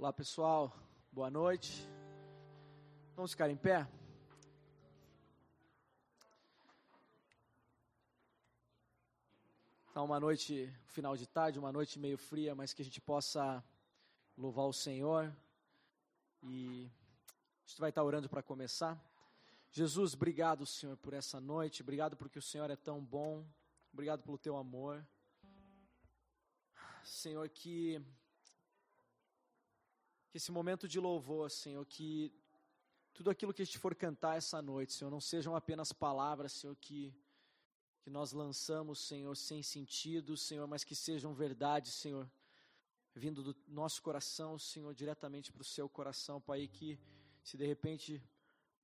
Olá pessoal, boa noite. Vamos ficar em pé? Tá uma noite, final de tarde, uma noite meio fria, mas que a gente possa louvar o Senhor. E a gente vai estar orando para começar. Jesus, obrigado, Senhor, por essa noite. Obrigado porque o Senhor é tão bom. Obrigado pelo teu amor. Senhor, que que esse momento de louvor, Senhor, que tudo aquilo que a gente for cantar essa noite, Senhor, não sejam apenas palavras, Senhor, que que nós lançamos, Senhor, sem sentido, Senhor, mas que sejam verdade, Senhor, vindo do nosso coração, Senhor, diretamente para o seu coração, Pai, que se de repente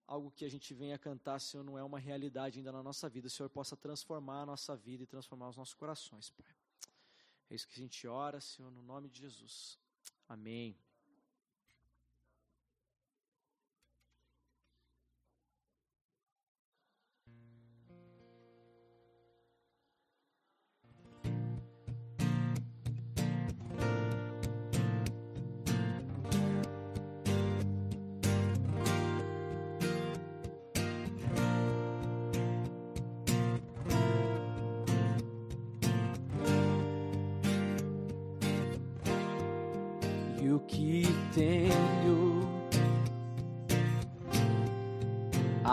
algo que a gente venha cantar, Senhor, não é uma realidade ainda na nossa vida, Senhor possa transformar a nossa vida e transformar os nossos corações, Pai. É isso que a gente ora, Senhor, no nome de Jesus. Amém.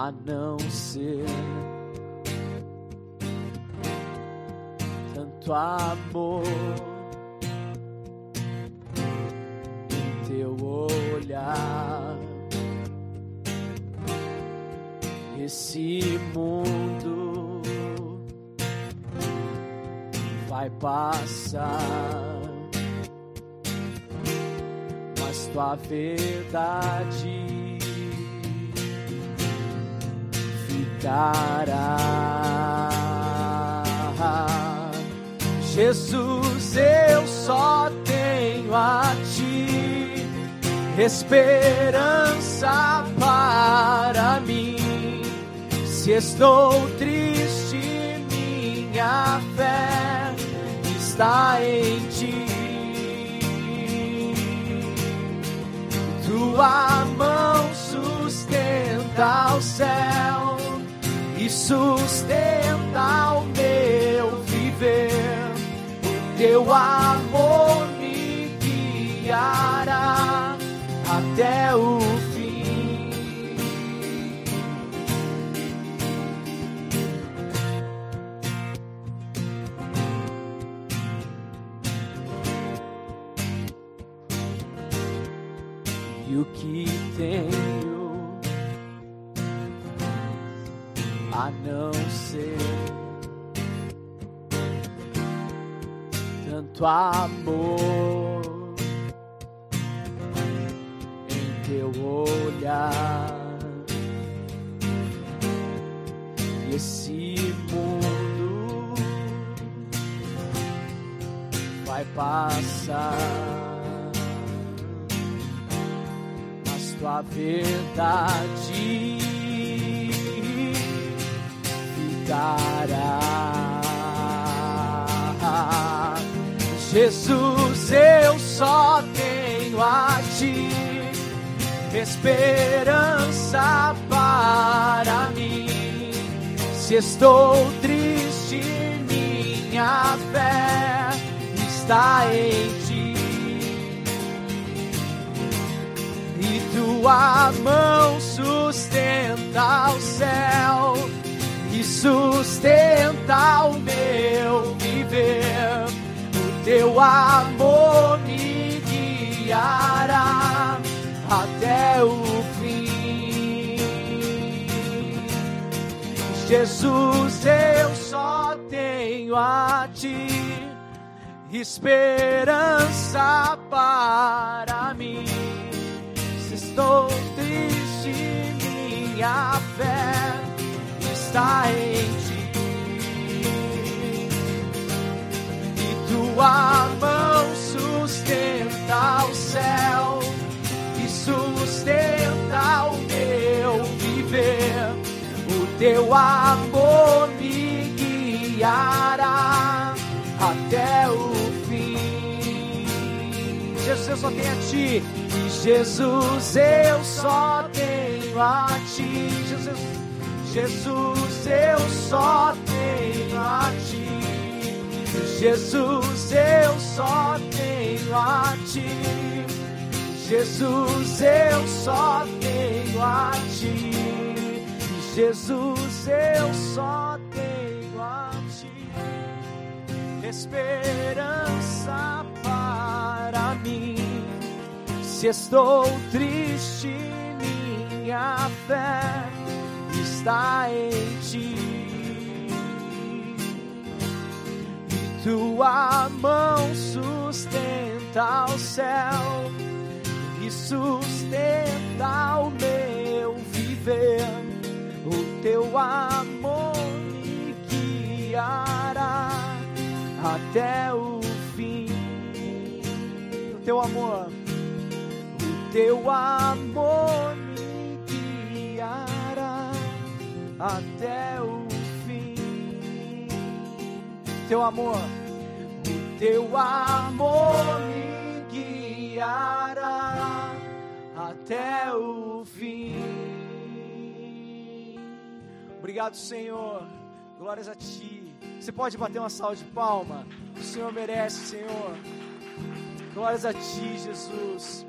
A não ser tanto amor em teu olhar. Esse mundo vai passar. mas tua verdade ficará. Jesus, eu só tenho a ti esperança para mim. Se estou triste, minha fé está em ti. Tua mão sustenta o céu e sustenta o meu viver. O teu amor me guiará até o fim. E o que tenho a não ser tanto amor em teu olhar. E esse mundo vai passar. mas tua verdade Jesus, eu só tenho a ti esperança para mim. Se estou triste, minha fé está em ti. e tua mão sustenta o céu e sustenta o meu viver. O teu amor me guiará até o fim. Jesus, eu só tenho a ti esperança para mim. Se estou triste, minha fé está em ti. E tua mão sustenta o céu e sustenta o meu viver. O teu amor me guiará até o fim. Jesus eu só tenho a ti. E Jesus eu só tenho a ti. Jesus, Jesus eu só tenho a ti. Jesus eu só tenho a ti. Jesus eu só tenho a ti. Jesus eu só tenho a ti. Esperança para mim. Se estou triste, minha fé está em ti. E tua mão sustenta o céu e sustenta o meu viver. O teu amor me guiará até o fim. O teu amor, o teu amor me até o fim. Teu amor, o teu amor me guiará até o fim. Obrigado, Senhor. Glórias a Ti. Você pode bater uma salva de palma? O Senhor merece, Senhor. Glórias a Ti, Jesus.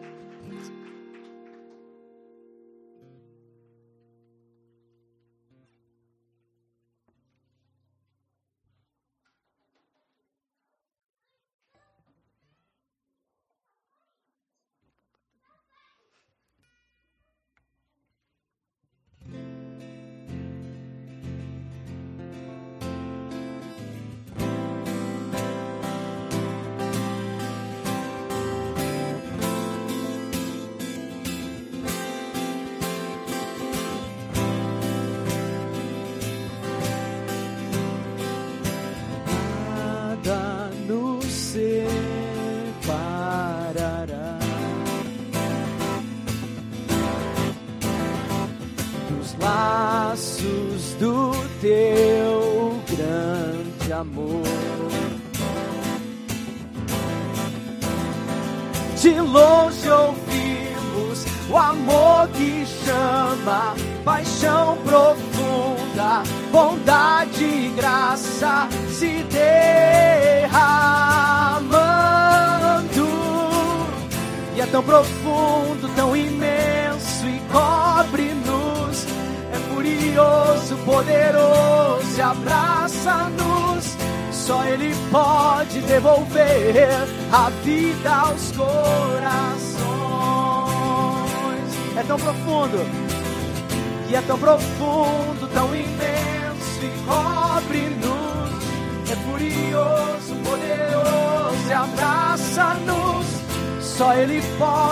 Só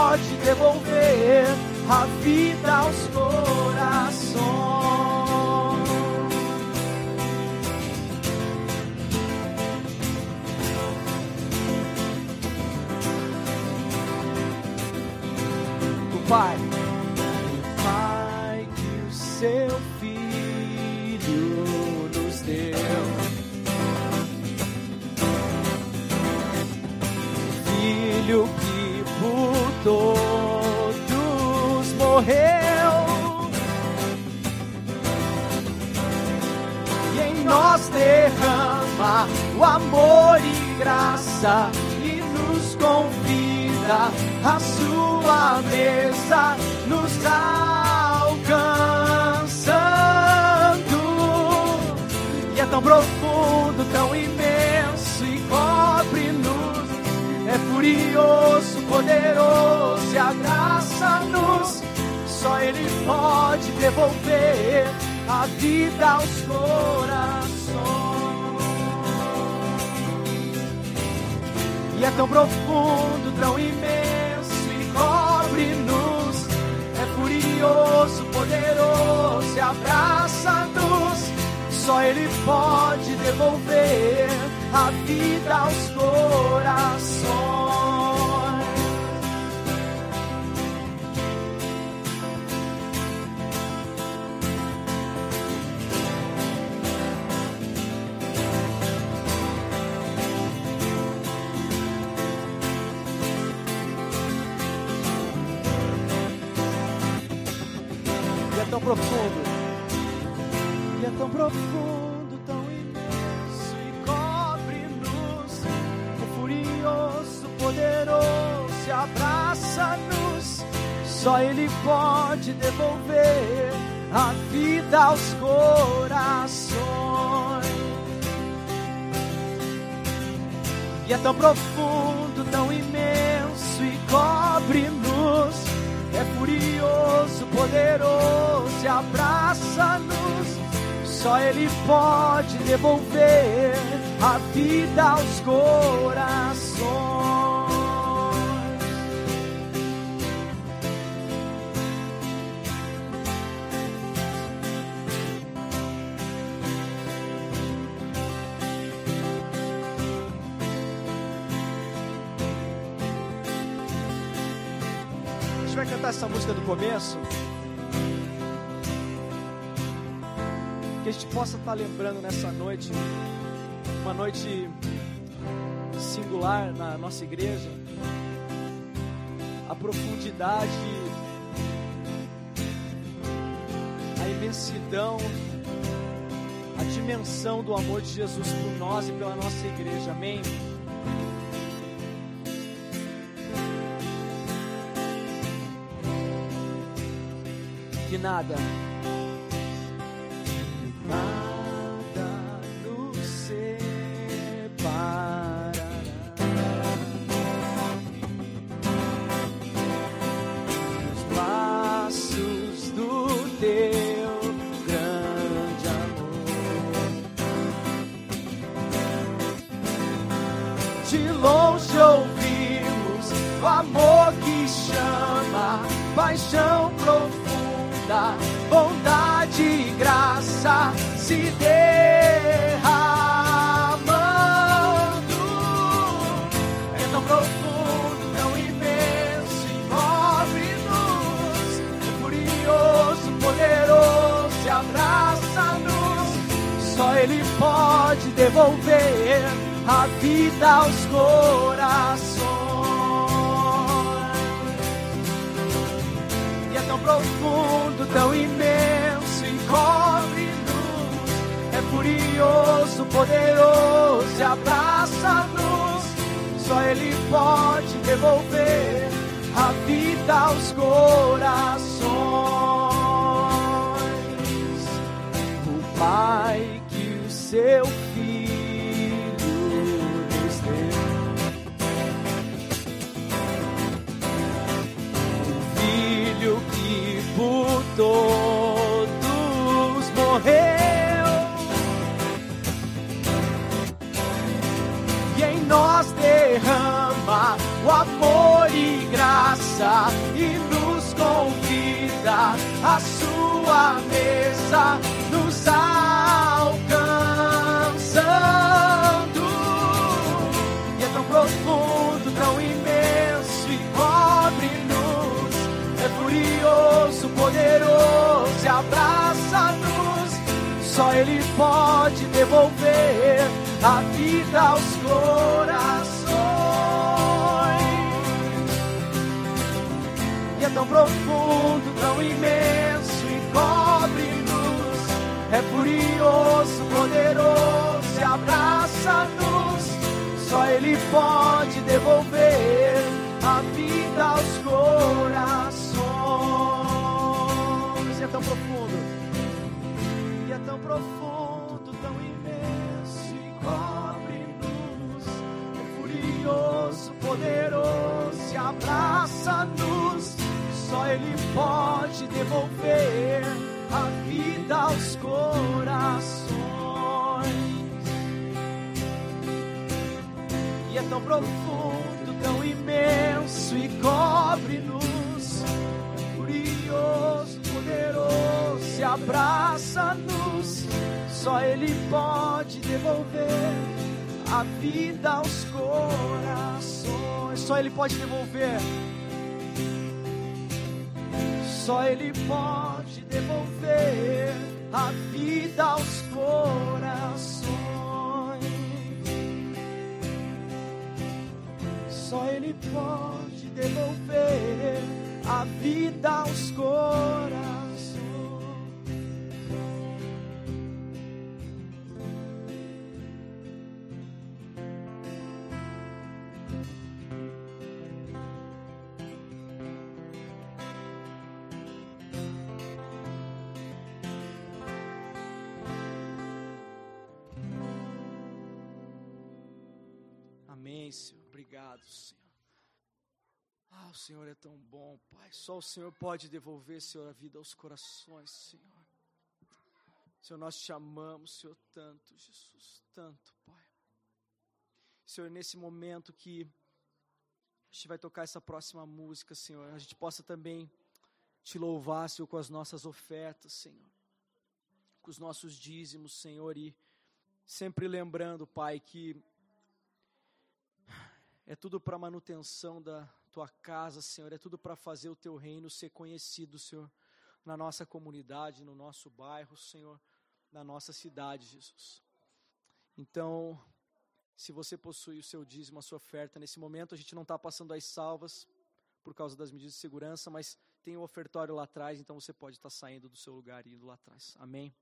abraça-nos. Só Ele pode devolver a vida aos corações. E é tão profundo, tão imenso e cobre-nos. É furioso, poderoso e abraça-nos. Só Ele pode devolver a vida aos corações. música do começo, que a gente possa estar lembrando nessa noite, uma noite singular na nossa igreja, a profundidade, a imensidão, a dimensão do amor de Jesus por nós e pela nossa igreja. Amém. nada. Amém, Senhor. Obrigado, Senhor. Ah, o Senhor é tão bom, Pai. Só o Senhor pode devolver, Senhor, a vida aos corações, Senhor. Senhor, nós te amamos, Senhor, tanto, Jesus, tanto, Pai. Senhor, nesse momento que a gente vai tocar essa próxima música, Senhor, a gente possa também te louvar, Senhor, com as nossas ofertas, Senhor, com os nossos dízimos, Senhor, e sempre lembrando, Pai, que é tudo para manutenção da tua casa, Senhor, é tudo para fazer o teu reino ser conhecido, Senhor, na nossa comunidade, no nosso bairro, Senhor, na nossa cidade, Jesus. Então, se você possui o seu dízimo, a sua oferta, nesse momento a gente não está passando as salvas por causa das medidas de segurança, mas tem o ofertório lá atrás, então você pode estar tá saindo do seu lugar e indo lá atrás. Amém?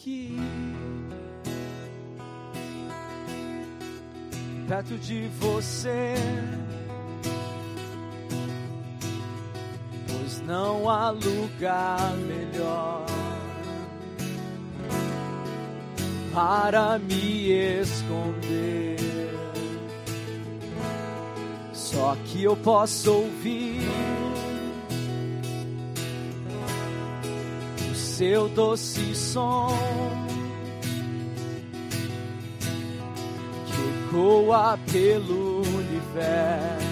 Aqui. Perto de você, pois não há lugar melhor para me esconder. Só que eu posso ouvir seu doce som que ecoa pelo universo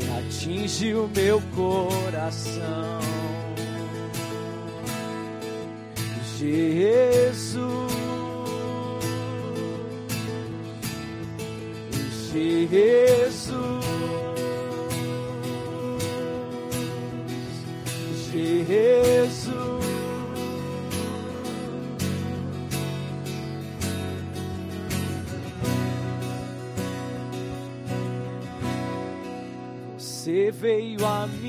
e atinge o meu coração. Jesus, Jesus. Veio a mim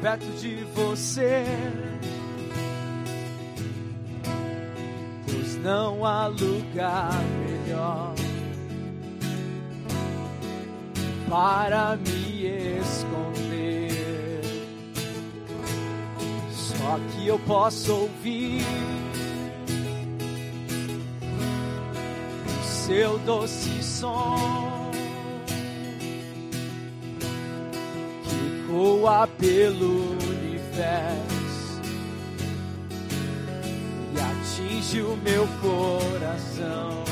Perto de você. Pois não há lugar melhor para me esconder. Só que eu posso ouvir o seu doce som ecoa pelo universo e atinge o meu coração.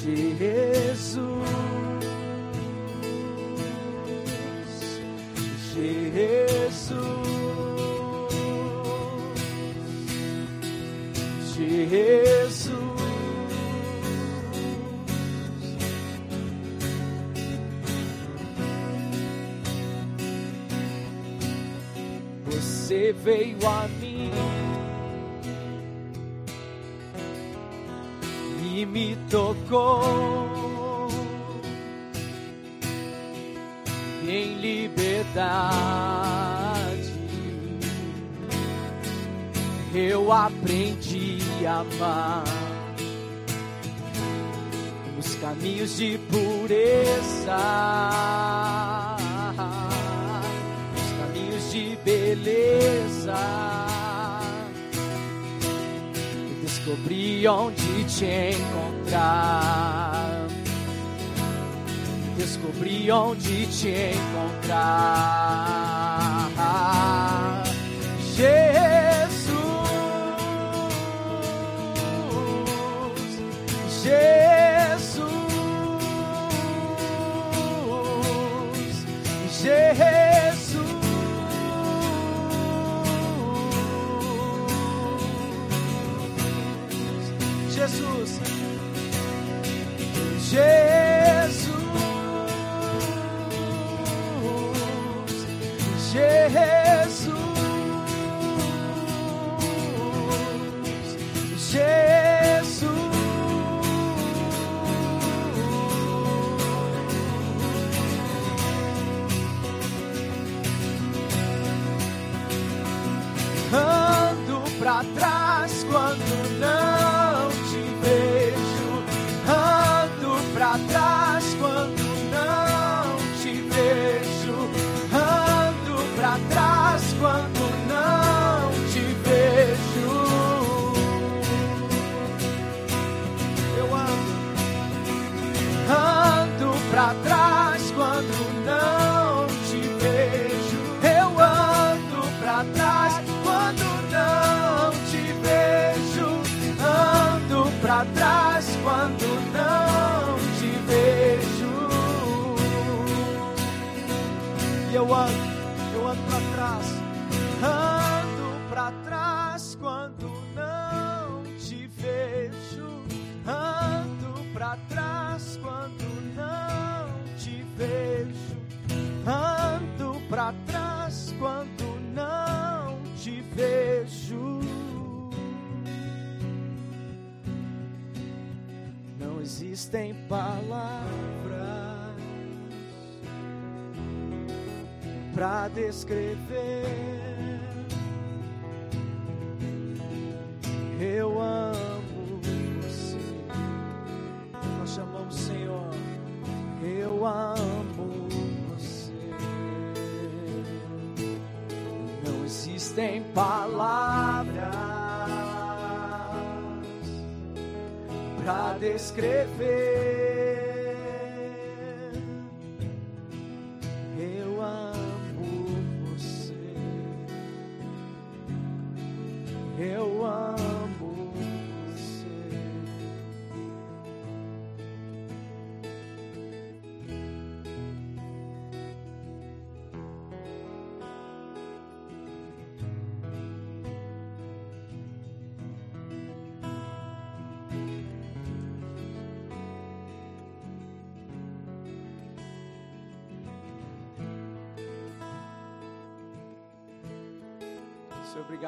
Jesus, Jesus, Jesus. Veio a mim e me tocou em liberdade. Eu aprendi a amar nos caminhos de pureza, beleza descobri onde te encontrar. Descobri onde te encontrar. Jesus, Jesus,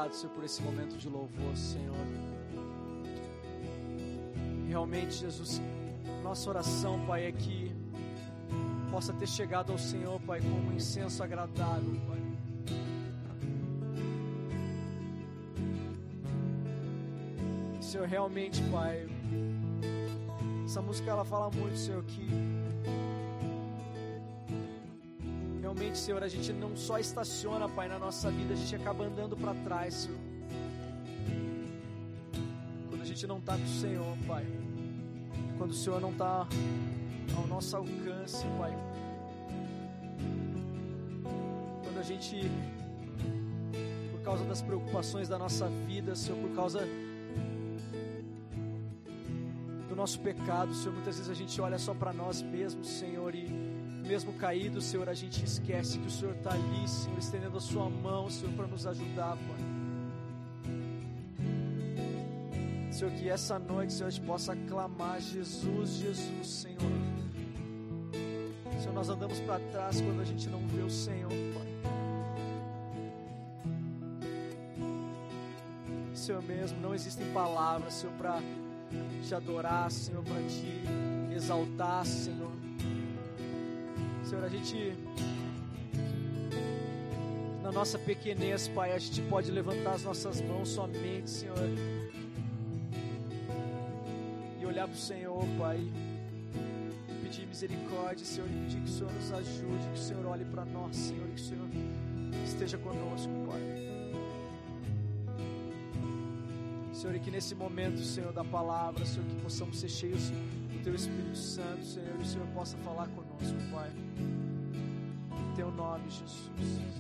obrigado, Senhor, por esse momento de louvor, Senhor. realmente, Jesus, nossa oração, Pai, é que possa ter chegado ao Senhor, Pai, como um incenso agradável, Pai. Senhor, realmente, Pai, essa música ela fala muito, Senhor, que Senhor, a gente não só estaciona, Pai, na nossa vida, a gente acaba andando para trás, Senhor. Quando a gente não está com o Senhor, Pai. Quando o Senhor não está ao nosso alcance, Pai. Quando a gente, por causa das preocupações da nossa vida, Senhor, por causa do nosso pecado, Senhor, muitas vezes a gente olha só para nós mesmos, Senhor, e mesmo caído, Senhor, a gente esquece que o Senhor está ali, Senhor, estendendo a Sua mão, Senhor, para nos ajudar, Pai. Senhor, que essa noite, Senhor, a gente possa clamar Jesus, Jesus, Senhor. Senhor, nós andamos para trás quando a gente não vê o Senhor, Pai. Senhor mesmo, não existem palavras, Senhor, para te adorar, Senhor, para te exaltar, Senhor. Senhor, a gente, na nossa pequenez, Pai, a gente pode levantar as nossas mãos somente, Senhor, e olhar para o Senhor, Pai, e pedir misericórdia, Senhor, e pedir que o Senhor nos ajude, que o Senhor olhe para nós, Senhor, e que o Senhor esteja conosco, Pai. Senhor, e que nesse momento, Senhor, da palavra, Senhor, que possamos ser cheios Teu Espírito Santo, Senhor, o Senhor possa falar conosco, Pai. Em Teu nome, Jesus.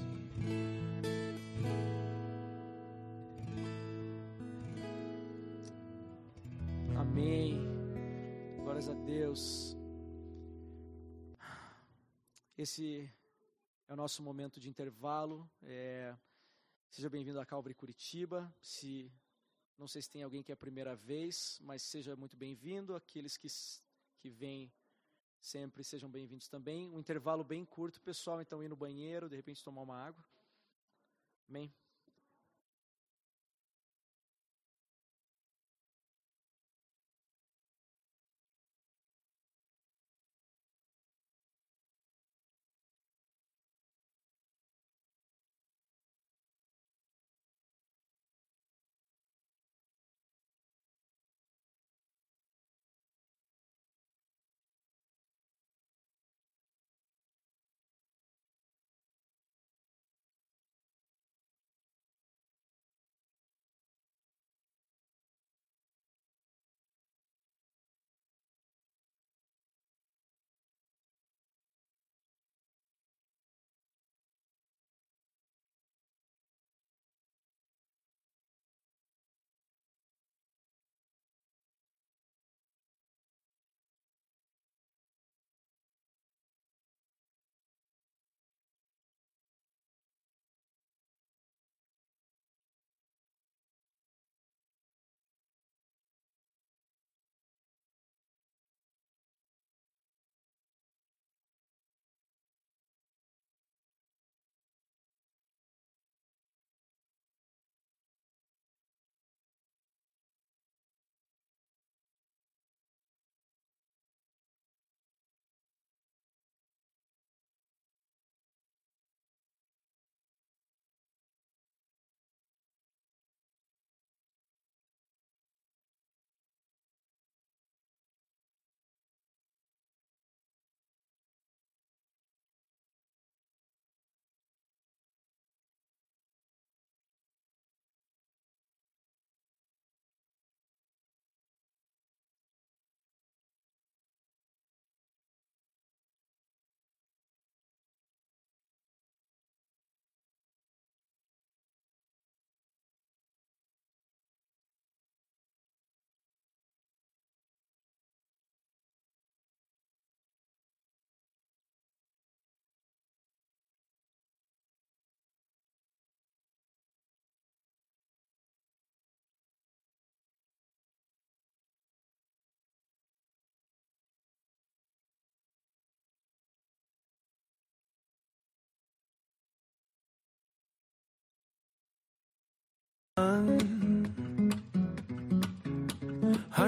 Amém. Glórias a Deus. Esse é o nosso momento de intervalo. É... Seja bem-vindo a Calvary Curitiba. Se não sei se tem alguém que é a primeira vez, mas seja muito bem-vindo. Aqueles que, que vêm sempre sejam bem-vindos também. Um intervalo bem curto, pessoal, então ir no banheiro, de repente tomar uma água. Amém?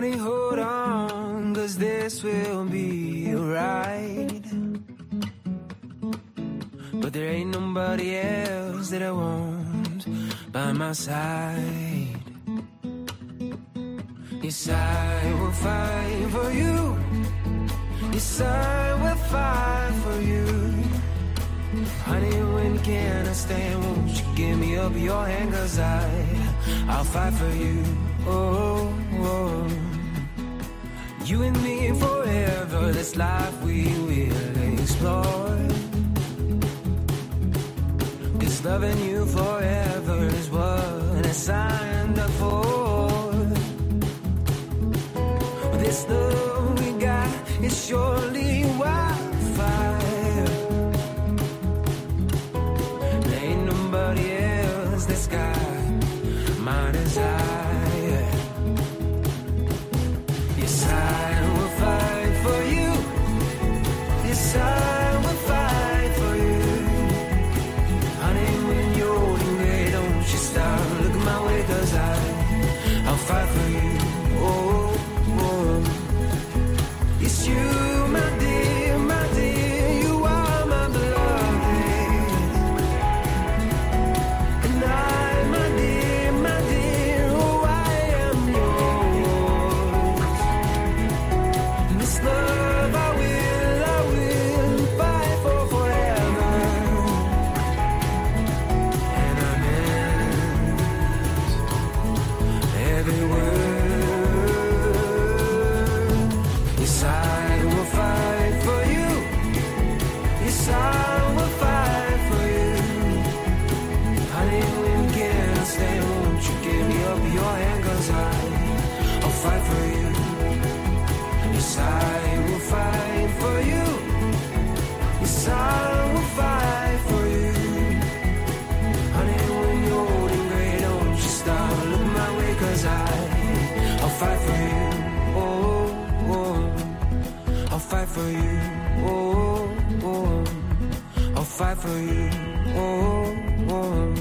Honey, hold on. Cause this will be right. But there ain't nobody else that I want by my side. Yes, I will fight for you. Yes, I will fight for you. Honey, when can I stand? Won't you give me up your hand? Cause I, I'll fight for you. Oh, oh. You and me forever, this life we will explore. Cause loving you forever is what I signed up for. Fight for you. Oh, oh.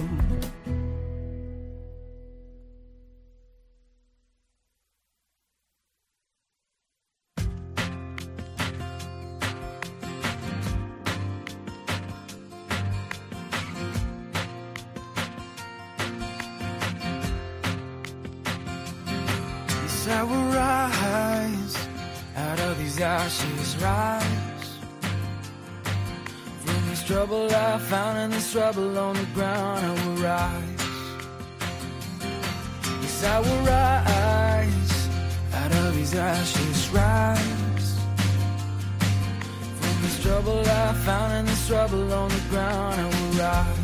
I will rise out of these ashes, rise trouble I found in this trouble on the ground. I will rise. Yes, I will rise out of these ashes, rise from this trouble I found in this trouble on the ground. I will rise.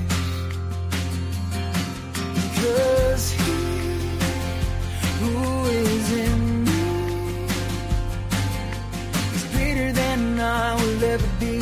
Because he who is in me is greater than I will ever be.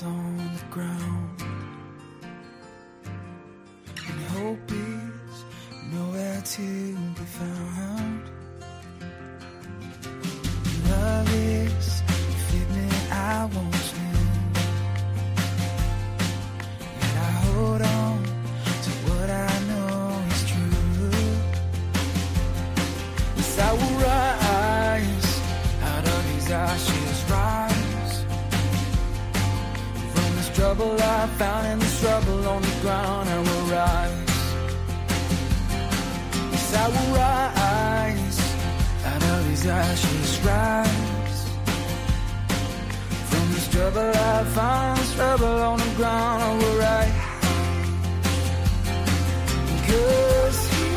heart ashes, rise from this trouble I this trouble on the ground. I will rise. Because he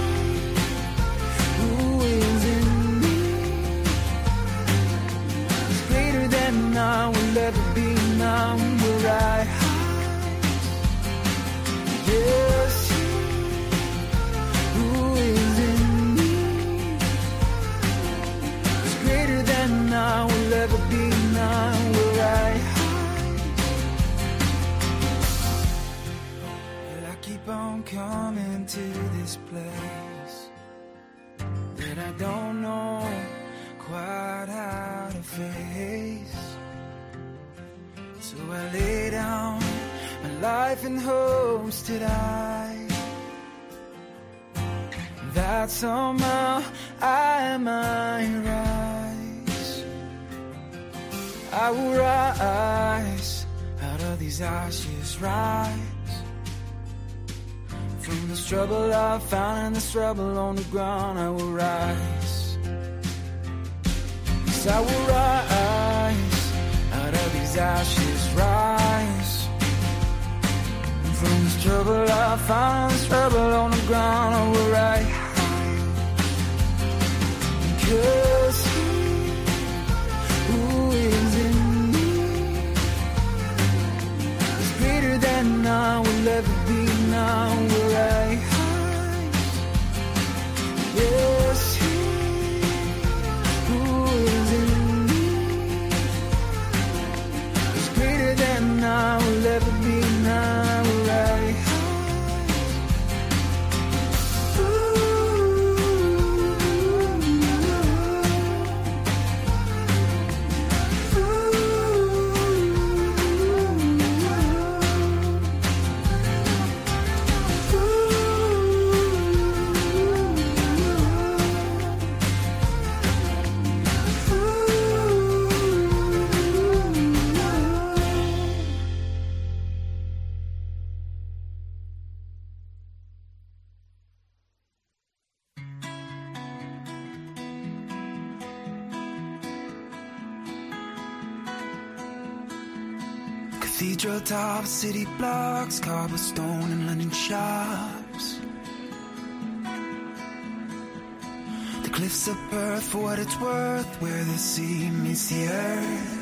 who is in me is greater than I will ever be now where I ever be mine Will I hide. Will I keep on coming to this place that I don't know quite how to face. So I lay down my life and hopes to die. That somehow I might rise. I will rise out of these ashes, rise from this trouble I found and this trouble on the ground. I will rise. Yes, I will rise out of these ashes, rise from this trouble I found, this trouble on the ground. I will rise. Cause than I will ever be now will I hide Yes Tops, city blocks, cobblestone and London shops. The cliffs of Perth for what it's worth, where the sea meets the earth.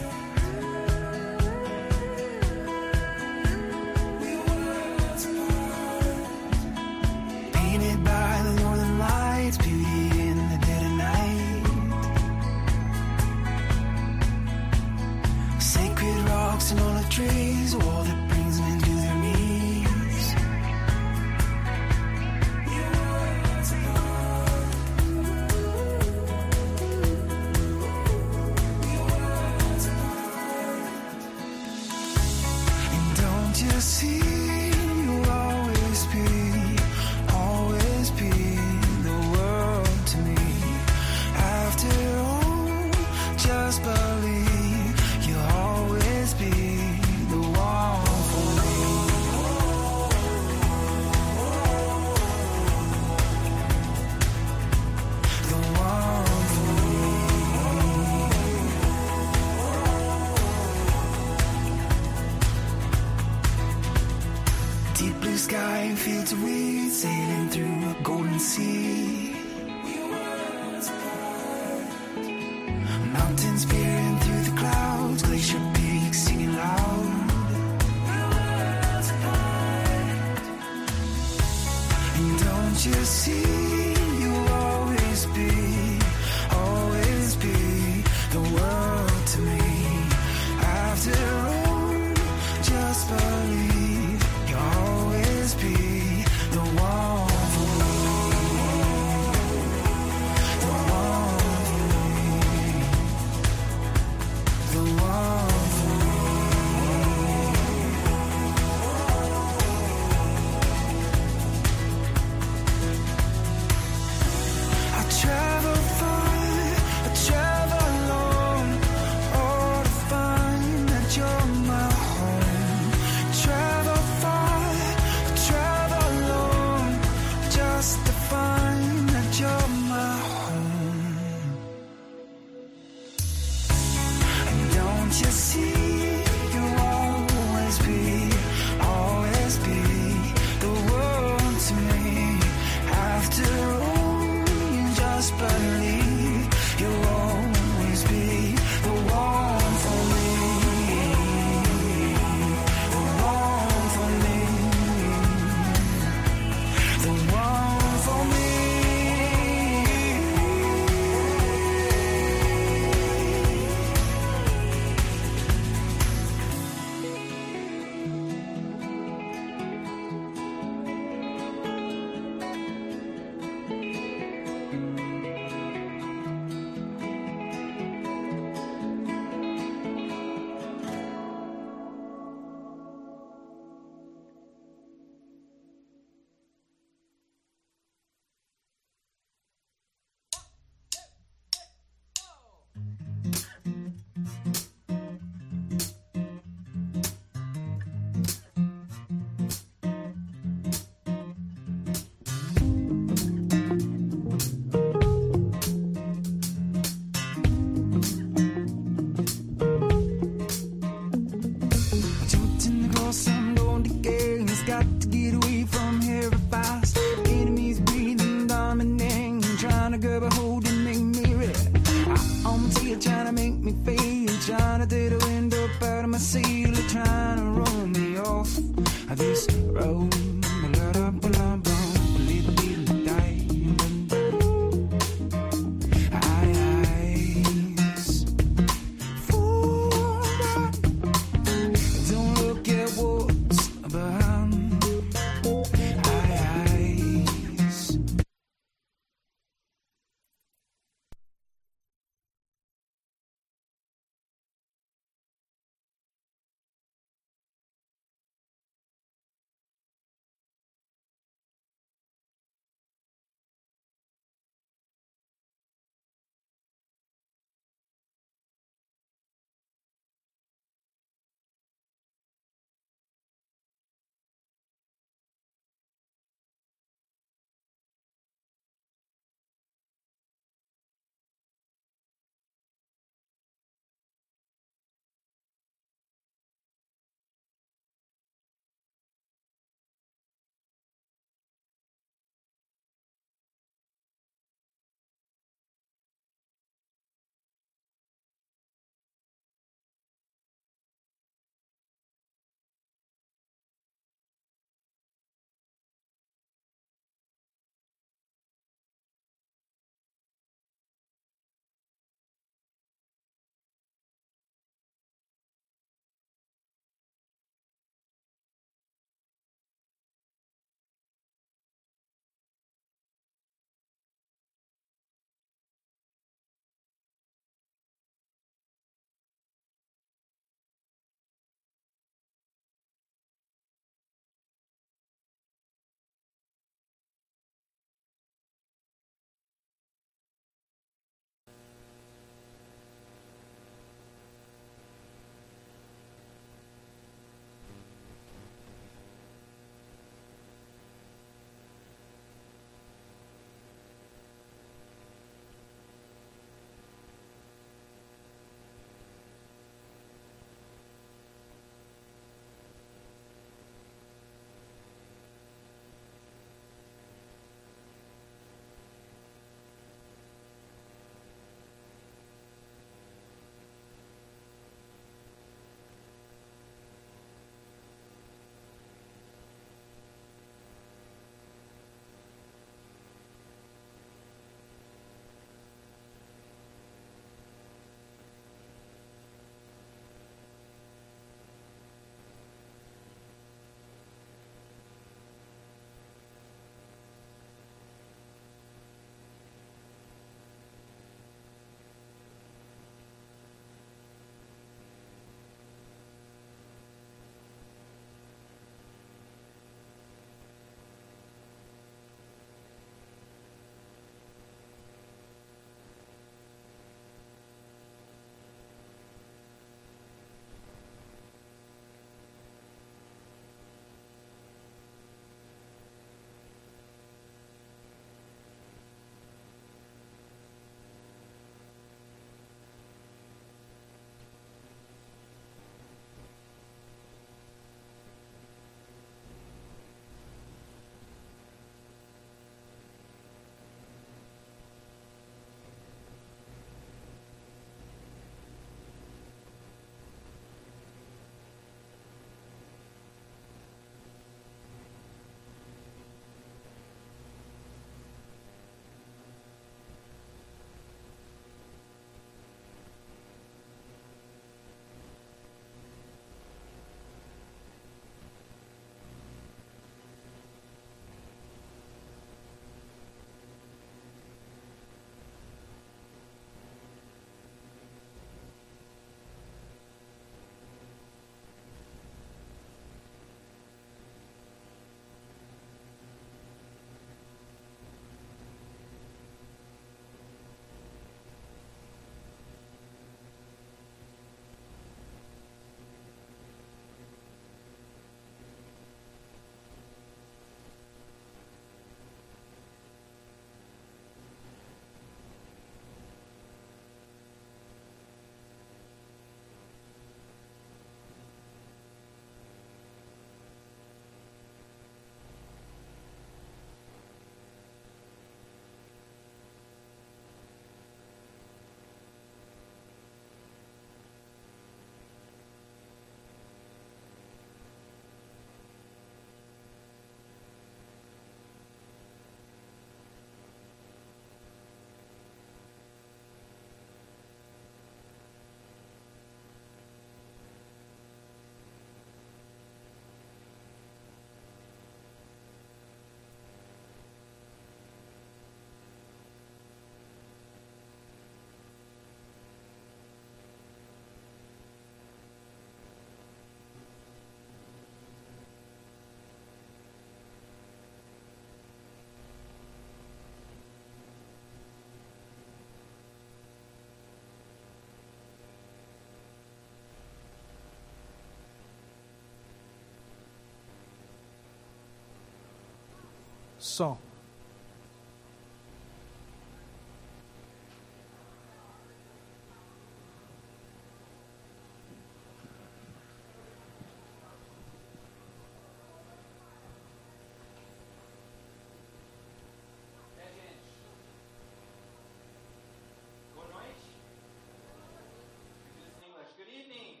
Evening.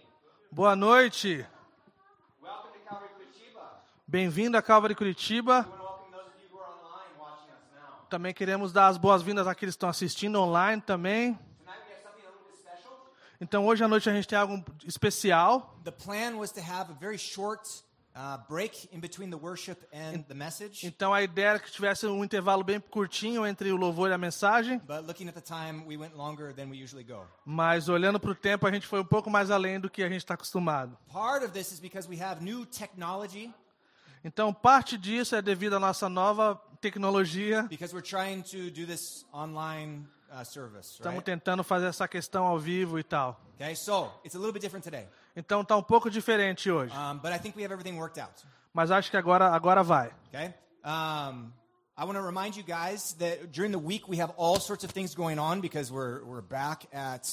Boa noite. Bem-vindo a Calvary Curitiba. I want to welcome those of you who are online watching us now. Também queremos dar as boas-vindas àqueles que estão assistindo online também. Então hoje à noite a gente tem algo especial. The plan was to have a very short uh, break in between the worship and the message. Então a ideia era que tivesse um intervalo bem curtinho entre o louvor e a mensagem, But looking at the time, we went longer than we usually go. mas olhando para o tempo a gente foi um pouco mais além do que a gente está acostumado. Part of this is because we have new technology, Então parte disso é devido à nossa nova tecnologia. because we're trying to do this online uh, service. Estamos Right? tentando fazer essa questão ao vivo e tal. Okay, so it's a little bit different today. Então tá um pouco diferente hoje, Um, but I think we have everything worked out. mas acho que agora agora vai. Okay? Um, I want to remind you guys that during the week we have all sorts of things going on because we're, we're back at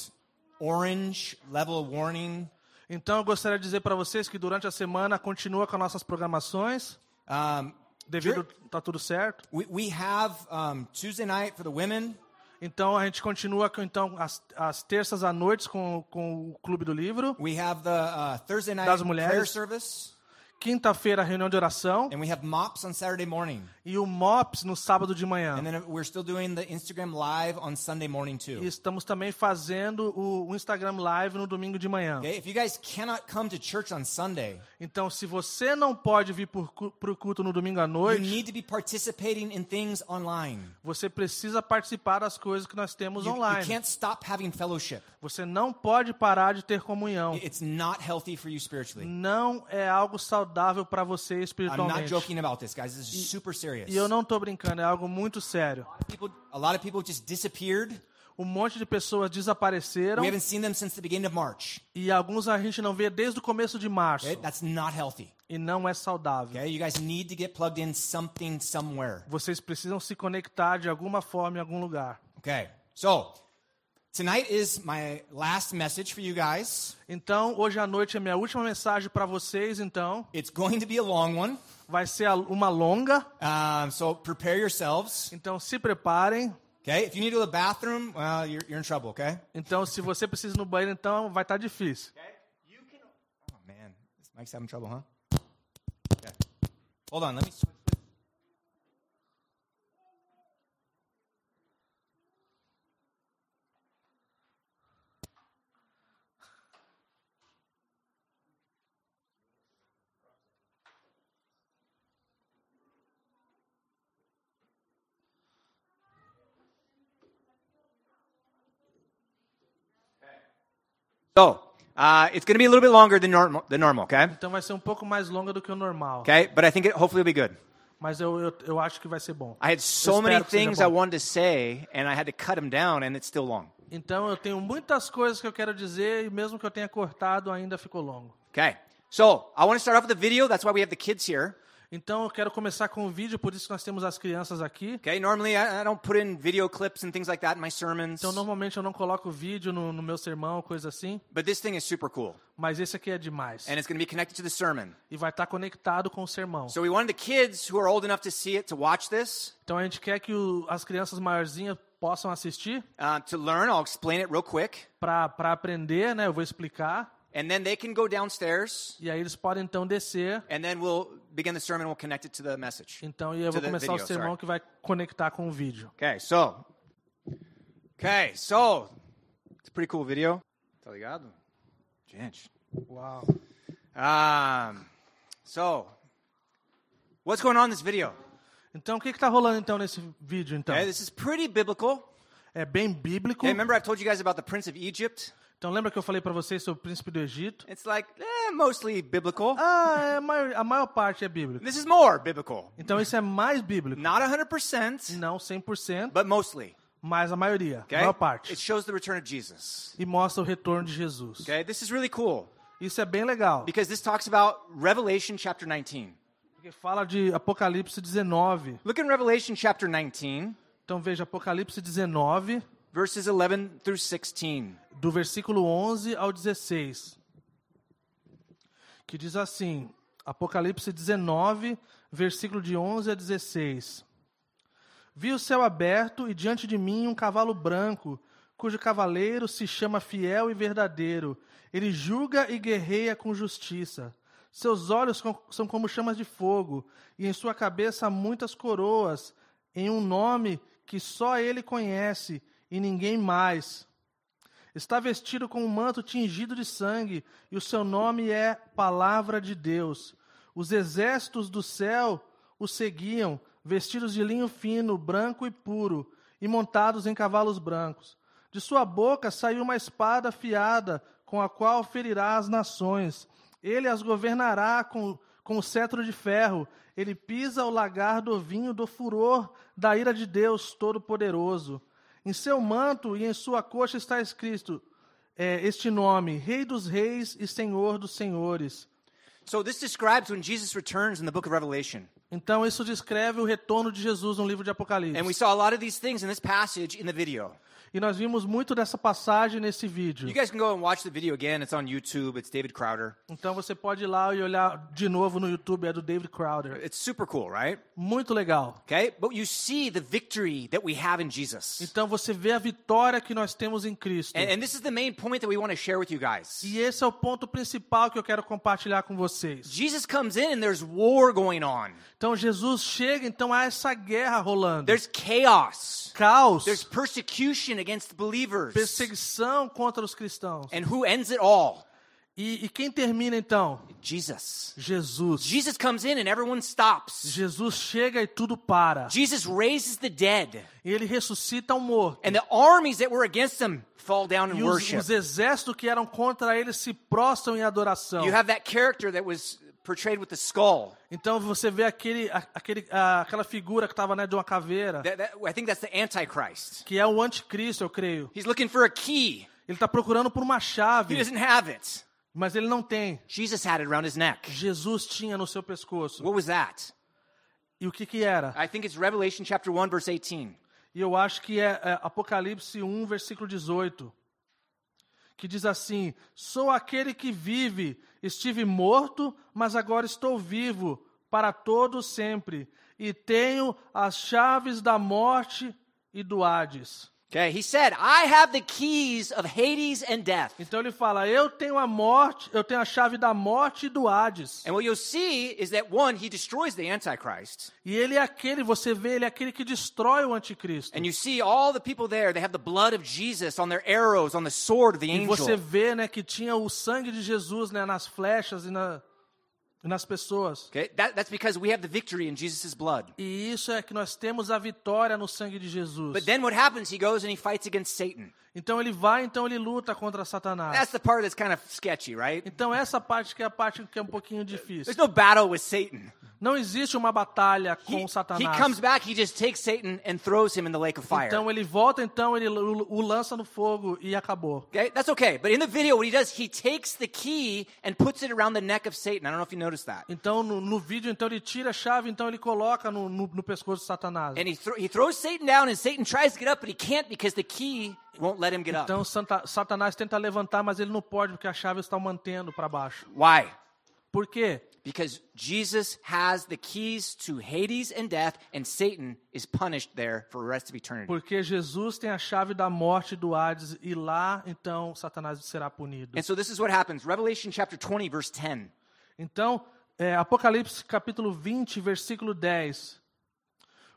orange level warning. Então eu gostaria de dizer para vocês que durante a semana continua com as nossas programações, Um, devido tá tudo certo. We, we have um, Tuesday night for the women. Então a gente continua com então as, as terças à noite com, com o Clube do Livro. We have the uh, Thursday night Das prayer mulheres. service. Quinta-feira, reunião de oração. And we have MOPS on Saturday morning. E o MOPS no sábado de manhã. And then we're still doing the Instagram live on Sunday morning too. E estamos também fazendo o, o Instagram Live no domingo de manhã. Okay? If you guys cannot come to church on Sunday, Então, se você não pode vir para o culto no domingo à you noite, need to be participating in things online. você precisa participar das coisas que nós temos You, you online. can't stop having fellowship. Você não pode parar de ter comunhão. It's not healthy for you spiritually. Não é algo saudável para você I'm not espiritualmente. joking about this, guys. This is super serious. E eu não estou brincando, é algo muito sério. A lot of people just disappeared. Um monte de pessoas desapareceram We haven't seen them since the beginning of March. e alguns a gente não vê desde o começo de março. Okay? That's not healthy. E não é saudável. Okay, you guys need to get plugged in something somewhere. Vocês precisam se conectar de alguma forma em algum lugar. Okay, so tonight is my last message for you guys. Então, hoje à noite é minha última mensagem para vocês, então. It's going to be a long one, Vai ser uma longa, um, so prepare yourselves. então se preparem. Okay, if you need to go to the bathroom, well, you're, you're in trouble. Okay. Então, se você precisa ir no banheiro, então vai estar difícil. Oh man, this mic's having trouble, huh? Okay. Hold on, let me. So, uh, it's going to be a little bit longer than normal, than normal, okay? Então vai ser um pouco mais longa do que o normal. Okay, but I think it hopefully will be good. Mas eu, eu, eu acho que vai ser bom. I had so espero many que seja things I bom. wanted to say, and I had to cut them down, and it's still long. Então eu tenho muitas coisas que eu quero dizer e mesmo que eu tenha cortado, ainda ficou longo. Okay, so I want to start off with a video. That's why we have the kids here. Então eu quero começar com um vídeo, por isso que nós temos as crianças aqui. Okay, normally I, I don't put in video clips and things like that in my sermons, Então normalmente eu não coloco vídeo no, no meu sermão, coisa assim, but this thing is super cool, mas esse aqui é demais. and it's going to be connected to the sermon. E vai estar conectado com o sermão. So we wanted the kids who are old enough to see it to watch this, Então a gente quer que o- as crianças maiorzinhas possam assistir uh, to learn. I'll explain it real quick, para aprender, né? Eu vou explicar. and then they can go downstairs, E aí eles podem então descer. and then we'll begin the sermon. We'll connect it to the message. Então e eu vou começar video, o sermão sorry. que vai conectar com o vídeo. Okay, so. Okay, so. It's a pretty cool video. Tá ligado? Gente. Uau. Um, so, what's going on in this video? Então o que está rolando então nesse vídeo então? Okay, this is pretty biblical. É bem bíblico. Okay, remember I've told you guys about the Prince of Egypt? Então lembra que eu falei para vocês sobre o príncipe do Egito? It's like eh, mostly biblical. Ah, é a, maior, a maior parte é bíblico. This is more biblical. Então isso é mais bíblico. Not 100%, Não 100%, but mostly. mas a maioria, a Okay? maior parte. It shows the return of Jesus. E mostra o retorno de Jesus. Okay, this is really cool Isso é bem legal. because this talks about Revelation chapter 19. Porque fala de Apocalipse 19. Look in Revelation chapter 19, Então veja Apocalipse 19, verses 11 through 16. do versículo 11 ao 16. Que diz assim: Apocalipse 19, versículo de 11 a 16. Vi o céu aberto e diante de mim um cavalo branco, cujo cavaleiro se chama Fiel e Verdadeiro. Ele julga e guerreia com justiça. Seus olhos são como chamas de fogo, e em sua cabeça há muitas coroas, em um nome que só ele conhece e ninguém mais. Está vestido com um manto tingido de sangue, e o seu nome é Palavra de Deus. Os exércitos do céu o seguiam, vestidos de linho fino, branco e puro, e montados em cavalos brancos. De sua boca saiu uma espada afiada, com a qual ferirá as nações. Ele as governará com, com o cetro de ferro. Ele pisa o lagar do vinho do furor da ira de Deus Todo-Poderoso. Em seu manto e em sua coxa está escrito é, este nome: Rei dos Reis e Senhor dos Senhores. So this describes when Jesus returns in the book of Revelation. Então, isso descreve o retorno de Jesus no livro de Apocalipse. And we saw a lot of these things in this passage in the video. E nós vimos muito dessa passagem nesse vídeo. You guys can go and watch the video again. It's on YouTube. It's David Crowder. Então, você pode ir lá e olhar de novo no YouTube, é do David Crowder. It's super cool, right? Muito legal. Okay? But you see the victory that we have in Jesus. Então, você vê a vitória que nós temos em Cristo. And, and this is the main point that we want to share with you guys. E esse é o ponto principal que eu quero compartilhar com vocês. Jesus comes in and there's war going on. Então, Jesus chega, então há essa guerra rolando. There's chaos. caos, There's persecution against believers. perseguição contra os cristãos. And who ends it all? E, e quem termina então? Jesus. Jesus. Jesus comes in and everyone stops. Jesus chega e tudo para. Jesus raises the dead. E ele ressuscita o morto. And the armies that were against him fall down in E os, worship. os exércitos que eram contra ele se prostram em adoração. You have that character that was portrayed with the skull. Então você vê aquele, aquele, aquela figura que estava né, de uma caveira, That, that, I think that's the Antichrist. que é o anticristo, eu creio. He's looking for a key. Ele está procurando por uma He chave, doesn't have it. mas ele não tem. Jesus had it around his neck. Jesus tinha no seu pescoço. What was that? E o que que era? I think it's Revelation chapter 1 verse 18. E eu acho que é, é Apocalipse 1, versículo 18, que diz assim: Sou aquele que vive, estive morto, mas agora estou vivo para todo sempre, e tenho as chaves da morte e do Hades. Okay, he said, I have the keys of Hades and death. Então ele fala: Eu tenho a morte, eu tenho a chave da morte e do Hades. And what you'll see is that one, he destroys the Antichrist. E ele é aquele, você vê, ele é aquele que destrói o anticristo. And you see all the people there, they have the blood of Jesus on their arrows, on the sword of the E você angel. vê, né, que tinha o sangue de Jesus, né, nas flechas e, na, nas pessoas. Okay, that, that's because we have the victory in Jesus' blood. E isso é que nós temos a vitória no sangue de Jesus. But then what happens? He goes and he fights against Satan. Então ele vai, então ele luta contra Satanás. That's the part that's kind of sketchy, right? Então essa parte que é a parte que é um pouquinho difícil. There's no battle with Satan. Não existe uma batalha He, com he Satanás. comes back, he just takes Satan and throws him in the lake of fire. Então ele volta, então ele o o lança no fogo e acabou. Okay, that's okay. But in the video, what he does, he takes the key and puts it around the neck of Satan. I don't know if you noticed that. Então no, no vídeo, então ele tira a chave, então ele coloca no, no, no pescoço de Satanás. And he, thro- he throws Satan down, and Satan tries to get up, but he can't because the key won't let him get up. Então Satanás tenta levantar, mas ele não pode porque a chave está o mantendo para baixo. Why? Por quê? Because Jesus has the keys to Hades and death, and Satan is punished there for the rest of eternity. Porque Jesus tem a chave da morte do Hades e lá então Satanás será punido. And so this is what happens. Revelation chapter 20, verse 10. Então, é, Apocalipse capítulo 20, versículo 10.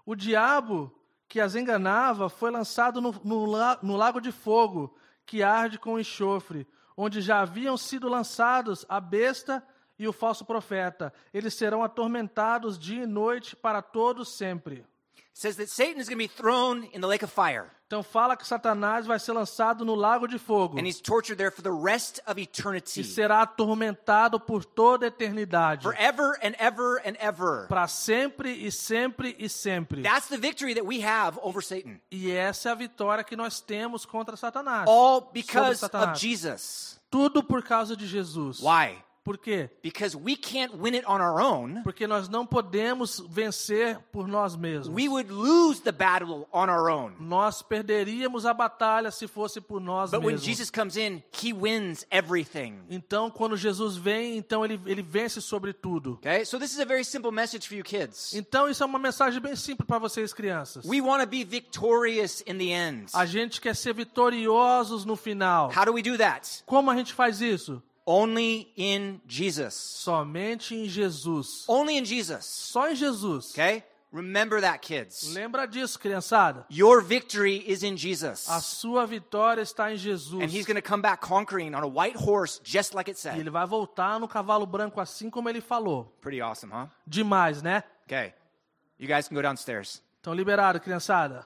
O diabo que as enganava foi lançado no, no no lago de fogo, que arde com enxofre, onde já haviam sido lançados a besta e o falso profeta. Eles serão atormentados dia e noite para todos sempre. Says that Satan is going to be thrown in the lake of fire, Então fala que Satanás vai ser lançado no lago de fogo and he's tortured there for the rest of e eternity. será atormentado por toda a eternidade, Forever and ever and ever. para sempre e sempre e sempre. That's the victory that we have over Satan. E essa é a vitória que nós temos contra Satanás. All because of Satanás. Jesus. Tudo por causa de Jesus. Why? Por quê? Because we can't win it on our own. Porque nós não podemos vencer por nós mesmos. We would lose the battle on our own. Nós perderíamos a batalha se fosse por nós But when mesmos. Jesus comes in, he wins everything. Então, quando Jesus vem, então ele, ele vence sobre tudo. Okay? So this is a very simple message for you kids. Então, isso é uma mensagem bem simples para vocês, crianças. We want to be victorious in the end. A gente quer ser vitoriosos no final. How do we do that? Como a gente faz isso? Only in Jesus. Somente em Jesus. Only in Jesus. Só em Jesus. Okay? Remember that, kids. Lembra disso, criançada? Your victory is in Jesus. A sua vitória está em Jesus. And he's going to come back conquering on a white horse, just like it E said. ele vai voltar no cavalo branco assim como ele falou. Pretty awesome, huh? Demais, né? Okay. You guys can go downstairs. Então, liberado, criançada.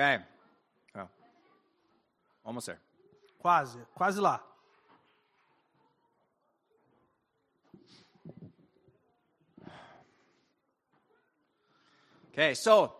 Okay. Oh. Almost there. Quase, quase lá. Okay, so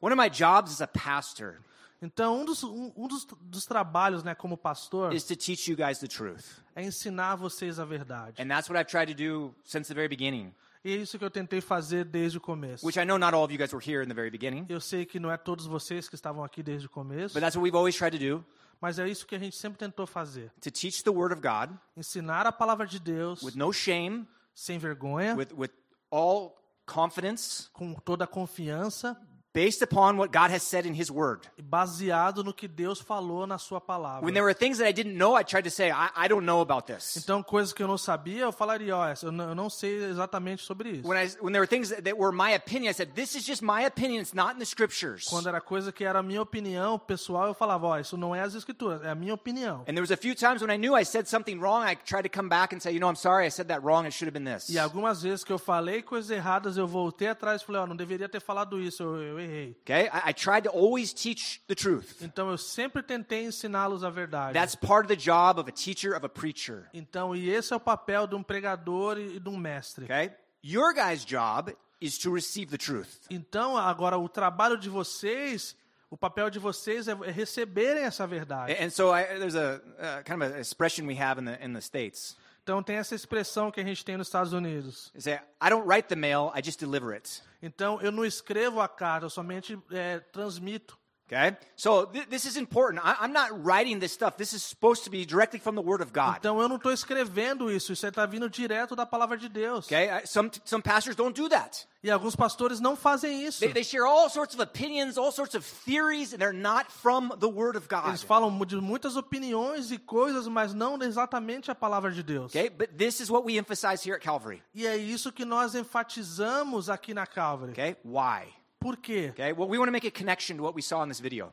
one of my jobs as a pastor Então, um dos, um, um dos, dos trabalhos, né, como pastor, is to teach you guys the truth. é ensinar vocês a verdade. And that's what I've tried to do since the very beginning. E é isso que eu tentei fazer desde o começo. Which I know not all of you guys were here in the very beginning, Eu sei que não é todos vocês que estavam aqui desde o começo, but that's what we've always tried to do mas é isso que a gente sempre tentou fazer. to teach the Word of God Ensinar a palavra de Deus with no shame, sem vergonha, with, with all confidence, com toda a confiança, based upon what God has said in His Word. baseado no que Deus falou na sua palavra. When there were things that I didn't know, I tried to say, I, I don't know about this. Então, coisas que eu não sabia, eu falaria, ó, essa- eu não, eu não sei exatamente sobre isso. When, I, when there were things that, were my opinion, I said, this is just my opinion, it's not in the Scriptures. Quando era coisa que era minha opinião pessoal, eu falava, ó, isso não é as escrituras, é a minha opinião. And there was a few times when I knew I said something wrong, I tried to come back and say, you know, I'm sorry, I said that wrong, it should have been this. E algumas vezes que eu falei coisas erradas, eu voltei atrás e falei, ó, não deveria ter falado isso, eu, eu errei. Okay? I, I tried to always teach the truth. Então eu sempre tentei ensiná-los a verdade. That's part of the job of a teacher, of a preacher. Então, e esse é o papel de um pregador e de um mestre. Okay? Your guys' job is to receive the truth. Então, agora o trabalho de vocês, o papel de vocês é, é receberem essa verdade. And so I, there's a uh, kind of an expression we have in the, in the States. Então tem essa expressão que a gente tem nos Estados Unidos. Say, I don't write the mail, I just deliver it. Então eu não escrevo a carta, eu somente é, transmito. Okay? So th- this is important. I- I'm not writing this stuff. This is supposed to be directly from the Word of God. Então eu não estou escrevendo isso, isso está vindo direto da palavra de Deus. Okay? I- Some, some pastors don't do that. E alguns pastores não fazem isso. They, they share all sorts of opinions, all sorts of theories, and they're not from the Word of God. Eles falam de muitas opiniões e coisas, mas não exatamente a palavra de Deus. Okay? But this is what we emphasize here at Calvary. E é isso que nós enfatizamos aqui na Calvary. Okay? Why? Por quê? Okay? Well, we want to make a connection to what we saw in this video.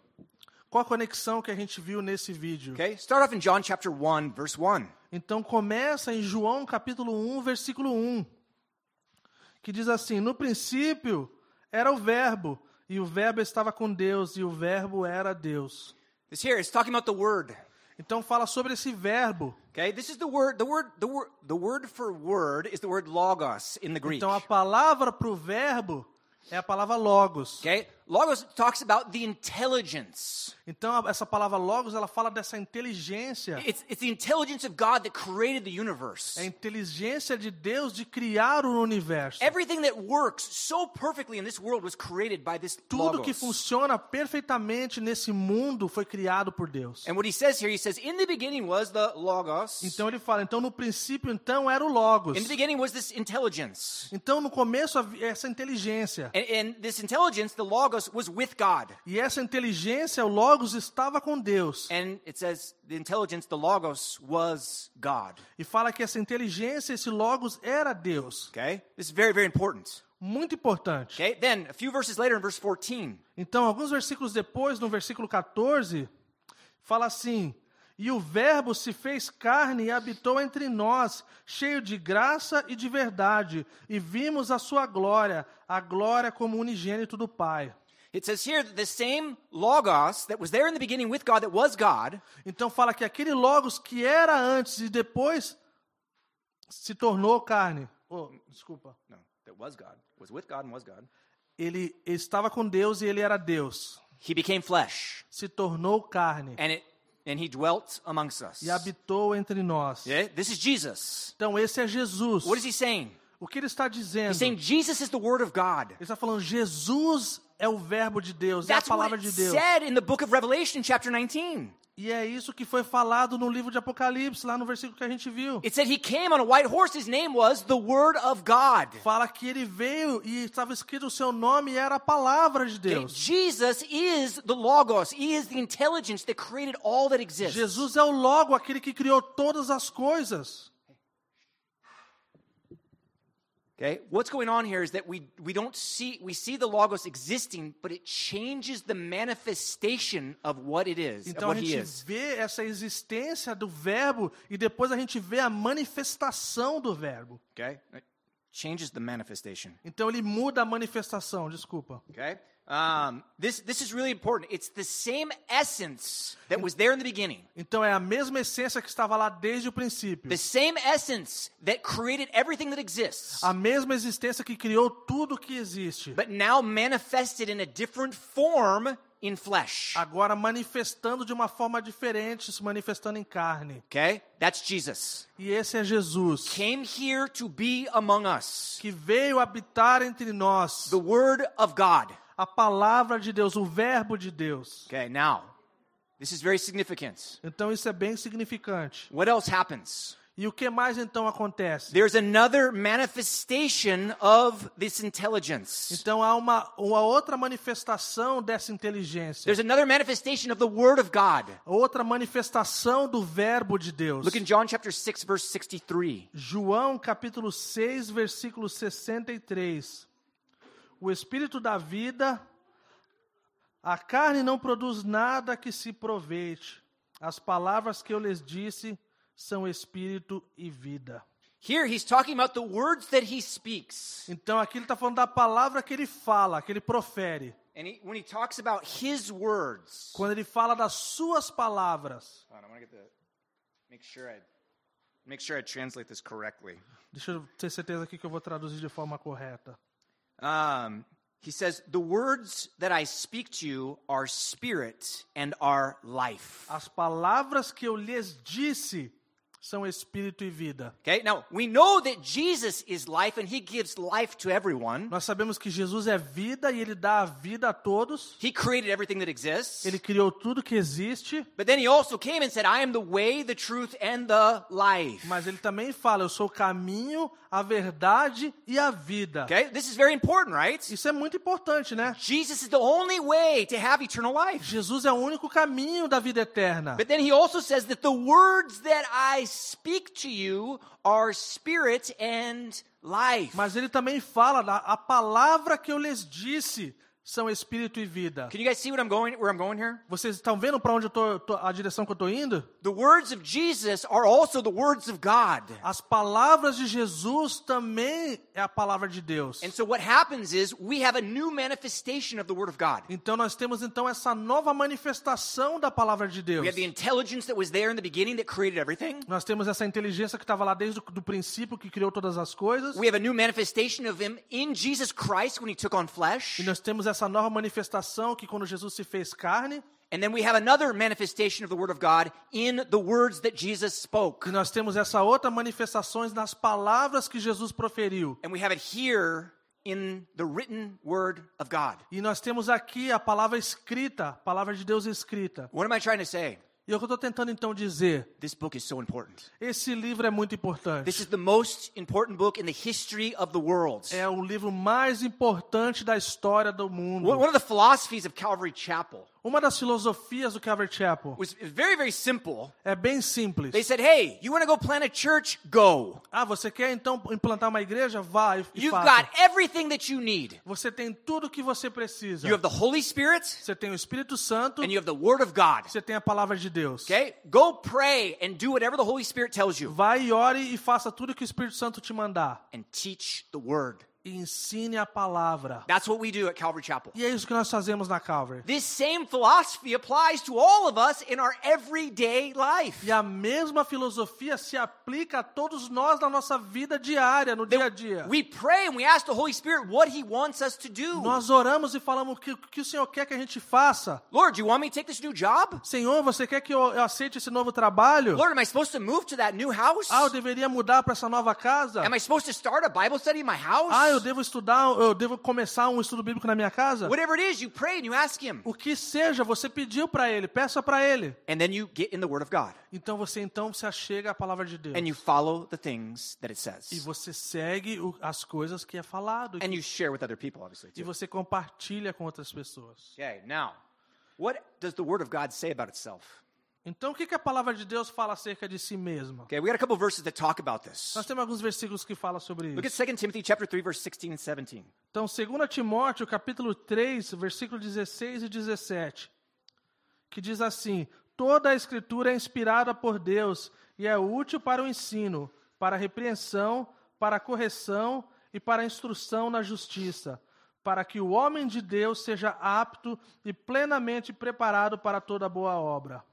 Qual a conexão que a gente viu nesse vídeo? Okay? Start off in John chapter 1, verse 1. Então começa em João capítulo 1, versículo 1, que diz assim: No princípio era o Verbo, e o Verbo estava com Deus, e o Verbo era Deus. This here is talking about the word. Então fala sobre esse verbo. Okay? This is the word, the word, the word, the word for word is the word logos in the Greek. Então a palavra para o verbo é a palavra logos. Okay? Logos talks about the intelligence. Então essa palavra logos ela fala dessa inteligência, It's, it's the intelligence of God that created the universe. é a inteligência de Deus de criar o universo. Everything that works so perfectly in this world was created by this Tudo que logos. funciona perfeitamente nesse mundo foi criado por Deus. And what he says here, he says, in the beginning was the logos. Então ele fala, então no princípio então era o logos. In the beginning was this intelligence. Então no começo essa inteligência. And, and this intelligence, the logos, was with God. E essa inteligência, o logos estava com Deus. And it says the intelligence, the logos, was God. E fala que essa inteligência, esse logos era Deus. Okay? This is very, very important. Muito importante. Okay, then a few verses later in verse 14, Então, alguns versículos depois, no versículo 14, fala assim: E o Verbo se fez carne e habitou entre nós, cheio de graça e de verdade, e vimos a sua glória, a glória como unigênito do Pai. It says here that the same Logos that was there in the beginning with God, that was God, Então, fala que aquele Logos que era antes e depois se tornou carne. Oh, desculpa. no, that was God, was with God and was God, Ele estava com Deus e ele era Deus. he became flesh, Se tornou carne and it and he dwelt amongst us. e habitou entre nós. Okay, this is Jesus. Então, esse é Jesus. What is he saying? O que ele está dizendo? He's saying Jesus is the Word of God. Ele está falando, Jesus é o verbo de Deus, é a That's what palavra de Deus. said in the book of Revelation, chapter 19. E é isso que foi falado no livro de Apocalipse, lá no versículo que a gente viu. It said he came on a white horse. His name was the Word of God. Fala que ele veio e estava escrito o seu nome e era a palavra de Deus. Jesus is the Logos. He is the intelligence that created all that exists. Jesus é o logo, aquele que criou todas as coisas. Okay, what's going on here is that we we don't see we see the Logos existing, but it changes the manifestation of what it is, Então a gente vê essa existência do verbo e depois a gente vê a manifestação do verbo. Okay, it changes the manifestation. Então ele muda a manifestação, desculpa. Okay, um, this this is really important. It's the same essence that was there in the beginning. Então é a mesma essência que estava lá desde o princípio. The same essence that created everything that exists, A mesma existência que criou tudo que existe. but now manifested in a different form in flesh. Agora manifestando de uma forma diferente, se manifestando em carne. Okay? That's Jesus. E esse é Jesus, Came here to be among us. que veio habitar entre nós. The Word of God. A palavra de Deus, o verbo de Deus. Okay, now, this is very significant. Então isso é bem significante. What else happens? E o que mais então acontece? There's another manifestation of this intelligence. Então há uma, uma outra manifestação dessa inteligência. There's another manifestation of the Word of God. Outra manifestação do verbo de Deus. Look in John chapter 6, verse 63. João capítulo 6, versículo 63. O espírito da vida, a carne não produz nada que se proveite. As palavras que eu lhes disse são espírito e vida. Here he's talking about the words that he speaks. Então aqui ele está falando da palavra que ele fala, que ele profere. And he, when he talks about his words, Quando ele fala das suas palavras. Hold on, I want to get the make sure I make sure I translate this correctly. Deixa eu ter certeza aqui que eu vou traduzir de forma correta. Um, he says, "The words that I speak to you are spirit and are life." As palavras que eu lhes disse são espírito e vida. Okay, now we know that Jesus is life and he gives life to everyone. Nós sabemos que Jesus é vida e ele dá a vida a todos. He created everything that exists. Ele criou tudo que existe, But then he also came and said, I am the way, the truth, and the life. mas ele também fala: Eu sou o caminho, a verdade e a vida. Okay, this is very important, right? Isso é muito importante, né? Jesus is the only way to have eternal life. Jesus é o único caminho da vida eterna. But then he also says that the words that I speak to you are spirit and life. Mas ele também fala: A palavra que eu lhes disse são espírito e vida. Can you guys see what I'm going where I'm going here? Vocês estão vendo para onde eu tô, tô- a direção que eu estou indo? The words of Jesus are also the words of God. As palavras de Jesus também é a palavra de Deus. And so what happens is we have a new manifestation of the word of God. Então nós temos então essa nova manifestação da palavra de Deus. We have the intelligence that was there in the beginning that created everything. Nós temos essa inteligência que estava lá desde o do princípio, que criou todas as coisas. We have a new manifestation of him in Jesus Christ when he took on flesh. E nós temos essa nova manifestação que quando Jesus se fez carne. And then we have another manifestation of the word of God in the words that Jesus spoke. E nós temos essa outra manifestações nas palavras que Jesus proferiu. And we have it here in the written word of God. E nós temos aqui a palavra escrita, a palavra de Deus escrita. What am I trying to say? E é o que eu estou tentando então dizer, This book is so important. esse livro é muito This importante. is the most important book in the history of the world. É o livro mais importante da história do mundo. One of the philosophies of Calvary Chapel Uma das filosofias do Calvary Chapel was very, very simple. é bem simples. They said, hey, you want to go plant a church? Go. Ah, você quer então implantar uma igreja? Vai e You've faça. got everything that you need. Você tem tudo o que você precisa. You have the Holy Spirit Você tem o Espírito Santo, and you have the Word of God. você tem a palavra de Deus. Okay? Go pray and do whatever the Holy Spirit tells you Vai e ore e faça tudo que o Espírito Santo te mandar. and teach the Word. E ensine a palavra. That's what we do at Calvary Chapel. E é isso que nós fazemos na Calvary. This same philosophy applies to all of us in our everyday life. E a mesma filosofia se aplica a todos nós na nossa vida diária, no dia a dia. We pray and we ask the Holy Spirit what He wants us to do. Nós oramos e falamos o que, que o Senhor quer que a gente faça. Lord, do you want me to take this new job? Senhor, você quer que eu, eu aceite esse novo trabalho? Lord, am I supposed to move to that new house? Ah, eu deveria mudar para essa nova casa? Am I supposed to start a Bible study in my house? Ah, eu devo estudar, eu devo começar um estudo bíblico na minha casa? Whatever it is, you pray and you ask Him. O que seja, você pediu para ele, peça para ele. And then you get in the Word of God Então você então se achega à palavra de Deus. and you follow the things that it E says. você segue o- as coisas que é falado. And you share with other people, obviously, E too. você compartilha com outras pessoas. Okay, now, what does the Word of God say about itself? Então o que, que a palavra de Deus fala acerca de si mesma? Okay, we got a couple verses that talk about this. Nós temos alguns versículos que falam sobre Look at isso. 2 Timothy chapter 3, verse 16 and 17. Então, 2 Timóteo, capítulo 3, versículo 16 e 17, que diz assim: Toda a escritura é inspirada por Deus e é útil para o ensino, para a repreensão, para a correção e para a instrução na justiça, para que o homem de Deus seja apto e plenamente preparado para toda boa obra.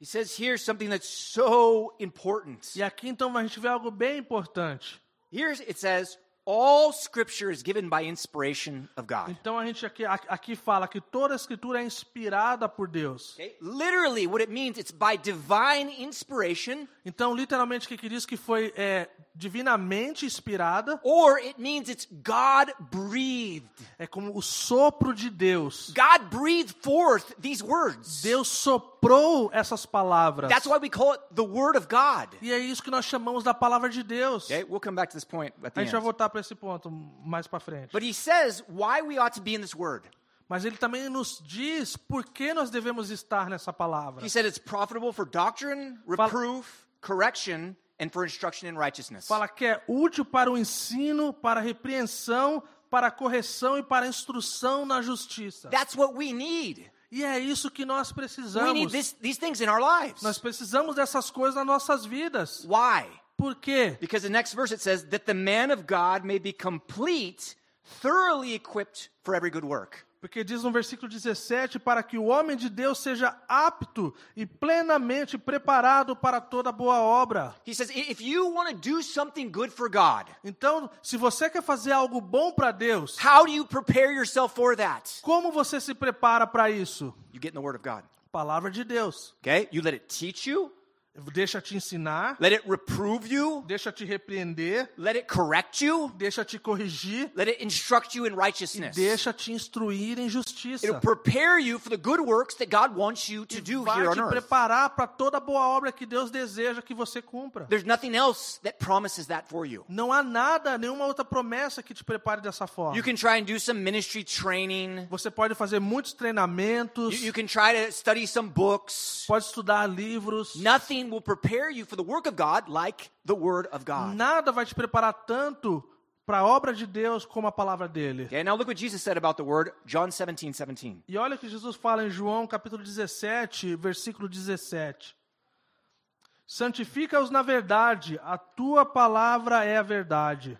He says here something that's so important. E aqui então a gente vê algo bem importante. Here it says, all scripture is given by inspiration of God. Então a gente aqui, aqui fala que toda a escritura é inspirada por Deus. Okay? Literally, what it means, it's by divine inspiration, Então, literalmente, o que, que diz que foi é, divinamente inspirada or it means it's God breathed. é como o sopro de Deus. God breathed forth these words. Deus soprou essas palavras. That's why we call it the Word of God. E é isso que nós chamamos da palavra de Deus. Okay, we'll come back to this point at the A gente vai end. voltar para esse ponto mais para frente. But he says why we ought to be in this Word. Mas ele também nos diz por que nós devemos estar nessa palavra. He said it's profitable for doctrine, reproof, correction, and for instruction in righteousness. Fala que é útil para o ensino, para a repreensão, para a correção e para a instrução na justiça. That's what we need. E é isso que nós We need precisamos. this, these things in our lives. Nós precisamos dessas coisas nas nossas vidas. Why? Por quê? Because the next verse it says that the man of God may be complete, thoroughly equipped for every good work. Porque diz no versículo 17: para que o homem de Deus seja apto e plenamente preparado para toda boa obra. He says if you want to do something good for God, Então, se você quer fazer algo bom para Deus, how do you prepare yourself for that? como você se prepara para isso? You get in the Word of God. Palavra de Deus. Okay? You let it teach you, Deixa te ensinar, let it reprove you, deixa te repreender, let it correct you, deixa te corrigir, let it instruct you in righteousness. deixa te instruir em justiça. It'll prepare you for the good works that God wants you to do Vai here on te earth. preparar para toda boa obra que Deus deseja que você cumpra. There's nothing else that promises that for you. Não há nada, nenhuma outra promessa que te prepare dessa forma. You can try and do some ministry training. Você pode fazer muitos treinamentos, You, you can try to study some books. pode estudar livros. Nothing will prepare you for the work of God like the Word of God. Nada vai te preparar tanto para a obra de Deus como a palavra dele. Okay, now look what Jesus said about the Word, John 17, 17. E olha o que Jesus fala em João capítulo 17, versículo 17. Santifica-os na verdade, a tua palavra é a verdade.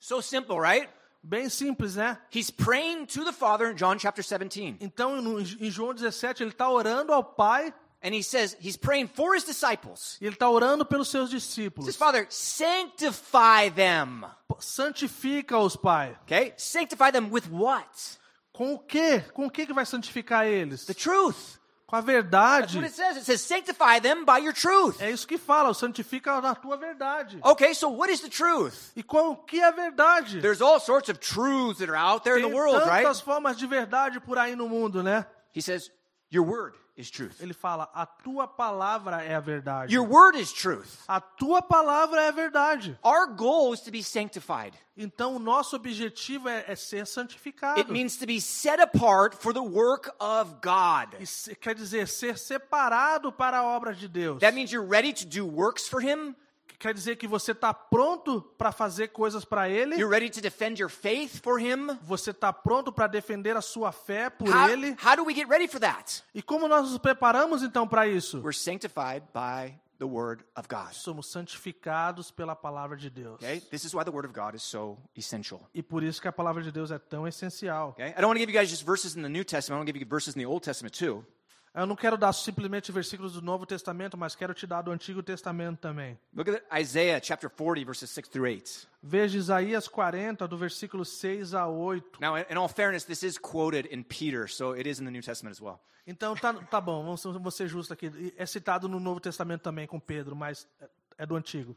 So simple, right? Bem simples, né? He's praying to the Father in John chapter 17. Então, em João 17, ele está orando ao Pai And he says, he's praying for his disciples. e ele está orando pelos seus He discípulos. says, Father, sanctify them. Santifica-os, Pai. Okay? Sanctify them with what? Com o quê? Com o que que vai santificar eles? The truth. Com a That's verdade. what it says. It says, sanctify them by your truth. É isso que fala, santifica na tua verdade. Okay, so what is the truth? E o que é a verdade? There's all sorts of truths that are out there in Tem the world, tantas right? formas de verdade por aí no mundo, né? He says, Your word is truth. Ele fala: a tua palavra é a verdade. Your word is truth. A tua palavra é a verdade. Our goal is to be sanctified. Então o nosso objetivo é, é ser santificado. It means to be set apart for the work of God. Isso quer dizer ser separado para a obra de Deus. That means you're ready to do works for Him. Quer dizer que você está pronto para fazer coisas para Ele. You're ready to defend your faith for Him. Você está pronto para defender a sua fé por How, Ele. how do we get ready for that? E como nós nos preparamos então para isso? We're sanctified by the Word of God. Somos santificados pela palavra de Deus. Okay? This is why the Word of God is so essential. E por isso que a palavra de Deus é tão essencial. Okay? I don't want to give you guys just verses in the New Testament. I want to give you verses in the Old Testament too. Eu não quero dar simplesmente versículos do Novo Testamento, mas quero te dar do Antigo Testamento também. Look at Isaiah chapter 40, verses 6 through 8. Veja Isaías 40, do versículo 6 a 8. Now, in all fairness, this is quoted in Peter, so it is in the New Testament as well. Então tá, tá bom, vamos, vamos ser justos aqui. É citado no Novo Testamento também com Pedro, mas é- é do Antigo.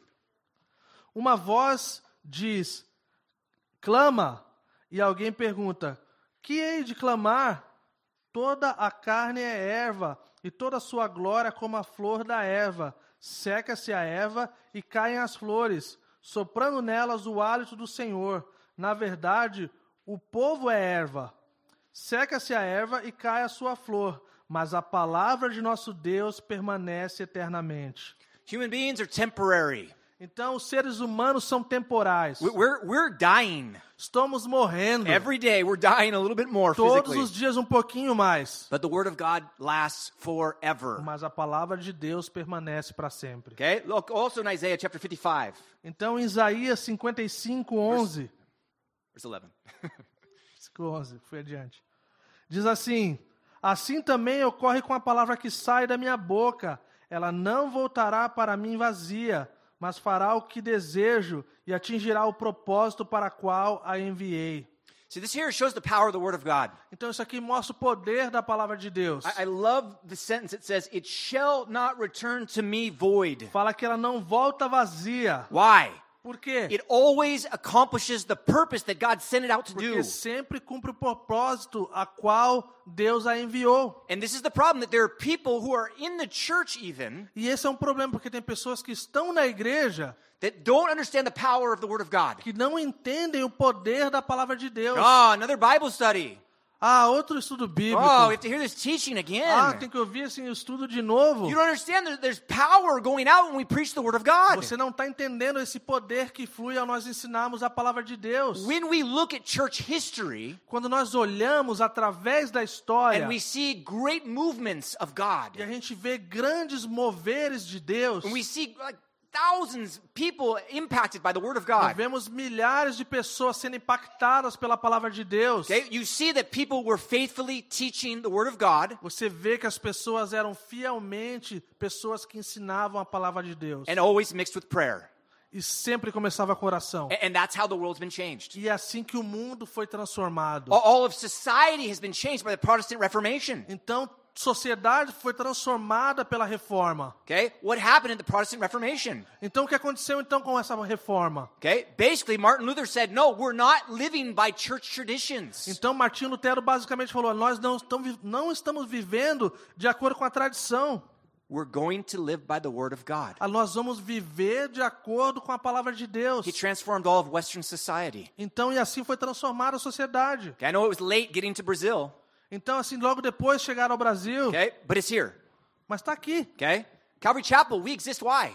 Uma voz diz: clama, e alguém pergunta: que hei de clamar? Toda a carne é erva, e toda a sua glória como a flor da erva. Seca-se a erva e caem as flores, soprando nelas o hálito do Senhor. Na verdade, o povo é erva. Seca-se a erva e cai a sua flor, mas a palavra de nosso Deus permanece eternamente. Human beings are temporary. Então, os seres humanos são temporais. We- We're, we're dying. Estamos morrendo. Every day, we're dying a little bit more Todos physically. os dias um pouquinho mais. But the Word of God lasts forever. Mas a palavra de Deus permanece para sempre. Okay? Look also in Isaiah chapter 55, Então, em Isaías 55, 11. verse 11. 11, fui adiante. Diz assim: Assim também ocorre com a palavra que sai da minha boca. Ela não voltará para mim vazia, mas fará o que desejo e atingirá o propósito para qual a enviei. See, this here shows the power of the Word of God. Então, isso aqui mostra o poder da palavra de Deus. I, I love the sentence that says, It shall not return to me void. Fala que ela não volta vazia. Why? Por quê? It always accomplishes the purpose that God sent it out to do. Porque sempre cumpre o propósito a qual Deus a enviou. And this is the problem that there are people who are in the church, even, E esse é um problema, porque tem pessoas que estão na igreja that don't understand the power of the Word of God. que não entendem o poder da palavra de Deus. Oh, another Bible study. Ah, outro estudo bíblico. Oh, we have to hear this teaching again. Ah, tem que ouvir esse estudo de novo. You don't understand that there's power going out when we preach the Word of God. Você não está entendendo esse poder que flui ao nós ensinarmos a palavra de Deus. When we look at church history Quando nós olhamos através da história and we see great movements of God, e a gente vê grandes moveres de Deus, and we see like thousands of people impacted by the Word of nós God. vemos milhares de pessoas sendo impactadas pela palavra de Deus. Okay, you see that people were faithfully teaching the Word of God Você vê que as pessoas eram fielmente pessoas que ensinavam a palavra de Deus. and always mixed with prayer. E sempre começava com oração. And that's how the world's been changed. E é assim que o mundo foi transformado. All- All of society has been changed by the Protestant Reformation. Então, sociedade foi transformada pela reforma. Okay, what happened in the Protestant Reformation? Então, o que aconteceu então com essa reforma? Okay, basically, Martin Luther said, no, we're not living by church traditions. Então, Martinho Lutero basicamente falou: nós não estamos, não estamos vivendo de acordo com a tradição. We're going to live by the Word of God. Ah, Nós vamos viver de acordo com a palavra de Deus. He transformed all of Western society. Então, e assim foi transformada a sociedade. Okay, I know it was late getting to Brazil, Então, assim, logo depois chegaram ao Brasil, okay, but it's here. mas está aqui. Okay, Calvary Chapel, we exist. Why?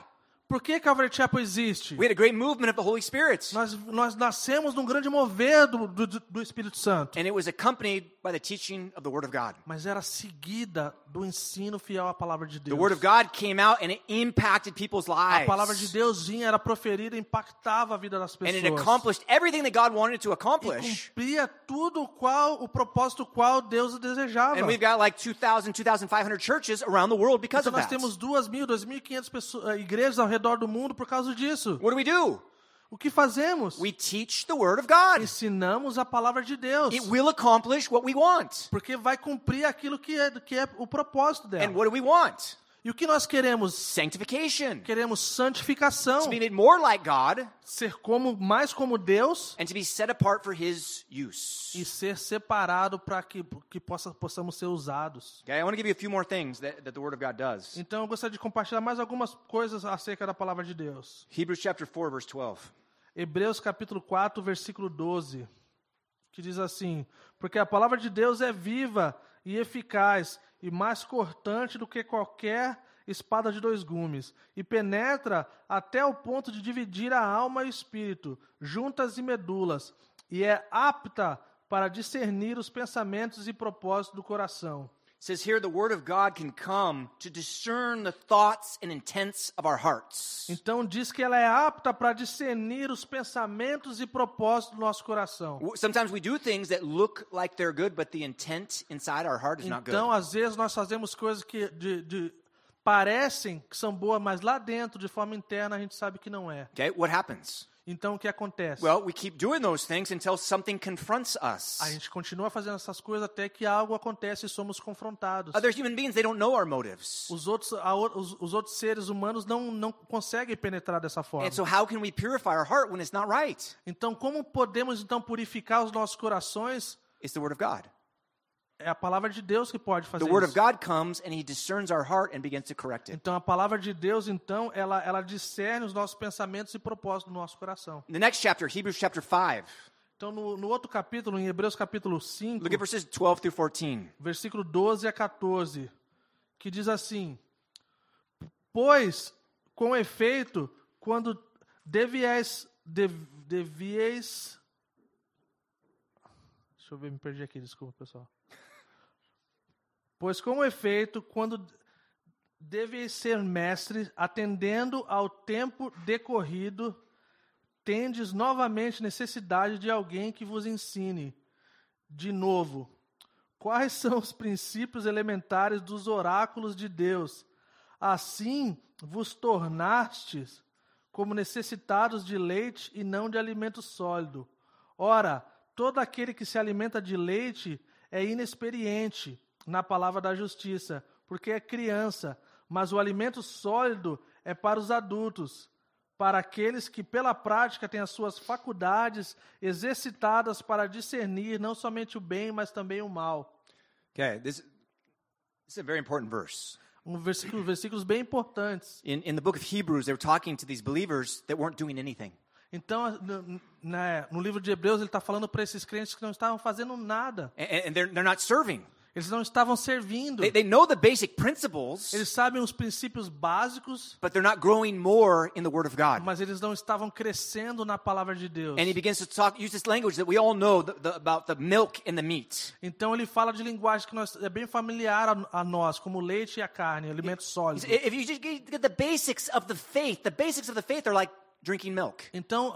Por que Calvary Chapel existe? We had a great movement of the Holy Spirit, Nós, nós nascemos num grande mover do, do, do Espírito Santo, and it was accompanied by the teaching of the Word of God. mas era seguida do ensino fiel à palavra de The Deus. Word of God came out and it impacted people's A palavra de lives, Deus vinha, era proferida, impactava a vida das and it pessoas. accomplished everything that God wanted to E accomplish. cumpria tudo qual o propósito qual Deus desejava. And we've got like 2,000, 2,500 churches around the world because Então of nós that. temos 2.000, 2.500 pessoas- eh, igrejas ao redor do mundo por causa disso. What do we do? O que fazemos? We teach the Word of God. Ensinamos a palavra de Deus. It will accomplish what we want. Porque vai cumprir aquilo que é, que é o propósito dela. And what do we want? E o que nós queremos? Sanctification. Queremos santificação, To be made more like God ser como mais como Deus and to be set apart for His use. e ser separado para que que possa, possamos ser usados. Okay, I want to give you a few more things that, that the Word of God does. Então eu gostaria de compartilhar mais algumas coisas acerca da palavra de Deus. Hebrews chapter 4, verse 12. Hebreus capítulo 4, versículo 12, que diz assim: Porque a palavra de Deus é viva e eficaz e mais cortante do que qualquer espada de dois gumes, e penetra até o ponto de dividir a alma e o espírito, juntas e medulas, e é apta para discernir os pensamentos e propósitos do coração. Says here the Word of God can come to discern the thoughts and intents of our hearts. Então diz que ela é apta para discernir os pensamentos e propósitos do nosso coração. Sometimes we do things that look like they're good, but the intent inside our heart is not good. Então, às vezes, nós fazemos coisas que de, de- parecem que são boas, mas lá dentro, de forma interna, a gente sabe que não é. Okay, what happens? Então, o que acontece? Well, we keep doing those things until something confronts us. a gente continua fazendo essas coisas até que algo acontece e somos confrontados. Other human beings, they don't know our motives. Os outros, a os, os outros seres humanos não, não conseguem penetrar dessa forma. And so, how can we purify our heart when it's not right? Então, como podemos então purificar os nossos corações? It's the Word of God. É a palavra de Deus que pode fazer The Word isso. of God comes and He discerns our heart and begins to correct it. Então, a palavra de Deus, então, ela, ela discerne os nossos pensamentos e propósitos do nosso coração. In the next chapter, Hebrews chapter 5, Então, no, no outro capítulo, em Hebreus capítulo 5, look at verses 12 through 14. versículo 12 a 14, que diz assim: Pois, com efeito, quando devieis, dev, devieis. Deixa eu ver, me perdi aqui, desculpa, pessoal. Pois, com efeito, quando deveis ser mestres, atendendo ao tempo decorrido, tendes novamente necessidade de alguém que vos ensine, de novo, quais são os princípios elementares dos oráculos de Deus. Assim vos tornastes como necessitados de leite e não de alimento sólido. Ora, todo aquele que se alimenta de leite é inexperiente na palavra da justiça, porque é criança, mas o alimento sólido é para os adultos, para aqueles que pela prática têm as suas faculdades exercitadas para discernir não somente o bem, mas também o mal. Okay, this, this is a very important verse. Um versículo, versículos bem importantes. In, in the book of Hebrews, they were talking to these believers that weren't doing anything. Então, no, né, no livro de Hebreus, ele está falando para esses crentes que não estavam fazendo nada. And, and they're, they're not serving. Eles não estavam servindo. They, they know the basic principles, Eles sabem os princípios básicos, but they're not growing more in the Word of God. mas eles não estavam crescendo na palavra de Deus. And he begins to talk, use this language that we all know the, the, about the milk and the meat. Então ele fala de linguagem que nós, é bem familiar a, a nós, como leite e a carne, alimento He sólido. said, If you just get the basics of the faith, the basics of the faith are like drinking milk. Então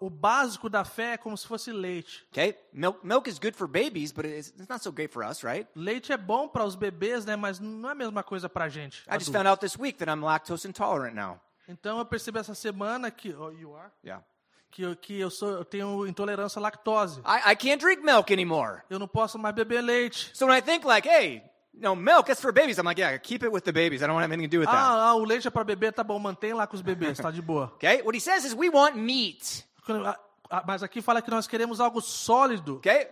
o, o básico da fé é como se fosse leite. Okay, milk milk is good for babies, but it's, it's not so great for us, right? Leite é bom para os bebês, né? Mas não é a mesma coisa para a gente. I just adulto. found out this week that I'm lactose intolerant now. Então eu percebi essa semana que, oh, you are? Yeah, que, eu- que eu, sou, eu tenho intolerância à lactose. I, I can't drink milk anymore. Eu não posso mais beber leite. So when I think like, hey, no milk, that's for babies, I'm like, yeah, keep it with the babies. I don't want anything to do with that. Ah, ah, o leite é para beber, tá bom, mantém lá com os bebês, tá de boa. Okay, what he says is we want meat. Mas aqui fala que nós queremos algo sólido. Okay,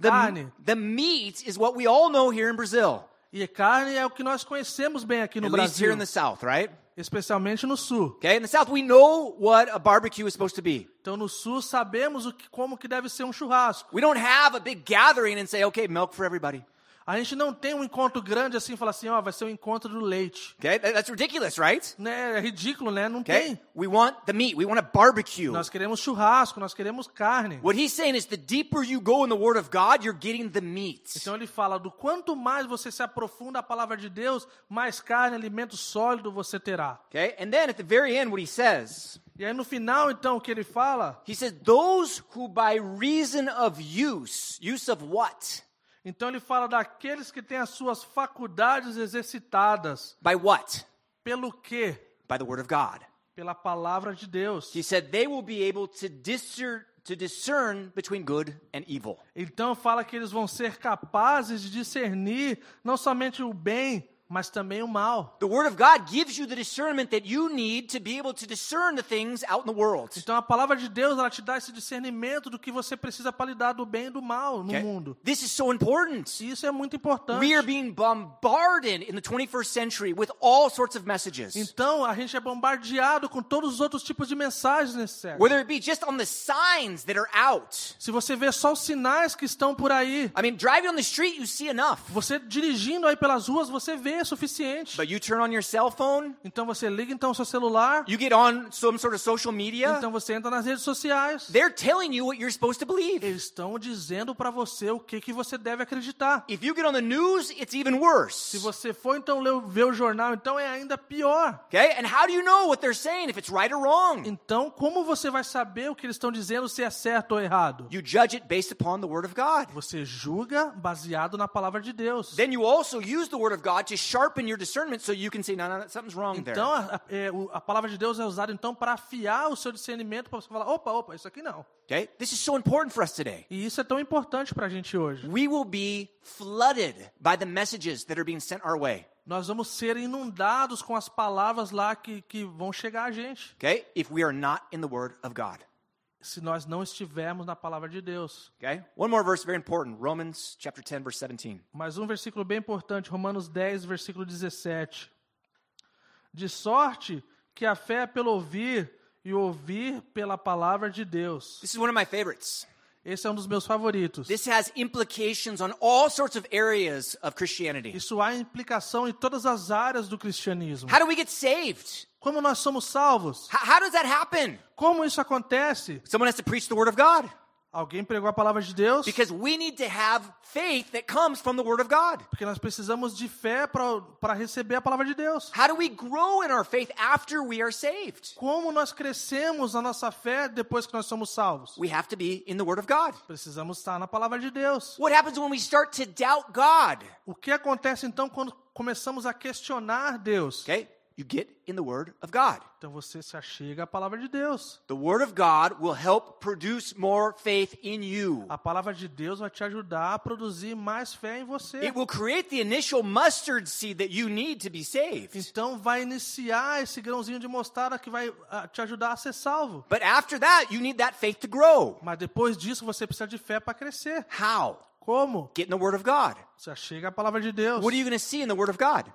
the Carne. the meat is what we all know here in Brazil, E carne é o que nós conhecemos bem aqui no at least here Brasil, in the South, right? especialmente no sul. Okay, in the South we know what a barbecue is supposed to be. Então no sul sabemos o que, como que deve ser um churrasco. We don't have a big gathering and say, okay, milk for everybody. A gente não tem um encontro grande assim, falar assim, ó, vai ser o encontro do leite. Okay, That- that's ridiculous, right? Né? É ridículo, né? Não Okay, tem. we want the meat. We want a barbecue. Nós queremos churrasco, nós queremos carne. What he's saying is the deeper you go in the Word of God, you're getting the meat. Então ele fala do quanto mais você se aprofunda a palavra de Deus, mais carne, alimento sólido você terá. Okay, and then at the very end, what he says, E aí no final, então, o que ele fala? he says, those who by reason of use, use of what? Então ele fala daqueles que têm as suas faculdades exercitadas. By what? Pelo quê? By the Word of God. Pela palavra de Deus. He said they will be able to discern, to discern between good and evil. Então fala que eles vão ser capazes de discernir não somente o bem, mas também o mal. The Word of God gives you the discernment that you need to be able to discern the things out in the world. Então a palavra de Deus, ela te dá esse discernimento do que você precisa para lidar do bem e do mal no Okay? mundo. This is so important. Isso é muito importante. We are being bombarded in the 21st century with all sorts of messages. Então a gente é bombardeado com todos os outros tipos de mensagens nesse século. Whether it be just on the signs that are out. Se você vê só os sinais que estão por aí, I mean, driving on the street, you see enough. você dirigindo aí pelas ruas, você vê é suficiente. But you turn on your cell phone, Então você liga então o seu celular, you get on some sort of social media, então você entra nas redes sociais. they're telling you what you're supposed to believe. Eles estão dizendo para você o que que você deve acreditar. If you get on the news, it's even worse. Se você for então ler, ver o jornal, então é ainda pior. Okay? And how do you know what they're saying if it's right or wrong? Então, como você vai saber o que eles estão dizendo se é certo ou errado? You judge it based upon the Word of God. Você julga baseado na palavra de Deus. Then you also use the Word of God to sharpen your discernment so you can say, no, no, no something's wrong there. Então, a, a- é, a palavra de Deus é usada então para afiar o seu discernimento, para você falar, opa, opa, isso aqui não. Okay? This is so important for us today. E isso é tão importante para a gente hoje. We will be flooded by the messages that are being sent our way. Nós vamos ser inundados com as palavras lá que, que vão chegar a gente, Okay? If we are not in the Word of God. Se nós não estivermos na palavra de Deus. Okay? One more verse, very important. Romans chapter 10, verse 17. Mais um versículo bem importante, Romanos 10, versículo 17. De sorte que a fé é pelo ouvir e o ouvir pela palavra de Deus. This is one of my favorites. Esse é um dos meus favoritos. This has implications on all sorts of areas of Christianity. Isso há implicação em todas as áreas do cristianismo. How do we get saved? Como nós somos salvos? How, how does that happen? Como isso acontece? Someone has to preach the Word of God. Alguém pregou a palavra de Deus? Because we need to have faith that comes from the Word of God. Porque nós precisamos de fé para receber a palavra de Deus. How do we grow in our faith after we are saved? Como nós crescemos a nossa fé depois que nós somos salvos? We have to be in the Word of God. Precisamos estar na palavra de Deus. What happens when we start to doubt God? O que acontece então quando começamos a questionar Deus? Okay? You get in the Word of God. Então você se achega à palavra de Deus. The Word of God will help produce more faith in you. A palavra de Deus vai te ajudar a produzir mais fé em você. It will create the initial mustard seed that you need to be saved. Então vai iniciar esse grãozinho de mostarda que vai ah, te ajudar a ser salvo. But after that, you need that faith to grow. Mas depois disso você precisa de fé para crescer. How? Como? Get in the Word of God. Você achega à palavra de Deus. What are you going to see in the Word of God?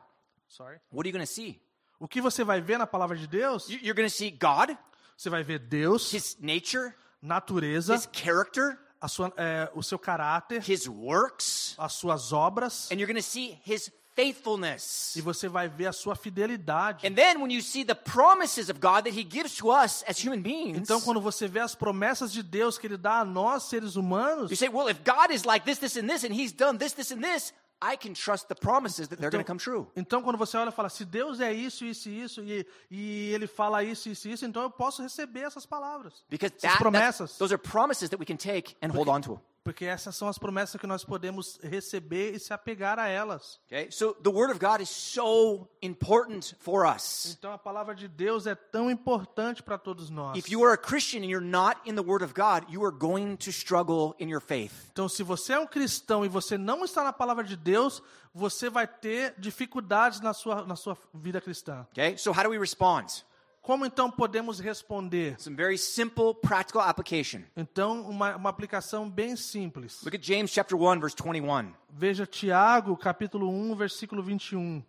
Sorry. What are you going to see? O que você vai ver na palavra de Deus? You- You're going to see God, Você vai ver Deus, His nature, natureza, His character, a sua, é, o seu caráter, His works, as suas obras, and you're going to see His faithfulness. e você vai ver a sua fidelidade. And then when you see the promises of God that He gives to us as human beings, Então, quando você vê as promessas de Deus que Ele dá a nós, seres humanos, you say, well, if God is like this, this, and this, and He's done this, this, and this, I can trust the promises that they're going to come true. então quando você olha e fala, se Deus é isso, isso e isso, e, e Ele fala isso, isso e isso, então eu posso receber essas palavras, Because essas that, promessas. those are promises that we can take and hold on to. Porque essas são as promessas que nós podemos receber e se apegar a elas. Okay? So the Word of God is so important for us. Então a palavra de Deus é tão importante para todos nós. If you are a Christian and you're not in the Word of God, you are going to struggle in your faith. Então, se você é um cristão e você não está na palavra de Deus, você vai ter dificuldades na sua, na sua vida cristã. Okay? So how do we respond? Como então podemos responder? Some very simple, practical application. Então, uma, uma aplicação bem simples. Look at James chapter 1, verse 21. Veja Tiago, capítulo 1, versículo 21.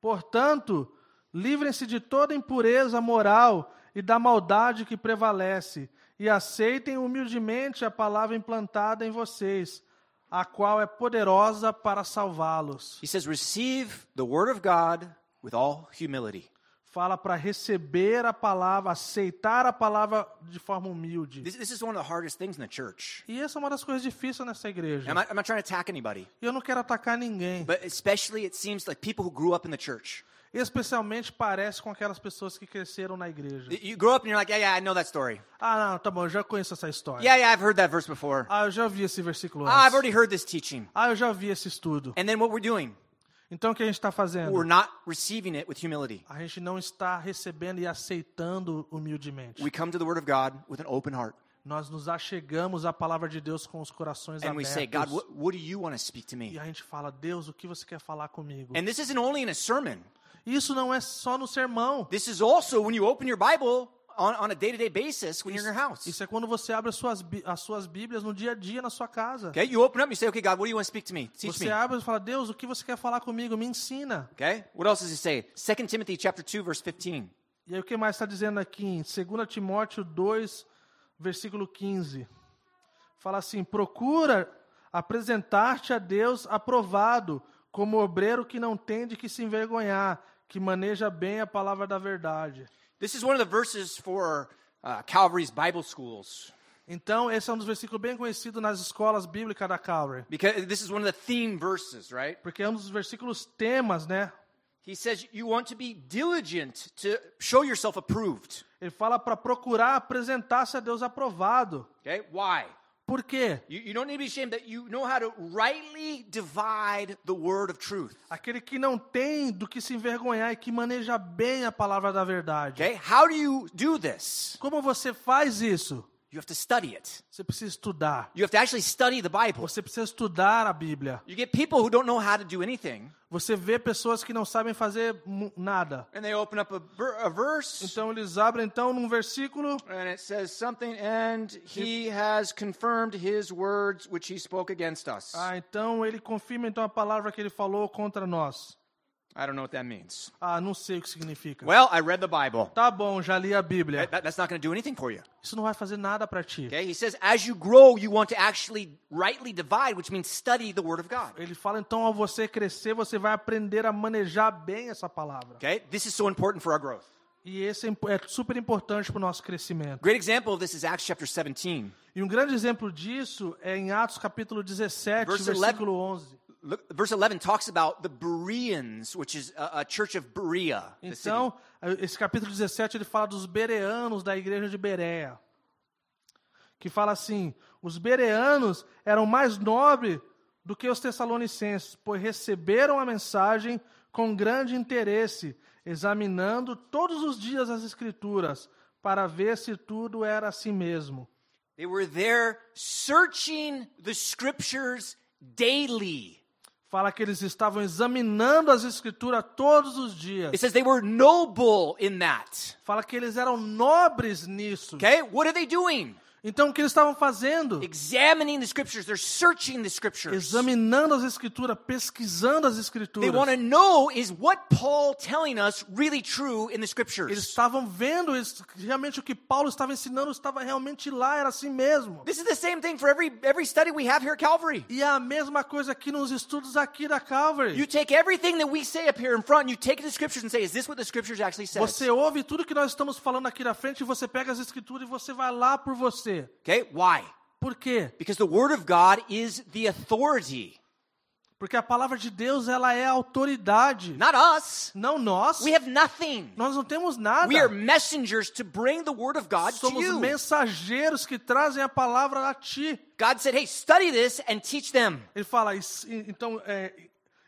Portanto, livrem-se de toda impureza moral e da maldade que prevalece, e aceitem humildemente a palavra implantada em vocês, a qual é poderosa para salvá-los. He says, Receive the Word of God with all humility. Fala para receber a palavra, aceitar a palavra de forma humilde. This, this is one of the hardest things in the church. E essa é uma das coisas difíceis nessa igreja. I'm not, I'm not trying to attack anybody, E eu não quero atacar ninguém. but especially it seems like people who grew up in the church. Especialmente parece com aquelas pessoas que cresceram na igreja. You grow up and you're like, yeah, yeah, I know that story. Ah, não, tá bom, eu já conheço essa história. Yeah, yeah, I've heard that verse before. Ah, eu já vi esse versículo Ah, I've antes. already heard this teaching. Ah, eu já vi esse estudo. And then what we're doing, Então o que a gente está fazendo? we're not receiving it with humility. A gente não está recebendo e aceitando humildemente. We come to the Word of God with an open heart. nós nos achegamos à palavra de Deus com os corações and we say, God, abertos. what, what do you want to speak to E me? a gente fala, Deus, o que você quer falar comigo? And this isn't only in a sermon. Isso não é só no sermão. This is also when you open your Bible on, on a day-to-day basis when you're in your house. Isso é quando você abre as suas, as suas Bíblias no dia a dia na sua casa. Okay, you open up, you say, okay, God, what do you want to speak to me? Teach Você me. abre e fala, Deus, o que você quer falar comigo? Me ensina. Okay, what else does he say? 2 Timothy chapter 2, verse 15. E aí o que mais está dizendo aqui em 2 Timóteo 2, versículo 15? Fala assim, procura apresentar-te a Deus aprovado, como obreiro que não tem de que se envergonhar, que maneja bem a palavra da verdade. This is one of the verses for uh, Calvary's Bible schools. Então, esse é um dos versículos bem conhecidos nas escolas bíblicas da Calvary. Because this is one of the theme verses, right? Porque é um dos versículos temas, né? He says you want to be diligent to show yourself approved. Ele fala para procurar apresentar-se a Deus aprovado. Okay, why? Por quê? You, you don't need to be ashamed that you know how to rightly divide the word of truth. Aquele que não tem do que se envergonhar e que maneja bem a palavra da verdade. Okay, how do you do this? Como você faz isso? You have to study it. Você precisa estudar. You have to actually study the Bible. Você precisa estudar a Bíblia. You get people who don't know how to do anything, Você vê pessoas que não sabem fazer nada. and they open up a, a verse, Então eles abrem então num versículo and it says something, and he has confirmed his words which he spoke against us. Ah, então ele confirma então a palavra que ele falou contra nós. I don't know what that means. Ah, não sei o que significa. Well, I read the Bible. Tá bom, já li a Bíblia. That- that's not going to do anything for you. Isso não vai fazer nada para ti. Okay, he says, as you grow, you want to actually rightly divide, which means study the Word of God. Ele fala então ao você crescer, você vai aprender a manejar bem essa palavra. Okay, this is so important for our growth. E esse é é super importante para o nosso crescimento. Great example of this is Acts chapter 17. E um grande exemplo disso é em Atos capítulo 17, Verse versículo 11. Look, verse 11 talks about the Bereans, which is a, a church of Berea. Então, esse capítulo 17 ele fala dos bereanos da igreja de Berea. Que fala assim: os bereanos eram mais nobres do que os tessalonicenses, pois receberam a mensagem com grande interesse, examinando todos os dias as escrituras, para ver se tudo era assim mesmo. They were there searching the scriptures daily. Fala que eles estavam examinando as escrituras todos os dias. It says they were noble in that. Fala que eles eram nobres nisso. Okay, what are they doing? Então o que eles estavam fazendo? Examining the scriptures. They're searching the scriptures. Examinando as escrituras, pesquisando as They escrituras. want to know is what Paul telling us really true in the Eles scriptures. estavam vendo realmente o que Paulo estava ensinando estava realmente lá, era assim mesmo. This is the same thing for every every study we have here at Calvary. E é a mesma coisa aqui nos estudos aqui da Calvary. You take everything that we say up here in front, you take the scriptures and say, is this what the scriptures actually says? Você ouve tudo que nós estamos falando aqui na frente e você pega as escrituras e você vai lá por você. Okay, why? Por quê? Because the word of God is the authority, Porque a palavra de Deus, ela é a autoridade. not us. Não nós. We have nothing. Nós não temos nada. We are messengers to bring the word of God to Somos you. mensageiros que trazem a palavra a ti. God said, hey, study this and teach them. Ele fala, "Es- então, é,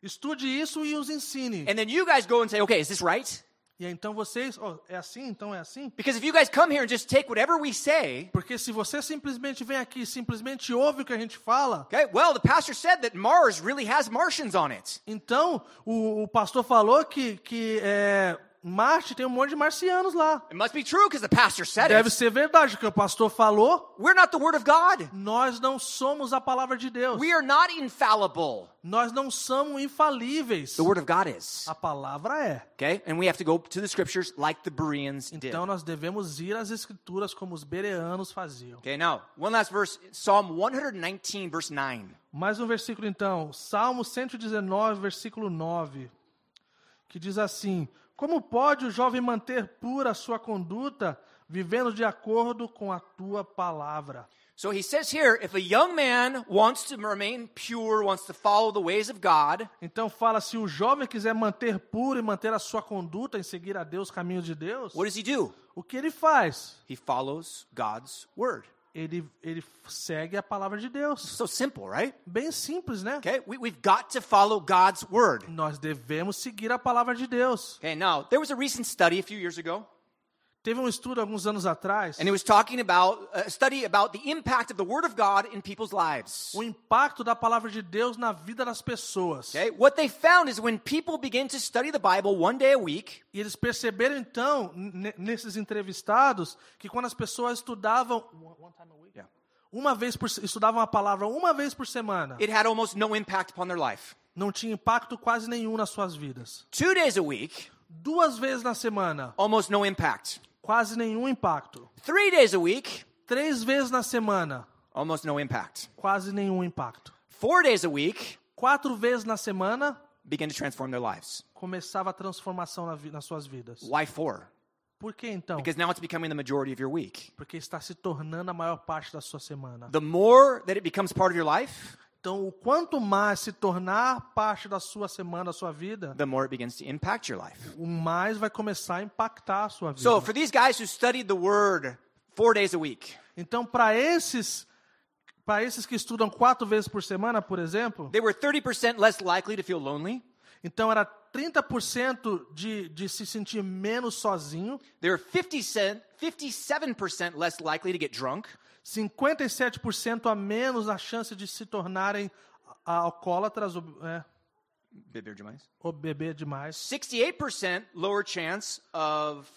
estude isso e os ensine. And then you guys go and say, okay, is this right? E então vocês, ó, é assim, então é assim? Because if you guys come here and just take whatever we say, Porque se você simplesmente vem aqui e simplesmente ouve o que a gente fala, okay, well, the pastor said that Mars really has Martians on it. então o, o pastor falou que, que é, Marte tem um monte de marcianos lá. It must be true because the pastor said Deve it. ser verdade, o que o pastor falou. We're not the word of God. Nós não somos a palavra de Deus. We are not infallible. Nós não somos infalíveis. The word of God is. A palavra é. Okay? And we have to go to the scriptures like the Bereans did. Então nós devemos ir às escrituras como os bereanos faziam. Okay, now, one last verse, Psalm 119, verse 9. Mais um versículo então, Salmo 119, versículo 9, que diz assim: Como pode o jovem manter pura a sua conduta, vivendo de acordo com a tua palavra? So he says here, if a young man wants to remain pure, wants to follow the ways of God, Então fala, se o jovem quiser manter puro e manter a sua conduta em seguir a Deus, caminho de Deus, what does he do? o que ele faz? He follows God's word. Ele, ele segue a palavra de Deus. So simple, right? Bem simples, né? Okay, we, we've got to follow God's word. Nós devemos seguir a palavra de Deus. Okay, now, there was a recent study a few years ago. Teve um estudo alguns anos atrás, and it was talking about a study about the impact of the Word of God in people's lives. o impacto da palavra de Deus na vida das pessoas. Okay, what they found is when people begin to study the Bible one day a week, E eles perceberam então, nesses entrevistados, que quando as pessoas estudavam Yeah. uma vez por estudavam a palavra uma vez por semana, it had almost no impact upon their life. não tinha impacto quase nenhum nas suas vidas. Two days a week, Duas vezes na semana, almost no impact. Quase nenhum impacto. Three days a week, Três vezes na semana, almost no impact. quase nenhum impacto. Four days a week, Quatro vezes na semana, begin to transform their lives. começava a transformação na vi- nas suas vidas. Why four? Por que então? Because now it's becoming the majority of your week. Porque está se tornando a maior parte da sua semana. The more that it becomes part of your life, Então, o quanto mais se tornar parte da sua semana, da sua vida, the more it begins to impact your life. o mais vai começar a impactar a sua vida. So, for these guys who studied the Word four days a week, Então, para esses, para esses que estudam quatro vezes por semana, por exemplo, they were 30% less likely to feel lonely. então era 30% de, de se sentir menos sozinho, They were 50 cent, 57% less likely to get drunk. 57% a menos a chance de se tornarem alcoólatras ou, é, Beber demais. ou beber demais. 68% lower chance of,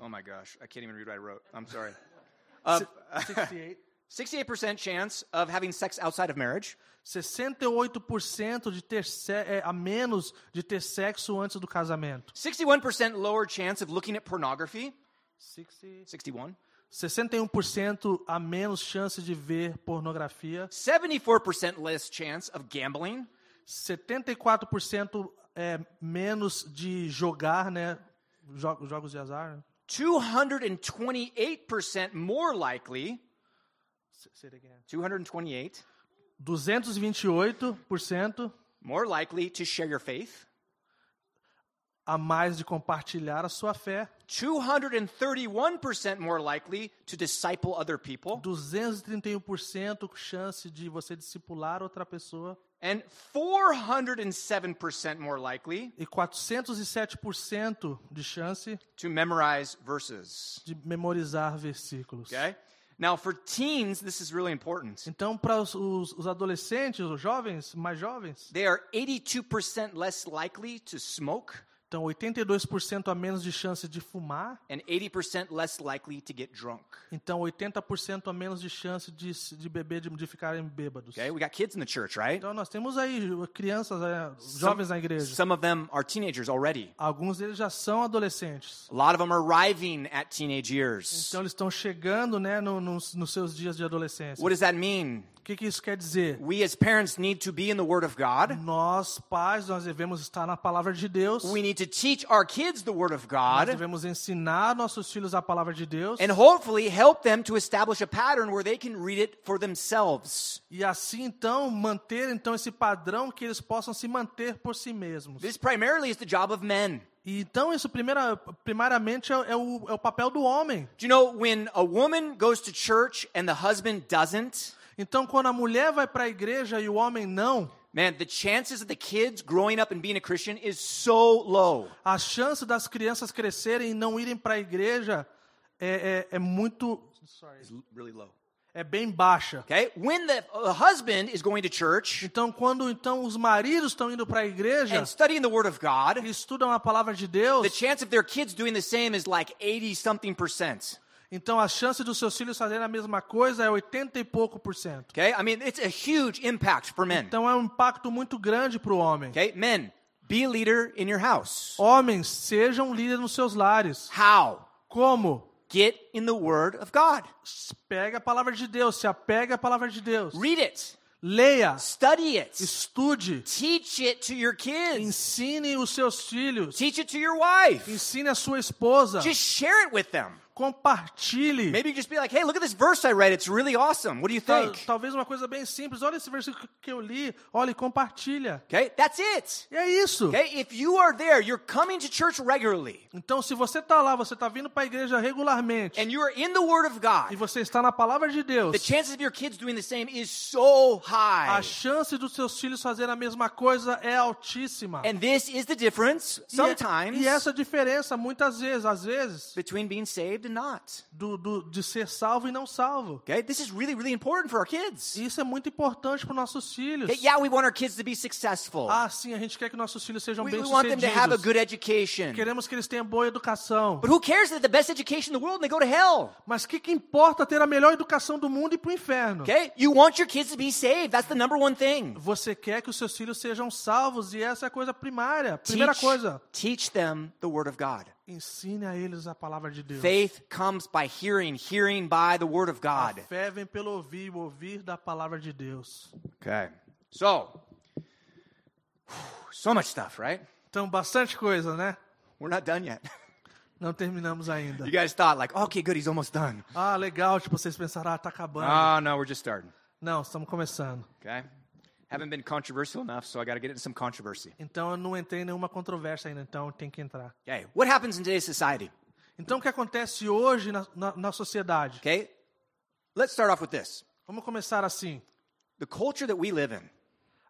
oh my gosh, I can't even read what I wrote. I'm sorry. Of, 68. 68% chance of having sex outside of marriage. 68% de ter se- é, a menos de ter sexo antes do casamento. 61% lower chance of looking at pornography. 61. 61% a menos chance de ver pornografia. 74% less chance of gambling. 74% é, menos de jogar, né? jo- Jogos de azar. né? 228% more likely, 228, 228% more likely to share your faith. A mais de compartilhar a sua fé. 231% more likely to disciple other people. 231% chance de você discipular outra pessoa. And 407% more likely E 407% de chance to memorize verses. de memorizar versículos. Okay? Now, for teens, this is really important. Então, para os, os- os adolescentes, os jovens, mais jovens, They are 82% less likely to smoke então 82% a menos de chance de fumar, and 80% less likely to get drunk. então 80% a menos de chance de, de beber, de, de ficarem bêbados. Okay? We got kids in the church, right? Então, nós temos aí crianças, é, jovens na igreja. Some of them are teenagers already. Alguns deles já são adolescentes. A lot of them are arriving at teenage years. Então, eles estão chegando né, no- nos, nos seus dias de adolescência. What does that mean? O que, que isso quer dizer? We as parents need to be in the Word of God. Nós, pais, nós devemos estar na palavra de Deus. We need to teach our kids the Word of Nós God. devemos ensinar nossos filhos a palavra de Deus. And hopefully help them to establish a pattern where they can read it for themselves. E assim, então, manter então esse padrão que eles possam se manter por si mesmos. This primarily is the job of men. E então, isso primeira, primariamente é, é o, é o papel do homem. Do you know when a woman goes to church and the husband doesn't? Então, quando a mulher vai para a igreja e o homem não, Man, the chances of the kids growing up and being a Christian is so low. a chance das crianças crescerem e não irem para a igreja é, é, é muito. It's really low. é bem baixa. Okay? When the uh, husband is going to church Então, quando então os maridos estão indo para a igreja and studying the Word of God, e estudam a palavra de the Deus, chance of their kids doing the same is like 80 something percent. Então a chance dos seus filhos fazerem a mesma coisa é 80 e pouco por cento. Okay? I mean, it's a huge impact for men. Então é um impacto muito grande para o homem. Okay? Men, be a leader in your house. Homens, sejam líderes nos seus lares. How? Como? Get in the Word of God. Pega a palavra de Deus, se apega à palavra de Deus. Read it. Leia, Study it. estude, Teach it to your kids. ensine os seus filhos, Teach it to your wife. ensine a sua esposa, Just share it with them. Compartilhe. Maybe you just be like, hey, look at this verse I read. It's really awesome. What do you Tal- think? Talvez uma coisa bem simples. Olha esse versículo que eu li. Olha, e compartilha. Okay? That's it. E é isso. Okay? If you are there, you're coming to church regularly, Então, se você está lá, você está vindo para a igreja regularmente and you are in the Word of e God, você está na palavra de Deus, the chances of your kids doing the same is so a high. chance dos seus filhos fazerem a mesma coisa é altíssima. And this is the difference, E é- sometimes, E essa diferença, muitas vezes, às vezes, between being saved saved and not. do, do, de ser salvo e não salvo. Okay? This is really, really important for our kids. Isso é muito importante para nossos filhos. Okay, yeah, we want our kids to be successful. Ah, sim, a gente quer que nossos filhos sejam we, we want them to have a bem-sucedidos. good education. Queremos que eles tenham boa educação. But who cares that the best education in the world and they go to hell? Mas que, que importa ter a melhor educação do mundo e ir para o inferno? Okay? You want your kids to be saved. That's the number one thing. Você quer que os seus filhos sejam salvos e essa é a coisa primária. Primeira coisa, teach them the word of God. Ensine a eles a palavra de Deus. Faith comes by hearing, hearing by the word of A God. fé vem pelo ouvir, o ouvir da palavra de Deus. Okay. So, so much stuff, right? Então, bastante coisa, né? We're not done yet. Não terminamos ainda. You guys thought like, okay, good, he's almost done. Ah, legal, tipo, vocês pensaram, ah, tá acabando. Oh, no, we're just starting. Não, estamos começando. Okay? Haven't been controversial enough, so I got to get into some controversy. Então, eu não entrei em nenhuma controvérsia ainda, então tem que entrar. Okay. What happens in today's society? Então, o que acontece hoje na, na, na sociedade? Okay? Let's start off with this. Vamos começar assim. The culture that we live in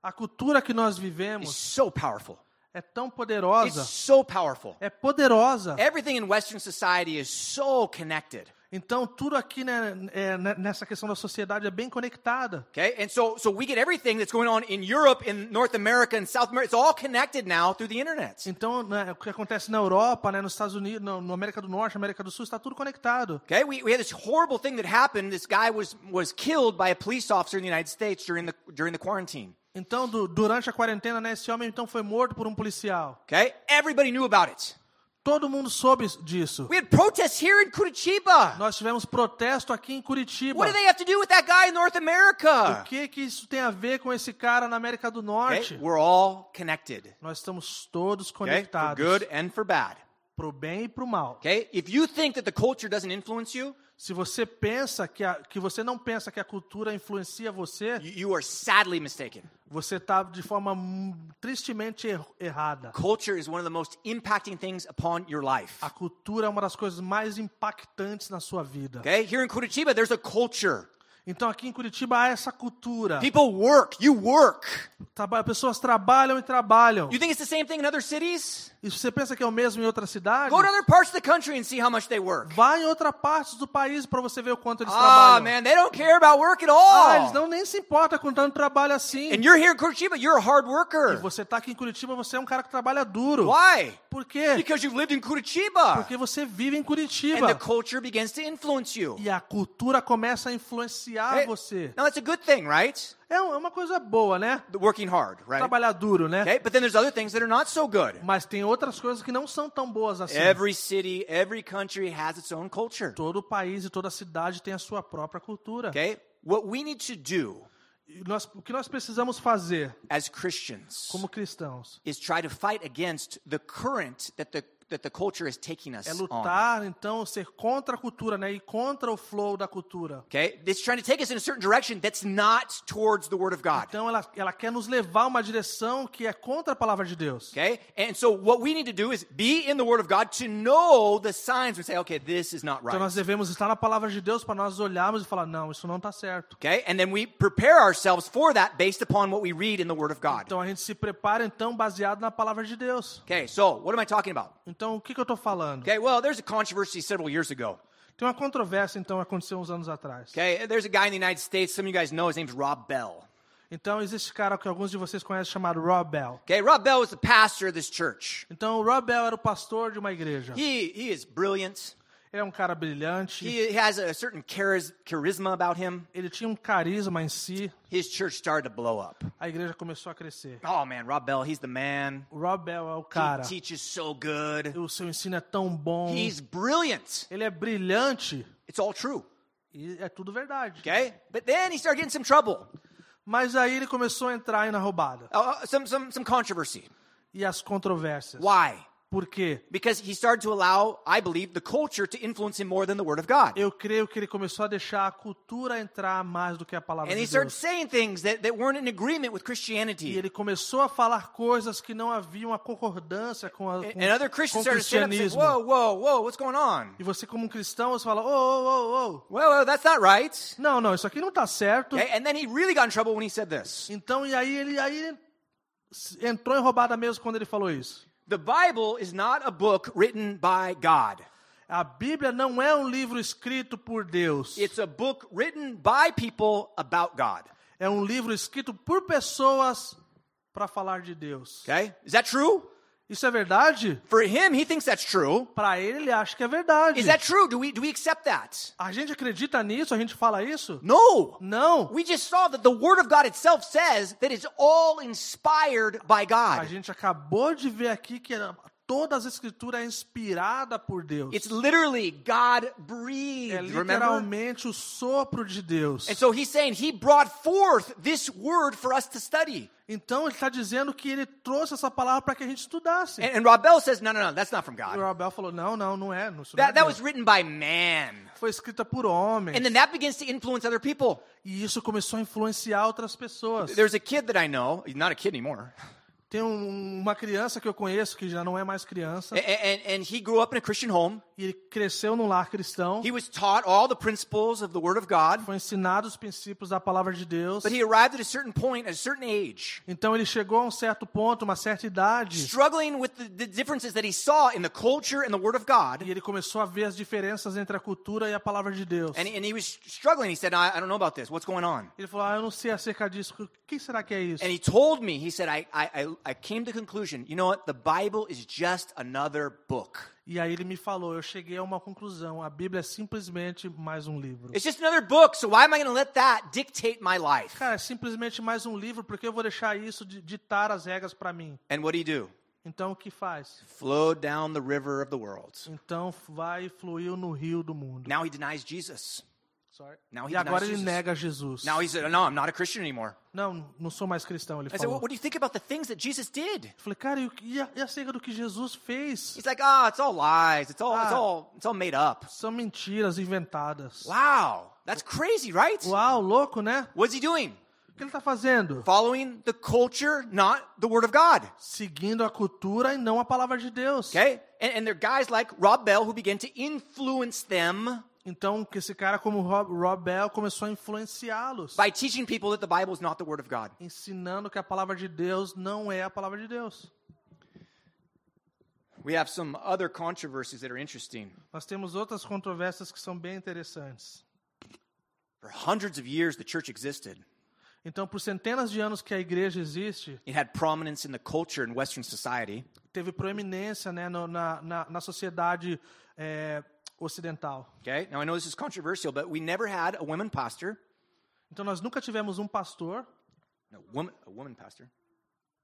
A cultura que nós is vivemos so powerful. é tão It's poderosa, so powerful. é poderosa. Everything in Western society is so connected. Então, tudo aqui né, é, né, nessa questão da sociedade é bem conectada. Okay? And so so we get everything that's going on in Europe, in North America, and South America. It's all connected now through the internet. Então, né, o que acontece na Europa, né, nos Estados Unidos, no, no América do Norte, América do Sul, está tudo conectado. Okay? We, we had this horrible thing that happened. This guy was was killed by a police officer in the United States during the during the quarantine. Então, du- durante a quarentena, né, esse homem então foi morto por um policial. Okay? Everybody knew about it. Todo mundo soube disso. We had protests here in Curitiba. Nós tivemos protesto aqui em Curitiba. What do they have to do with that guy in North O America? que que isso tem a ver com esse cara na América do Okay? Norte? We're all connected. Nós estamos todos Okay? For conectados, good and for bad. pro bem e pro mal. Okay? If you think that the culture doesn't influence you, Se você pensa que, a, que você não pensa que a cultura influencia você, you, are sadly mistaken. você está de forma tristemente er- errada. Culture is one of the most impacting things upon your life. A cultura é uma das coisas mais impactantes na sua vida. Okay? Here in Curitiba, there's a culture. Então aqui em Curitiba há essa cultura. People work. You work. Traba- pessoas trabalham e trabalham. You think it's the same thing in other cities? E você pensa que é o mesmo em outra cidade? Go to other parts of the country and see how much they work. Vá em outra parte do país para você ver o quanto eles Ah, trabalham. man, they don't care about work at Ah, eles all. não nem se importam com tanto trabalho assim. And you're here in Curitiba, you're a hard E worker. você tá aqui em Curitiba, você é um cara que trabalha duro. Why? Por quê? Because you've lived in Curitiba. Porque você vive em And Curitiba. the culture begins to influence you. E a cultura começa a influenciar Okay? você. Now, that's a good thing, right? É é uma coisa boa, né? Working hard, right? Trabalhar duro, né? Okay, but then there's other things that are not so good. Mas tem outras coisas que não são tão boas assim. Every city, every country has its own culture. Todo país e toda cidade tem a sua própria cultura. Okay? What we need to do nós- o que nós precisamos fazer como cristãos that the culture is taking us é on. lutar, então, ser contra a cultura, né? E contra o flow da cultura. Okay? It's trying to take us in a certain direction that's not towards the word of God. Então, ela, ela quer nos levar uma direção que é contra a palavra de Deus. Okay? And so what we need to do is be in the word of God to know the signs and say, okay, this is not Então, nós right. devemos estar na palavra de Deus para nós olharmos e falar: não, isso não está certo. Okay? And then we prepare ourselves for that based upon what we read in the word of God. Então, a gente se prepara, então, baseado na palavra de Deus. Okay, so what am I talking about? Então, o que, que eu estou falando? Okay, well, there's a controversy several years ago. Tem uma controvérsia, então, aconteceu uns anos atrás. Okay, there's a guy in the United States, some of you guys know, his name's Rob Bell. Então, existe cara que alguns de vocês conhecem chamado Rob Bell. Okay, Rob Bell was the pastor of this church. Então, Rob Bell era o pastor de uma igreja. He, he is brilliant. Ele é um cara brilhante. He has a certain charis- charisma about him. Ele tinha um carisma em si. His church started to blow up. A igreja começou a crescer. Oh man, Rob Bell, he's the man. O Rob Bell é o He cara. teaches so good. O seu ensino é tão bom. He's brilliant. Ele é brilhante. It's all true. E é tudo verdade. Okay? But then he started getting some trouble, Mas aí ele começou a entrar na roubada. uh, some, some, some controversy. E as controvérsias. Why? Por quê? Because he started to allow, I believe, the culture to influence him more than the Word of God. Eu creio que ele começou a deixar a cultura entrar mais do que a palavra And he de started Deus. saying things that, that weren't in agreement with E Christianity. ele começou a falar coisas que não havia uma concordância com, a, com, And other Christians com o started and saying, cristianismo. whoa, whoa, whoa, what's going on? E você, como um cristão, você fala: ô, ô, ô, ô. Well, well, that's not right. Não, não, isso aqui não está certo. Okay? And then he really got in trouble when he said this. Então, e aí ele aí entrou em roubada mesmo quando ele falou isso. The Bible is not a book written by God. A Bíblia não é um livro escrito por Deus. It's a book written by people about God. É um livro escrito por pessoas para falar de Deus. Okay? Is that true? Isso é verdade? For him, he thinks that's true. Para ele, ele acha que é verdade. Is that true? Do we do we accept that? A gente acredita nisso? A gente fala isso? No. Não. We just saw that the word of God itself says that it's all inspired by A God. gente acabou de ver aqui que toda as escrituras é inspirada por Deus. It's literally God É breathed. Remember? literalmente o sopro de Deus. And so he's saying he brought forth this word for us to study. Então ele está dizendo que ele trouxe essa palavra para que a gente estudasse. And, and Rob Bell says, no, no, no, that's not from E God. Abel falou: não, não, não é. Não, isso não é That, that was written by man. Foi escrita por homens. And then that begins to influence other people. E isso começou a influenciar outras pessoas. There's a kid that I know, he's not a kid anymore, Tem um- uma criança que eu conheço que já não é mais criança. and, and, and he grew up in a Christian home. Ele cresceu num lar cristão. He was taught all the principles of the Word of God, Foi ensinado os princípios da palavra de Deus. but he arrived at a certain point, at a certain age, Então ele chegou a um certo ponto, uma certa idade. struggling with the, the differences that he saw in the culture and the Word of God. E ele começou a ver as diferenças entre a cultura e a palavra de Deus. And, and he was struggling. He said, I, I don't know about this. What's going on? Ele falou: Ah, eu não sei acerca disso. O que será que é isso? And he told me, he said, I, I- I came to the conclusion, you know what? The Bible is just another book. E aí ele me falou: Eu cheguei a uma conclusão. A Bíblia é simplesmente mais um livro. It's just another book, so why am I going to let that dictate my life? Cara, é simplesmente mais um livro, porque eu vou deixar isso de ditar as regras para mim. And what do you do? Então o que faz? Flowed down the river of the world. Então vai fluiu no rio do mundo. Now he denies Jesus. Sorry. Now he E agora ele Jesus. nega Jesus. Now he said, no, I'm not a Christian anymore. Não, não sou mais cristão, ele I said, falou. well, what do you think about the things that Jesus did? Falei, cara, e, o que- e, a- e acerca do que Jesus fez? He's like, oh, it's all lies. It's all, it's Ah. all, it's all made up. São mentiras inventadas. Wow, that's crazy, right? Uau, louco, né? What's he doing? O que ele está fazendo? Following the culture, not the Word of God. Seguindo a cultura e não a palavra de Deus. Okay? And, and there are guys like Rob Bell who begin to influence them Então, que esse cara como Rob, Rob Bell começou a influenciá-los, by teaching people that the Bible is not the Word of God. ensinando que a palavra de Deus não é a palavra de Deus. We have some other controversies that are interesting. Nós temos outras controvérsias que são bem interessantes. For hundreds of years, the church existed. Então, por centenas de anos que a igreja existe, It had prominence in the culture in Western society. teve proeminência né, no- na, na, na sociedade é, ocidental. Okay? Now, I know this is controversial, but we never had a woman pastor. Então, nós nunca tivemos um pastor, No, woman, a woman pastor.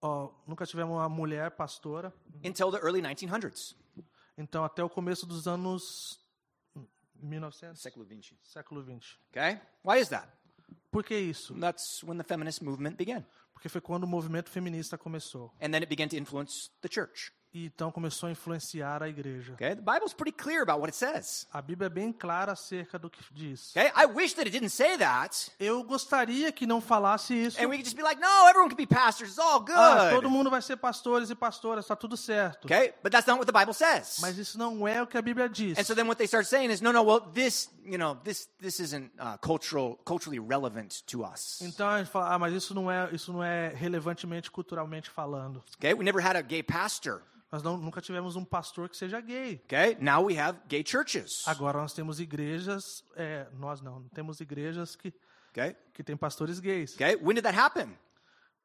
ó, nunca tivemos uma mulher pastora. Until the early 1900s. Então, até o começo dos anos 1900, Século XX. século 20. Okay? Why is that? Por que isso? That's when the feminist movement began. Porque foi quando o movimento feminista começou. And then it began to influence the church. E então começou a influenciar a igreja. Okay? The Bible's pretty clear about what it says. A Bíblia é bem clara acerca do que diz. Okay? I wish that it didn't say that. Eu gostaria que não falasse isso. And we could just be like, no, everyone can be pastors. It's all Ah, todo good. mundo vai ser pastores e pastoras, está tudo certo. Okay? But that's not what the Bible says. Mas isso não é o que a Bíblia diz. And so then what they start saying is, no, no, well, this, you know, this, this isn't uh, cultural, culturally relevant to us. Então a gente fala, ah, mas isso não é, isso não é relevantemente culturalmente falando. Okay? We never had a gay pastor. Nós não, nunca tivemos um pastor que seja gay. Okay? Now we have gay churches. Agora nós temos igrejas, é, nós não, temos igrejas que Okay? que tem pastores gays. Okay? When did that happen?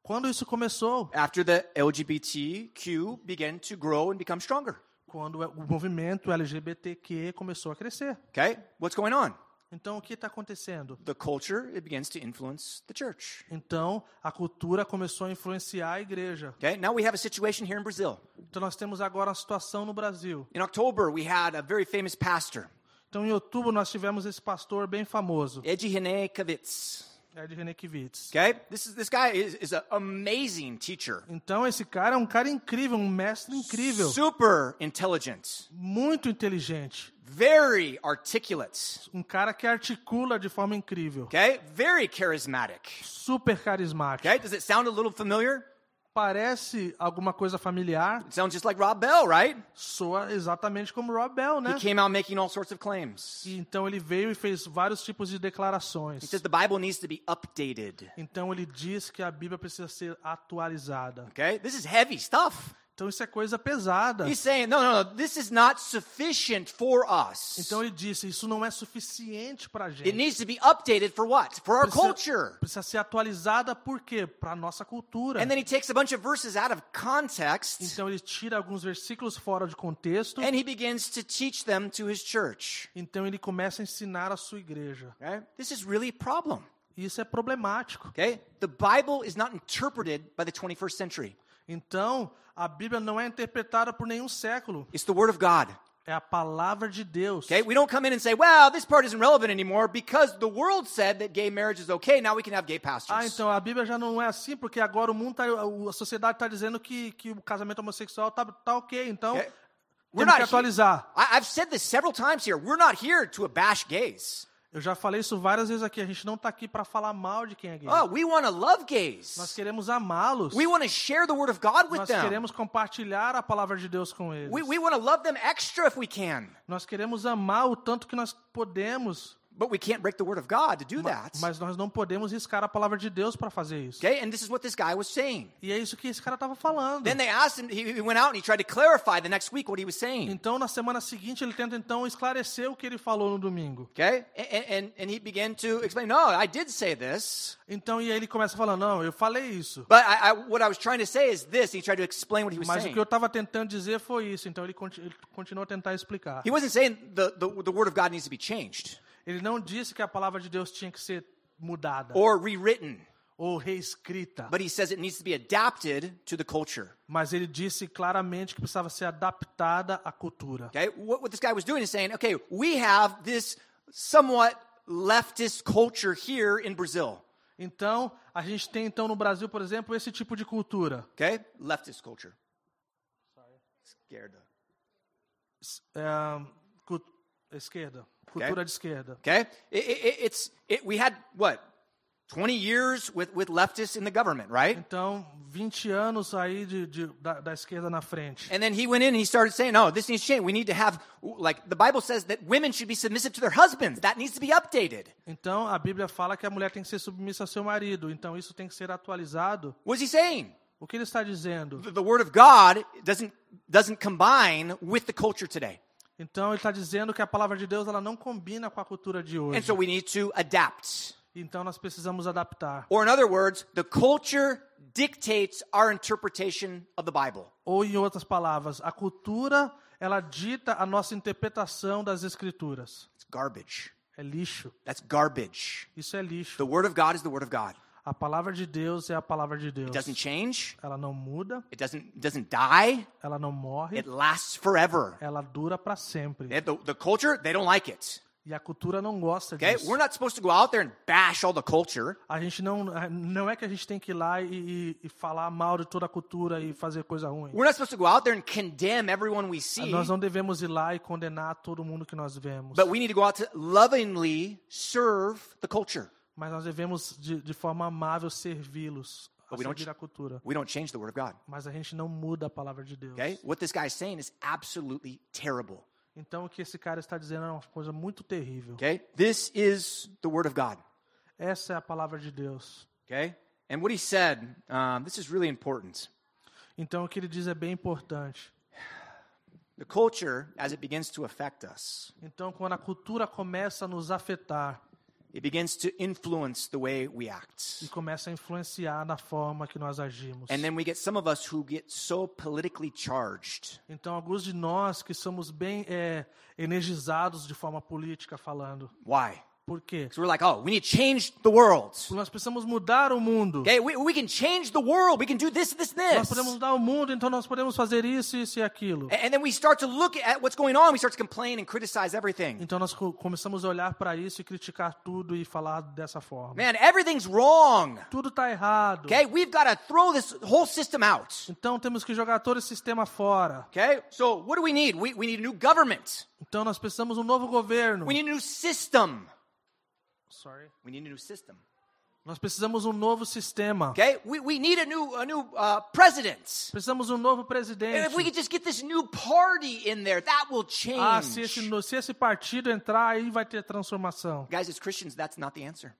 Quando isso começou? After the LGBTQ began to grow and become stronger. Quando o movimento LGBTQ começou a crescer. Okay? What's going on? Então o que está acontecendo? The culture, it begins to influence the church. Então a cultura começou a influenciar a igreja. Okay? Now we have a situation here in Brazil. Então nós temos agora a situação no Brasil. In October, we had a very famous pastor, Então em outubro nós tivemos esse pastor bem famoso, Edgy René Kavitz. Ed Renekiewicz. Okay? This is this guy is, is an amazing teacher. Então esse cara é um cara incrível, um mestre incrível, Super intelligent, muito inteligente, very articulate. um cara que articula de forma incrível, Okay? Very charismatic. super carismático. Okay? Does it sound a little familiar? Parece alguma coisa familiar, It sounds just like Rob Bell, right? soa exatamente como Rob Bell, né? He came out making all sorts of claims. E então ele veio e fez vários tipos de He declarações. says the Bible needs to be updated. Então ele diz que a Bíblia precisa ser atualizada. Okay? This is heavy stuff. Então isso é coisa pesada. He's saying, no, no, no, this is not sufficient for us. Então ele disse, isso não é suficiente para a It gente. needs to be updated for what? For our Precisa, culture. precisa ser atualizada por quê? Para nossa cultura. And then he takes a bunch of verses out of context Então ele tira alguns versículos fora de contexto. and he begins to teach them to his church. Então ele começa a ensinar a sua igreja. Okay? This is really a problem. Isso é problemático. Okay? The Bible is not interpreted by the 21st century. Então, a Bíblia não é interpretada por nenhum século. It's the Word of God. É a palavra de Deus. Okay? We don't come in and say, well, this part isn't relevant anymore because the world said that gay marriage is okay. Now we can have gay pastors. Ah, então a Bíblia já não é assim, porque agora o mundo tá, a sociedade está dizendo que, que o casamento homossexual tá, tá ok. Então, Okay. We're temos que atualizar. I've said this several times here. We're not here to abash gays. Eu já falei isso várias vezes aqui. A gente não está aqui para falar mal de quem é gay. Oh, we want to love Nós gays. queremos amá-los. We want to share the Word of God with Nós them. queremos compartilhar a palavra de Deus com eles. We, we want to love them extra if we can. Nós queremos amar o tanto que nós podemos, But we can't break the Word of God to do that. mas nós não podemos riscar a palavra de Deus para fazer isso. Okay? And this is what this guy was saying. E é isso que esse cara estava falando. Then they asked him, he, went out and he tried to clarify the next week what he was saying. Então, na semana seguinte, ele tenta então esclarecer o que ele falou no domingo. Okay? And, and, and he began to explain, no, I did say this. Então, e aí ele começa falando, não, eu falei isso. But I, I, what I was trying to say is this. He tried to explain what he was Mas o saying. que eu estava tentando dizer foi isso. Então, ele, conti- ele continuou a tentar explicar. He wasn't saying the, the, the Word of God needs to be changed Ele não disse que a palavra de Deus tinha que ser mudada or rewritten, ou reescrita. but he says it needs to be adapted to the culture. Mas ele disse claramente que precisava ser adaptada à cultura. Okay? What, what this guy was doing is saying, okay, we have this somewhat leftist culture here in Brazil. Então, a gente tem então no Brasil, por exemplo, esse tipo de cultura. Okay? Leftist culture. Scared. É, cu- esquerda. Cultura de esquerda. Okay? It, it, it's, it, we had, what, 20 years with, with leftists in the government, right? Então, 20 anos aí de, de- da, da esquerda na frente. And then he went in and he started saying, no, this needs to change. We need to have, like, the Bible says that women should be submissive to their husbands. That needs to be updated. Então, a Bíblia fala que a mulher tem que ser submissa ao seu marido. Então, isso tem que ser atualizado. What's he saying? O que ele está dizendo? The, the Word of God doesn't, doesn't combine with the culture today. Então, ele está dizendo que a palavra de Deus ela não combina com a cultura de hoje. And so we need to adapt. Então, nós precisamos adaptar. Or, in other words, the culture dictates our interpretation of the Bible. Ou, em outras palavras, a cultura ela dita a nossa interpretação das escrituras. It's garbage. É lixo. That's garbage. Isso é lixo. The Word of God is the Word of God. A palavra de Deus é a palavra de Deus. It doesn't change. Ela não muda, It doesn't it doesn't die. ela não morre, It lasts forever. ela dura para sempre. The, the culture, they don't like it. E a cultura não gosta Okay? disso. We're not supposed to go out there and bash all the culture. A gente não, não é que a gente tem que ir lá e, e- e falar mal de toda a cultura e fazer coisa ruim. We're not supposed to go out there and condemn everyone we see. Nós não devemos ir lá e condenar todo mundo que nós vemos. But we need to go out to lovingly serve the culture. Mas nós devemos, de, de forma amável, servi-los a But we don't servir a cultura. We don't change the Word of God. Mas a gente não muda a palavra de Deus. Okay? What this guy is saying is absolutely terrible. Então, o que esse cara está dizendo é uma coisa muito terrível. Okay? This is the Word of God. Essa é a palavra de Deus. Okay? And what he said, um, this is really important. Então, o que ele diz é bem importante. The culture, as it begins to affect us, Então, quando a cultura começa a nos afetar it begins to influence the way we act. e começa a influenciar na forma que nós agimos. And then we get some of us who get so politically charged. Então, alguns de nós que somos bem é, energizados de forma política falando. Why? Por quê? So we're like, oh, we need to change the world. Nós precisamos mudar o mundo. Okay, we, we can change the world. We can do this, this, Nós this. podemos mudar o mundo, então nós podemos fazer isso, isso e aquilo. And then we start to look at what's going on. We start to complain and criticize everything. Então nós co- começamos a olhar para isso e criticar tudo e falar dessa forma. Man, everything's wrong. Tudo está errado. Okay, we've got to throw this whole system out. Então temos que jogar todo esse sistema fora. Okay, so what do we need? We, we need a new government. Então nós precisamos um novo governo. We need a new system. Sorry. We need a new system. Nós precisamos de um novo sistema. Okay, we, we need a new a new uh, president. Precisamos de um novo And presidente. if we could just get this new party in there, that will change. Ah, se esse, se esse partido entrar, aí vai ter transformação. Guys, as Christians, that's not the answer.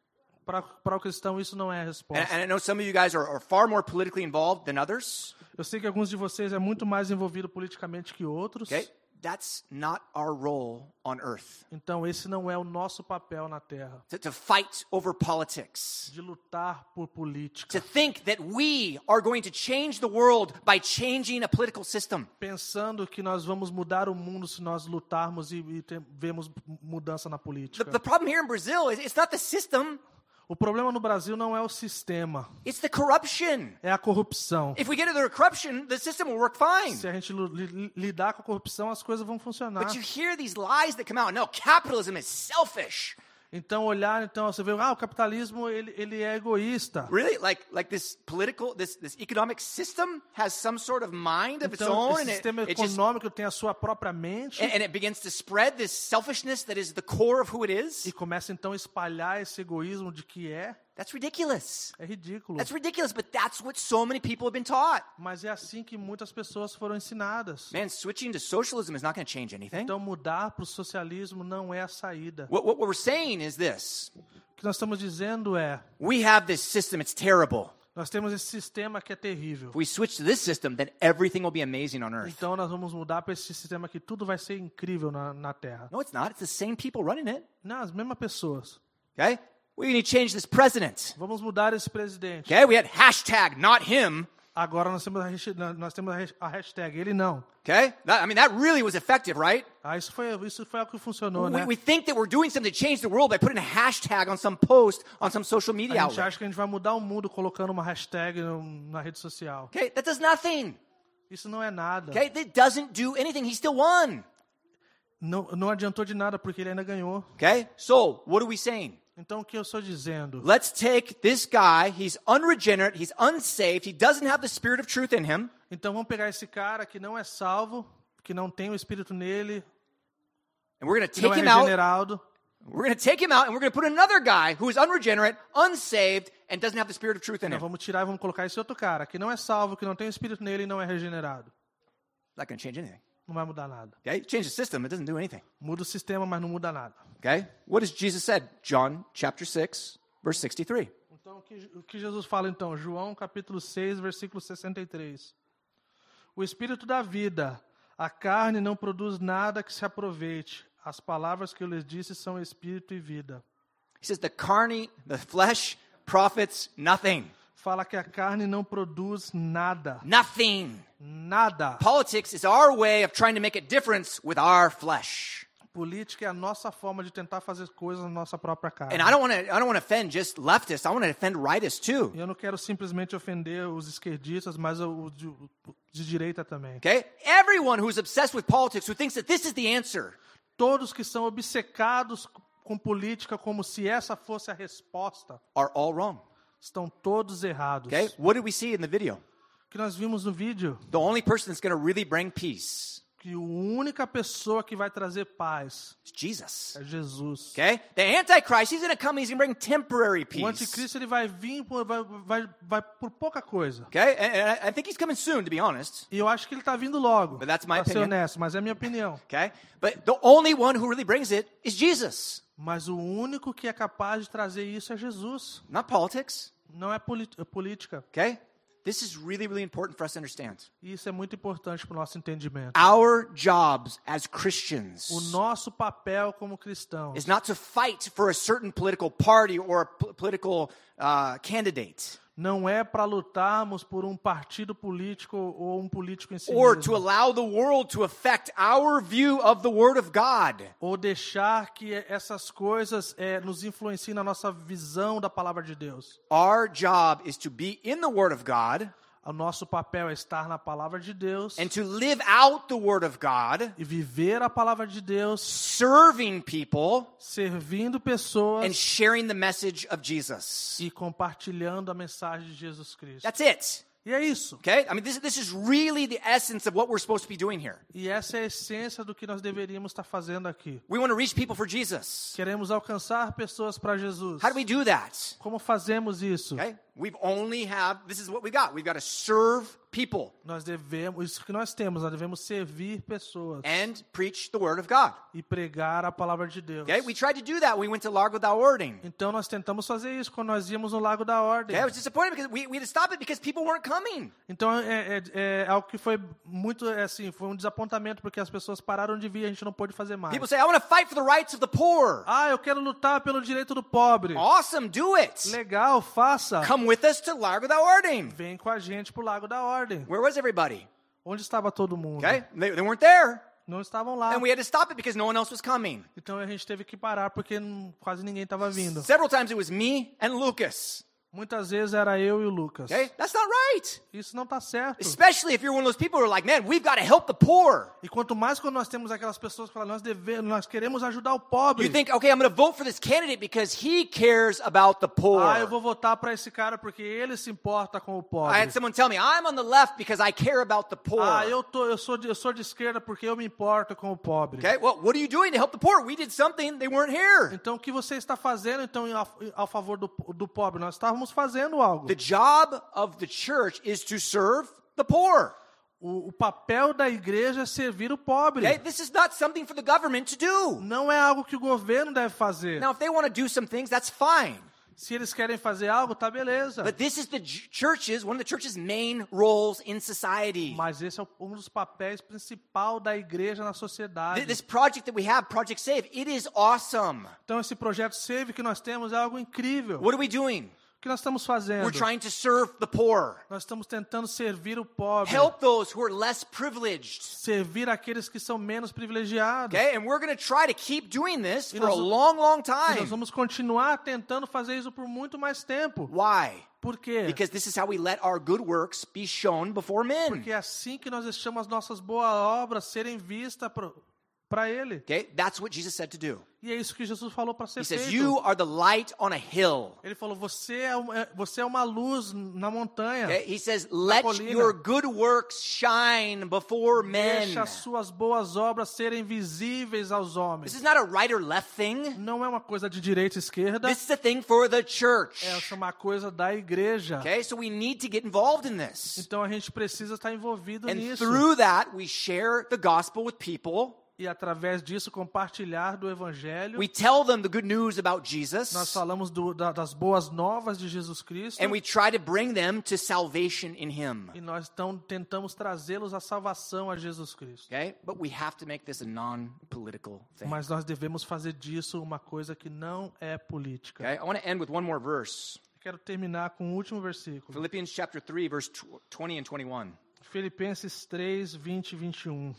Para o cristão, isso não é a And, resposta. and I know some of you guys are, are far more politically involved than others. Eu sei que alguns de vocês é muito mais envolvido politicamente que outros. Okay? That's not our role on earth. Então, esse não é o nosso papel na Terra. To, to fight over politics. De lutar por política. To think that we are going to change the world by changing a political system. Pensando que nós vamos mudar o mundo se nós lutarmos e, e te- vemos mudança na The, política. the problem here in Brazil is it's not the system, O problema no Brasil não é o sistema, it's the corruption. é a corrupção. If we get rid of the corruption, the system will work fine. Se a gente li- lidar com a corrupção, as coisas vão funcionar. But you hear these lies that come out. No, capitalism is selfish. Então olhar, então você vê, ah, o capitalismo ele, ele é egoísta. Really? Like like this political this this economic system has some sort of mind of its Então own esse and it, sistema it just econômico tem a sua própria mente and, and it begins to spread this selfishness that is the core of who it is. e começa então a espalhar esse egoísmo de que é. That's ridiculous. É ridículo. That's ridiculous, but that's what so many people have been taught. Mas é assim que muitas pessoas foram ensinadas. Man, switching to socialism is not going to change anything. Então mudar para o socialismo não é a saída. What, what we're saying is this. O que nós estamos dizendo é, We have this system, it's terrible. nós temos esse sistema que é terrível. If we switch to this system, then everything will be amazing on earth. Então nós vamos mudar para esse sistema que tudo vai ser incrível na, na Terra. No, it's not. It's the same people running it. Não, as mesmas pessoas. Okay? We need to change this president. Vamos mudar esse presidente. Okay? We had hashtag not him. Agora nós temos a, hashtag- nós temos a hashtag ele não. Okay? That, I mean, that really was effective, right? Ah, isso foi isso foi algo que funcionou, We, né? we think that we're doing something to change the world by putting a hashtag on some post on some social media A gente outlet. acha que a gente vai mudar o mundo colocando uma hashtag na rede social. Okay? That does nothing. Isso não é nada. Okay? That doesn't do anything. He still won. Não, não adiantou de nada porque ele ainda ganhou. Okay? So, what are we saying? Então o que eu estou dizendo? Let's take this guy. He's unregenerate. He's unsaved. He doesn't have the spirit of truth in him. Então vamos pegar esse cara que não é salvo, que não tem o espírito nele, And we're going to take é him out. We're going to take him out and we're going to put another guy who is unregenerate, unsaved, and doesn't have the spirit of truth in Então him. vamos tirar e vamos colocar esse outro cara que não é salvo, que não tem o espírito nele e não é regenerado. Not going to change anything. Não vai mudar nada. Okay? Change the system. It doesn't do anything. Muda o sistema, mas não muda nada. Okay? What does Jesus said? John chapter 6, verse 63. Então, o que, o que Jesus fala então? João capítulo 6, versículo 63. O espírito da vida, a carne não produz nada que se aproveite. As palavras que eu lhes disse são espírito e vida. He says the carne, the flesh profits nothing. Fala que a carne não produz nada. Nothing. Nada. Politics is our way of trying to make a difference with our flesh. Política é a nossa forma de tentar fazer coisas na nossa própria carne. And I don't want to I don't want to offend just leftists. I want to offend rightists too. Eu não quero simplesmente ofender os esquerdistas, mas os de, de direita também. Okay? Everyone who's obsessed with politics who thinks that this is the answer Todos que são obcecados com política como se essa fosse a resposta, are all wrong. Estão todos errados. Okay? What did we see in the video? O que nós vimos no vídeo, The only person that's going to really bring peace que a única pessoa que vai trazer paz is Jesus. é Jesus. Okay? The Antichrist, he's going to come, he's going to bring temporary O peace. anticristo ele vai vir por, vai, vai, vai por pouca coisa. Okay? And, and I- think he's coming soon, to be honest. E eu acho que ele está vindo logo. But that's my pra ser opinion. honesto, mas é a minha opinião. Okay? But the only one who really brings it is Jesus, Mas o único que é capaz de trazer isso é Jesus. not politics. Não é é política. Okay? This is really, really important for us to understand. Isso é muito importante para o nosso entendimento. Our jobs as Christians O nosso papel como cristãos is not to fight for a certain political party or a political uh, candidate não é para lutarmos por um partido político ou um político em si or mesmo, to allow the world to affect our view of the Word of God. ou deixar que essas coisas eh, nos influenciem na nossa visão da palavra de Deus. Our job is to be in the Word of God O nosso papel é estar na palavra de Deus and to live out the Word of God, e viver a palavra de Deus, serving people servindo pessoas and sharing the message of Jesus. e compartilhando a mensagem de Jesus Cristo. That's it. E é isso. Okay? I mean, this, this is really the essence of what we're supposed to be doing here. E essa é a essência do que nós deveríamos estar fazendo aqui. We want to reach people for Jesus. Queremos alcançar pessoas para Jesus. How do we do that? Como fazemos isso? Okay? We've only have this is what we got. We've got to serve people Nós devemos, isso que nós temos, nós devemos servir pessoas and preach the word of God. e pregar a palavra de Deus. Okay? We tried to do that when we went to Largo da Ordem. Então nós tentamos fazer isso quando nós íamos no Lago da Ordem. Okay? I was disappointed because we, we had to stop it because people weren't coming. Então é, é, é algo que foi muito é, assim, foi um desapontamento porque as pessoas pararam de vir, a gente não pôde fazer mais. People say, I want to fight for the rights of the poor. Ah, eu quero lutar pelo direito do pobre. Awesome, do it. Legal, faça. Come with us to Largo da Ordem. Vem com a gente pro Lago da Ordem. Where was everybody? Onde estava todo mundo? Okay? They, they weren't there. Não estavam lá. And we had to stop it because no one else was coming. Então a gente teve que parar porque quase ninguém estava vindo. Several times it was me and Lucas. Muitas vezes era eu e o Lucas. Okay? That's not right. Isso não tá certo. Especially if you're one of those people who are like, man, we've got to help the poor. E quanto mais quando nós temos aquelas pessoas que falam, nós devemos, nós queremos ajudar o pobre. You think, okay, I'm going to vote for this candidate because he cares about the poor. Ah, eu vou votar para esse cara porque ele se importa com o I pobre. had someone tell me, I'm on the left because I care about the poor. Ah, eu tô, eu sou de, eu sou de esquerda porque eu me importo com o pobre. Okay, well, what are you doing to help the poor? We did something, they weren't here. Então o que você está fazendo então ao favor do, do pobre? Nós estávamos fazendo algo. The job of the church is to serve the poor. O, o papel da igreja é servir o pobre. Okay, this is not something for the government to do. Não é algo que o governo deve fazer. Now, if they want to do some things, that's fine. Se eles querem fazer algo, tá beleza. But this is the church's, one of the church's main roles in society. Mas esse é um dos papéis principal da igreja na sociedade. This project that we have, Project Save, it is awesome. Então esse projeto Save que nós temos é algo incrível. What are we doing? Que nós estamos fazendo? We're trying to serve the poor, Nós estamos tentando servir o pobre. help those who are less privileged. Servir aqueles que são menos privilegiados. Okay, and we're going to try to keep doing this for a long, long E nós time. vamos continuar tentando fazer isso por muito mais tempo. Why? Por quê? Because this is how we let our good works be shown before men. Porque é assim que nós deixamos as nossas boas obras serem vistas para Ele. Okay, that's what Jesus said to do. E é isso que Jesus falou para ser He says, feito. You are the light on a hill. Ele falou, você é, uma, você é uma luz na montanha. Okay? He says, Let colina. your good works shine before men. Deixa as suas boas obras serem visíveis aos This homens. is not a right or left thing. Não é uma coisa de direita e esquerda, This is a thing for the church. é uma coisa da igreja. Okay, so we need to get involved in this. Então a gente precisa estar envolvido And nisso. through that, we share the gospel with people. E através disso compartilhar do evangelho. We tell them the good news about Nós Jesus. falamos do- da- das boas novas de Jesus Cristo. And we try to bring them to salvation in Him. E nós então tentamos trazê-los à salvação a Jesus Cristo. Okay? But we have to make this a non political thing. Mas nós devemos fazer disso uma coisa que não é política. Okay? I want to end with one more verse. Quero terminar com o último versículo. Philippians chapter 3, verse tw- 20 and 21. Filipenses 3, 20 e 21,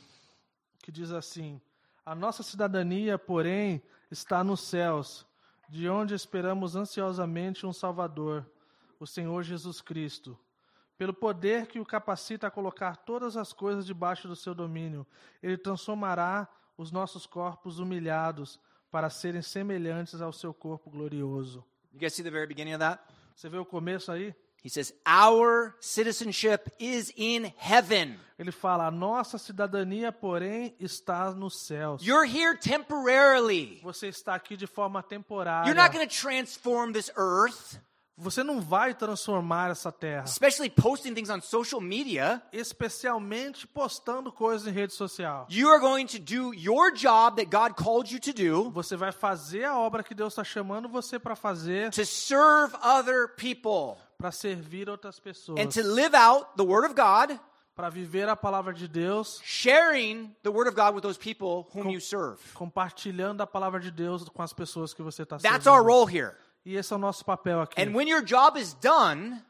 que diz assim: A nossa cidadania, porém, está nos céus, de onde esperamos ansiosamente um Salvador, o Senhor Jesus Cristo. Pelo poder que o capacita a colocar todas as coisas debaixo do seu domínio, ele transformará os nossos corpos humilhados para serem semelhantes ao seu corpo glorioso. You guys see the very beginning of that? Você vê o começo aí? He says, Our citizenship is in heaven. Ele fala: A nossa cidadania, porém, está nos céus. You're here temporarily. Você está aqui de forma temporária. You're not going to transform this earth, Você não vai transformar essa terra, especially posting things on social media. especialmente postando coisas em rede social. You are going to do your job that God called you to do Você vai fazer a obra que Deus está chamando você para fazer, to serve other people para servir outras pessoas, and to live out the Word of God, para viver a palavra de Deus, sharing the Word of God with those people whom you serve. compartilhando a palavra de Deus com as pessoas que você está That's our servindo. role here. E esse é o nosso papel aqui. And when your job is done,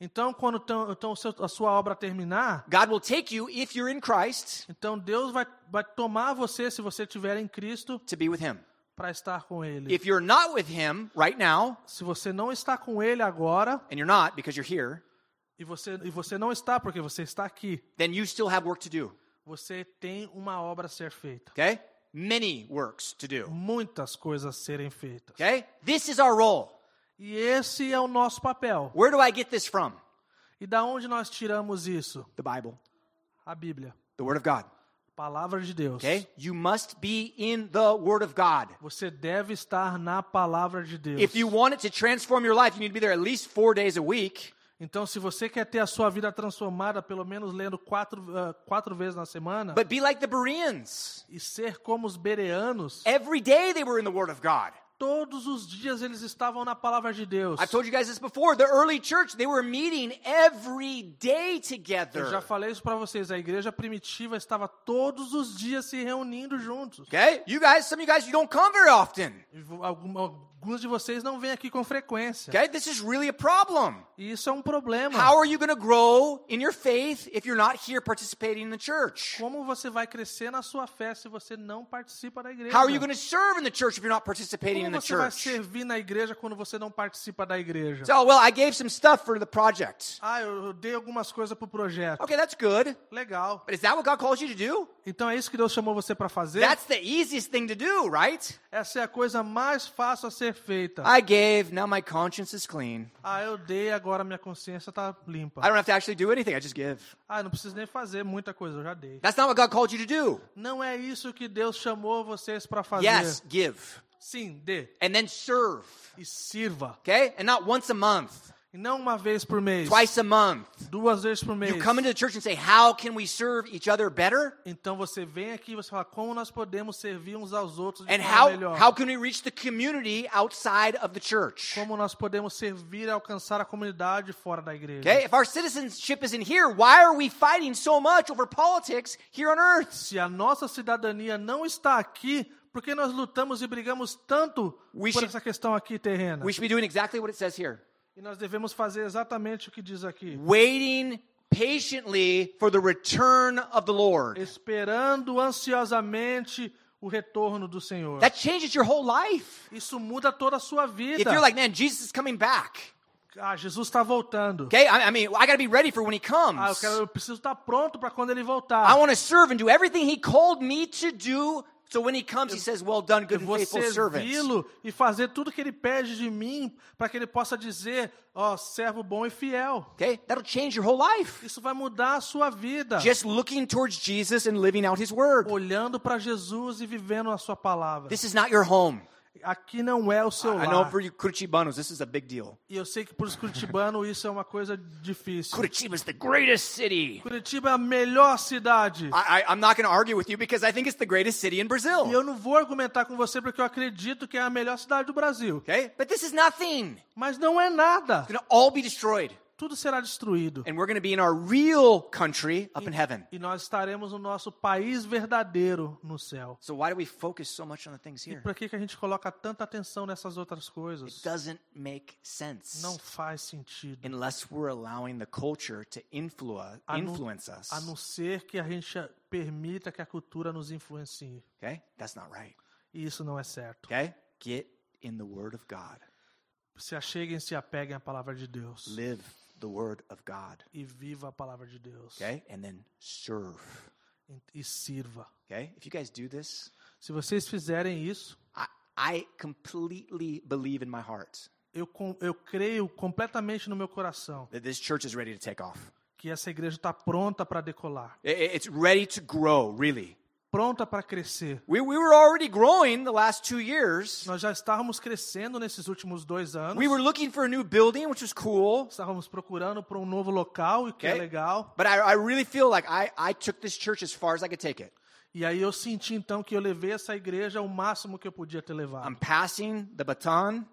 Então, quando tão- então, a sua obra terminar, God will take you, if you're in Christ, então Deus vai, vai tomar você, se você estiver em Cristo, to be with Him. Para estar com Ele. If you're not with Him right now, Se você não está com Ele agora, and you're not because you're here, e você, e você não está porque você está aqui, then you still have work to do. você tem uma obra a ser feita. Okay? Many works to do. Muitas coisas a serem feitas. Okay? This is our role. E esse é o nosso papel. Where do I get this from? E da onde nós tiramos isso? The Bible, A Bíblia. the Word of God. Palavra de Deus. Okay? You must be in the Word of God. Você deve estar na palavra de Deus. If you want it to transform your life, you need to be there at least four days a week. Então, se você quer ter a sua vida transformada, pelo menos lendo quatro, ah, quatro vezes na semana, But be like the Bereans. e ser como os bereanos, Every day they were in the Word of God. Todos os dias eles estavam na palavra de Deus. I've told you guys this before. The early church, they were meeting every day Eu já together. falei isso para vocês, a igreja primitiva estava todos os dias se reunindo juntos. Okay? You guys, some of you guys, you don't come very often. Alguns de vocês não vêm aqui com frequência. Okay? This is really a problem. E isso é um problema. How are you going to grow in your faith if you're not here participating in the church? Como você vai crescer na sua fé se você não participa da igreja? How are you going to serve in the church if you're not participating in Como the você vai church? servir na igreja quando você não participa da igreja? So, well, I gave some stuff for the project. Ah, eu dei algumas coisas pro projeto. Okay, that's good. Legal. But is that what God calls you to do? Então é isso que Deus chamou você para fazer? That's the easiest thing to do, right? Essa é a coisa mais fácil a ser feita. I gave, now my conscience is clean. Ah, eu dei, agora minha consciência tá limpa. I don't have to actually do anything, I just give. Ah, não preciso nem fazer muita coisa, eu já dei. That's not what God called you to do. Não é isso que Deus chamou vocês para fazer. Yes, give. Sim, dê And then serve. e sirva. Okay? And not once a month, E não uma vez por mês, twice a month. duas vezes por mês. You come into the church and say, How can we serve each other better? Então você vem aqui e você fala como nós podemos servir uns aos outros de And forma how, melhor. how can we reach the community outside of the church? Como nós podemos servir e alcançar a comunidade fora da igreja. Okay? If our citizenship isn't here, why are we fighting so much over politics here on earth? Se a nossa cidadania não está aqui, por que nós lutamos e brigamos tanto We por should- essa questão aqui terrena? We should be doing exactly what it says here E nós devemos fazer exatamente o que diz aqui. waiting patiently for the return of the Lord. Esperando ansiosamente o retorno do Senhor. That changes your whole life. Isso muda toda a sua If vida. you're like, man, Jesus is coming back. Ah, Jesus está voltando. Okay? I, I mean, I got to be ready for when he comes. Ah, eu, quero, eu preciso estar pronto para quando ele voltar. I want to serve and do everything he called me to do. So when he comes, he says, Well done, good Eu and faithful servant. e fazer tudo que ele pede de mim para que ele possa dizer, ó, servo bom e fiel. Okay? That'll change your whole life. Isso vai mudar a sua vida. Just looking towards Jesus and living out his word. Olhando para Jesus e vivendo a sua palavra. This is not your home. Aqui não é o seu I know lar. for you Curitibanos, this is a big deal. E eu sei que para os curitibanos isso é uma coisa difícil. Curitiba is the greatest city. Curitiba é a melhor cidade. I, I, I'm not going to argue with you because I think it's the greatest city in E Brazil. eu não vou argumentar com você porque eu acredito que é a melhor cidade do Brasil. Okay? But this is nothing. Mas não é nada. It's going to all be destroyed. Tudo será destruído. And we're going to be in our real country up in heaven. E nós estaremos no nosso país verdadeiro no céu. So why do we focus so much on the things here? Para que, que a gente coloca tanta atenção nessas outras coisas? It doesn't make sense Não faz sentido. unless we're allowing the culture to influence us. a não ser que a gente permita que a cultura nos influencie. Okay? That's not right. E isso não é certo. Okay? Get in the Word of God. Se acheguem, se apeguem à palavra de Deus. Live the Word of God. E viva a palavra de Deus. Okay? And then serve. E, sirva. Okay? If you guys do this, Se vocês fizerem isso, I, I completely believe in my heart eu, eu creio completamente no meu coração that this church is ready to take off. que essa igreja está pronta para decolar. It's ready to grow, really. Pronta para crescer. We, we were already growing the last two years. Nós já estávamos crescendo nesses últimos dois anos. We were looking for a new building, which was cool. Estávamos procurando por um novo local, e que é Okay. legal. But I, I really feel like I, I took this church as far as I could take it. E aí eu senti então que eu levei essa igreja ao máximo que eu podia ter levado. I'm passing the baton,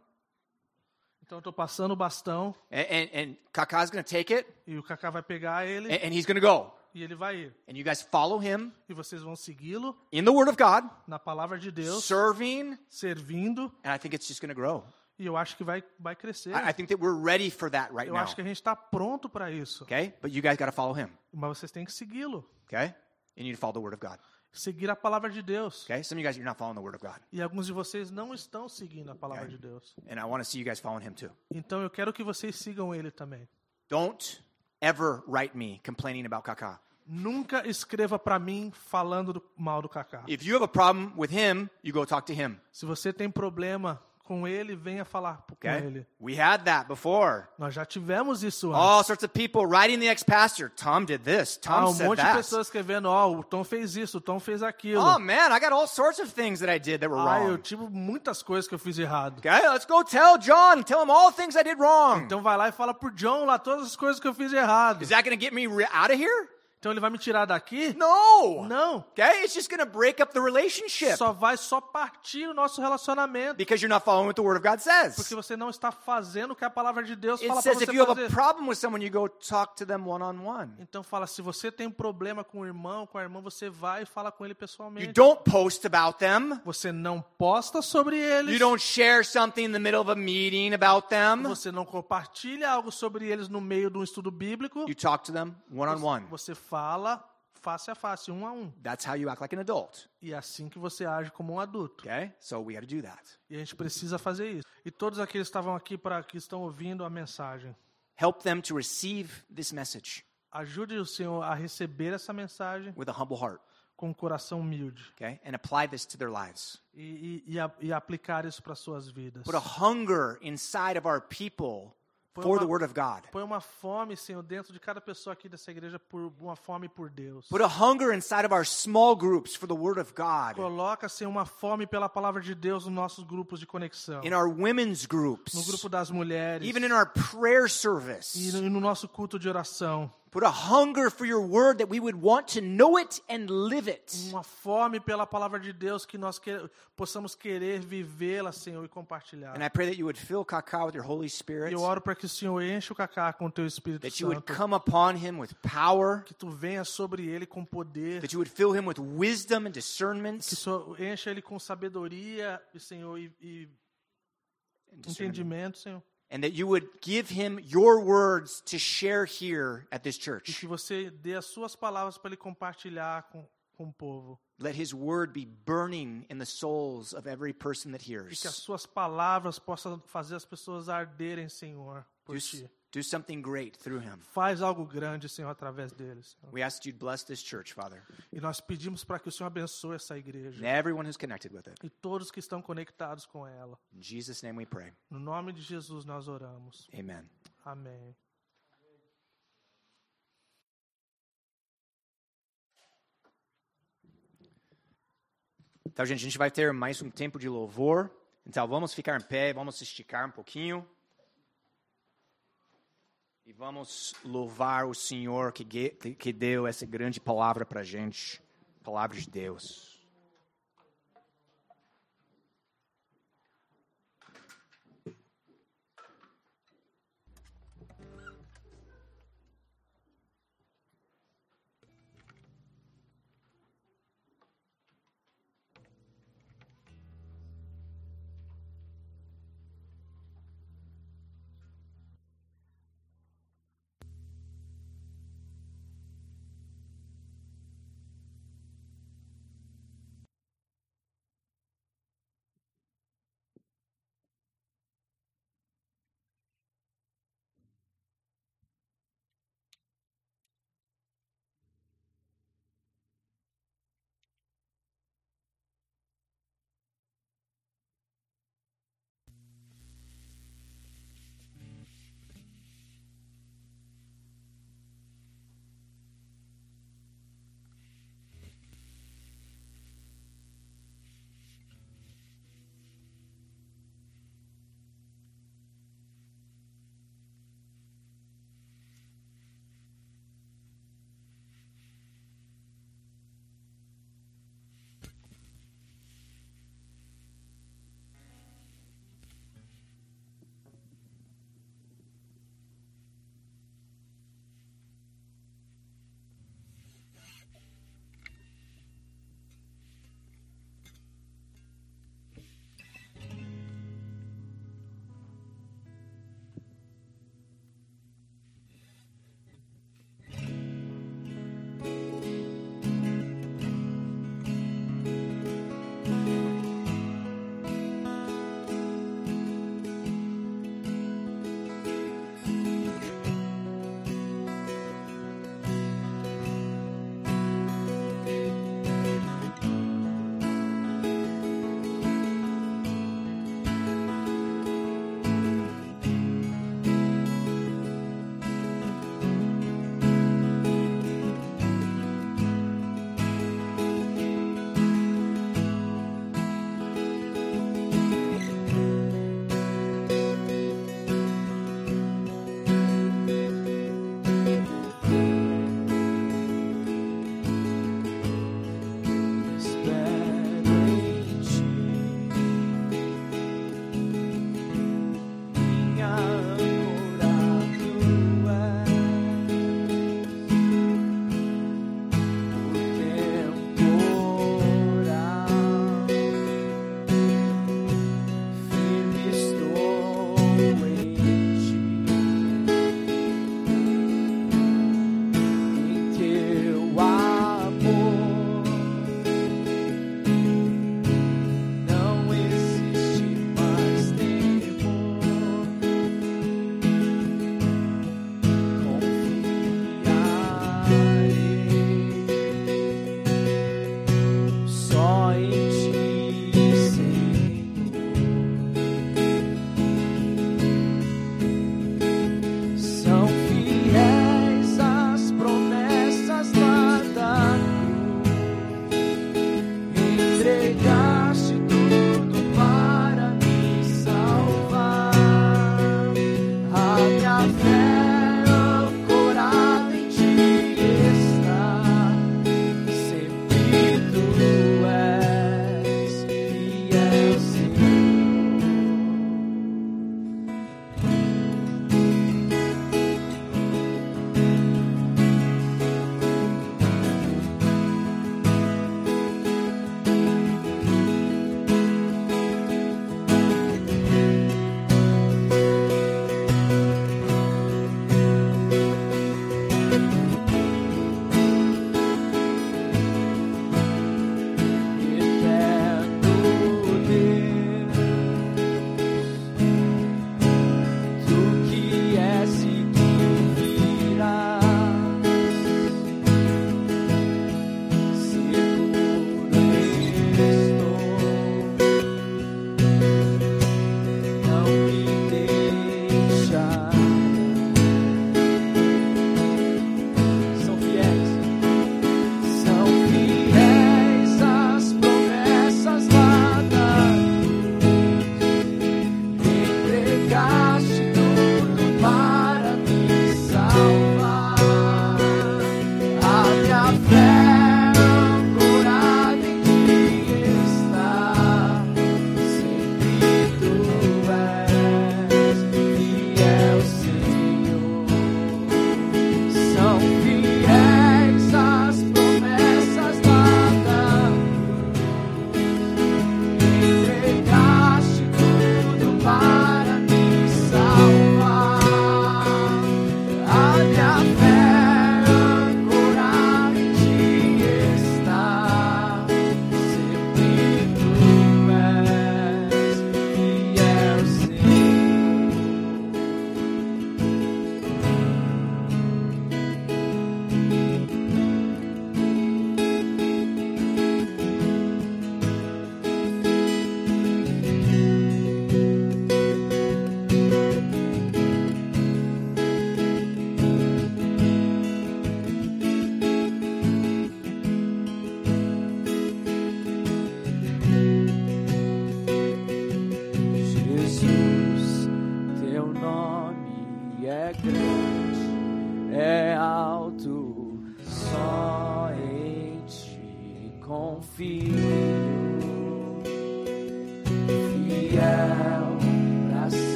Então eu estou passando o bastão and, and, and Kaka's going to take it, e o Kaká vai pegar ele and, and he's going to go. E ele vai ir. And you guys follow him E vocês vão segui-lo in the Word of God, na palavra de Deus, serving, servindo, and I think it's just going to grow. e eu acho que vai, vai crescer. I, I think that we're ready for that right Eu now. acho que a gente está pronto para isso. Okay? But you guys got to follow him. Mas vocês têm que segui-lo. Okay? You need to follow the Word of God. Seguir a palavra de Deus. Okay? Some of you guys, you're not following the Word of God. E alguns de vocês não estão seguindo a palavra de Deus. And I want to see you guys following him too. Então eu quero que vocês sigam ele também. Don't ever write me complaining about Kaka. Nunca escreva para mim falando do- mal do Kaká. If you have a problem with him, you go talk to him. Se você tem problema com ele, venha falar com Okay? ele. We had that before. Nós já tivemos isso antes. All sorts of people writing the ex-pastor. Tom did this. Tom Ah, um said monte de that. pessoas escrevendo, ó, o Tom fez isso, o Tom fez aquilo. Oh man, I got all sorts of things that I did that were ah, eu wrong. tive muitas coisas que eu fiz errado. Okay, let's go tell John. Tell him all the things I did wrong. Então vai lá e fala pro John lá todas as coisas que eu fiz errado. Is that going to get me out of here? Então ele vai me tirar daqui? No. Não. Okay, it's just going to break up the relationship Só vai só partir o nosso relacionamento. because you're not following what the Word of God says. Porque você não está fazendo o que a palavra de Deus It fala para você if you have a problem with someone, you go talk to them one on one. Então fala, se você tem um problema com o irmão, com a irmã, você vai e fala com ele You pessoalmente. don't post about them. Você não posta sobre eles. You don't share something in the middle of a meeting about them. Você não compartilha algo sobre eles no meio de um estudo bíblico. You talk to them one on one. Você fala face a face, um a um. That's how you act like an adult. E é assim que você age como um adulto. Okay? So we got to do that. E a gente precisa fazer isso. E todos aqueles que estavam aqui para que estão ouvindo a mensagem, Help them to receive this message ajude o Senhor a receber essa mensagem with a humble heart. com um coração humilde Okay? And apply this to their lives. e, e, e, a- e aplicar isso para suas vidas. Put a hunger inside of our people Põe for uma- the Word of God. Põe uma fome, Senhor, dentro de cada pessoa aqui dessa igreja por uma fome por Deus. Put a hunger inside of our small groups for the Word of God. Coloca, Senhor, uma fome pela palavra de Deus nos nossos grupos de conexão. In our women's No groups. grupo das mulheres. Even in our prayer E service. no, e no nosso culto de oração. Put a hunger for your Word that we would want to know it and live it. Uma fome pela palavra de Deus que nós que, possamos querer vivê-la, Senhor, e compartilhar. And I pray that you would fill Kaká with your Holy E Spirit. eu oro para que o Senhor enche o Cacá com o teu Espírito That you would Santo. come upon him with power. Que tu venha sobre ele com poder. That you would fill him with wisdom and Que discernment. o Senhor encha ele com sabedoria, e, Senhor, e, e entendimento, Senhor. And that you would give him your words to share here at this E church. que você dê as suas palavras para ele compartilhar com, com o povo. Let his word be burning in the souls of every person that E que as hears. suas palavras possam fazer as pessoas arderem, Senhor, por Do, ti. Do something great through him. Faz algo grande, Senhor, através deles. We ask that you'd bless this church, Father, E nós pedimos para que o Senhor abençoe essa igreja. and everyone who's connected with it. E todos que estão conectados com ela. In Jesus' name we pray. No nome de Jesus nós oramos. Amen. Amém. Então, gente, a gente vai ter mais um tempo de louvor. Então, vamos ficar em pé, vamos esticar um pouquinho. E vamos louvar o Senhor que, que deu essa grande palavra para a gente. Palavra de Deus.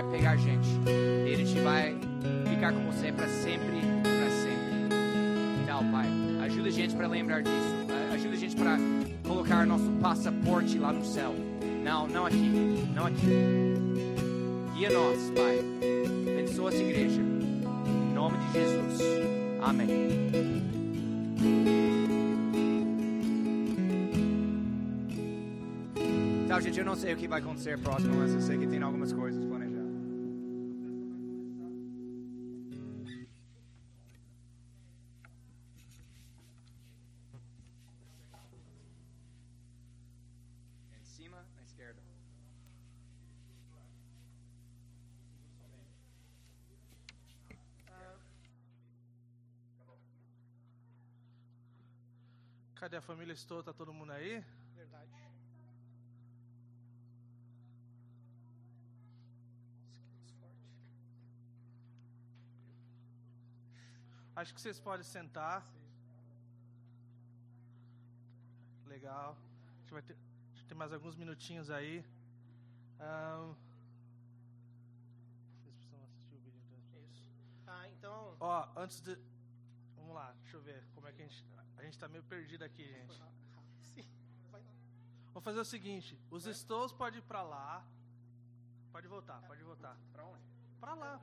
A pegar gente, Ele te vai ficar com você para sempre, para sempre. Então, Pai, ajuda a gente para lembrar disso. Ajuda a gente para colocar nosso passaporte lá no céu. Não, não aqui, não aqui. Guia nós, Pai. Abençoa essa igreja. Em nome de Jesus. Amém. Então, gente, eu não sei o que vai acontecer próximo, mas eu sei que tem algumas coisas Cadê a família Estou? Tá todo mundo aí? Verdade. Acho que vocês podem sentar. Legal. A gente vai ter, a gente tem mais alguns minutinhos aí. Ahn, Vocês precisam assistir o vídeo então. Isso. Ah, então. Ó, antes de. Vamos lá, deixa eu ver como é que a gente. A gente tá meio perdido aqui, gente. Vamos fazer o seguinte: os Stones podem ir pra lá. Pode voltar, pode voltar. Pra onde? Pra lá.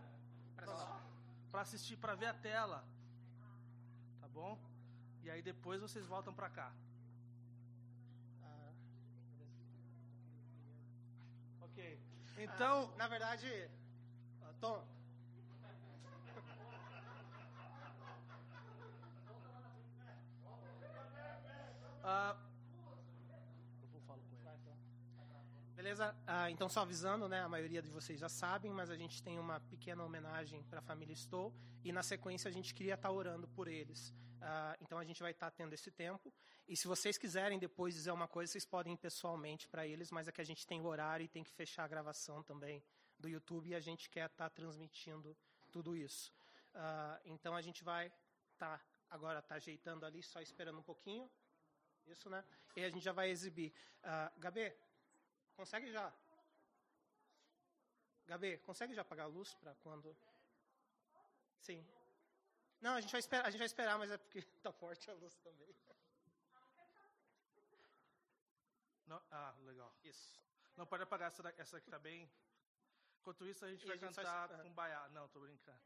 Pra Pra, lá. pra assistir, pra ver a tela. Tá bom? E aí depois vocês voltam pra cá. Ah, Ok. Então. ah, na verdade, Tom, ah, eu vou falar com ele. Beleza? Ah, então, só avisando, né? A maioria de vocês já sabem, mas a gente tem uma pequena homenagem para a família Stow e na sequência a gente queria estar orando por eles. Ah, então a gente vai estar tendo esse tempo. E se vocês quiserem depois dizer uma coisa, vocês podem ir pessoalmente para eles, mas é que a gente tem o horário e tem que fechar a gravação também do YouTube e a gente quer estar transmitindo tudo isso. Então a gente vai estar agora tá ajeitando ali, só esperando um pouquinho. Isso, né? E a gente já vai exibir. Gabê, Consegue já? Gabi, consegue já apagar a luz para quando? Sim. Não, a gente vai esperar, a gente vai esperar, mas é porque tá forte a luz também. Não- ah, legal. Isso. Não pode apagar essa, essa aqui tá bem. Enquanto isso, a gente E vai a gente cantar com baiá. Não, tô brincando.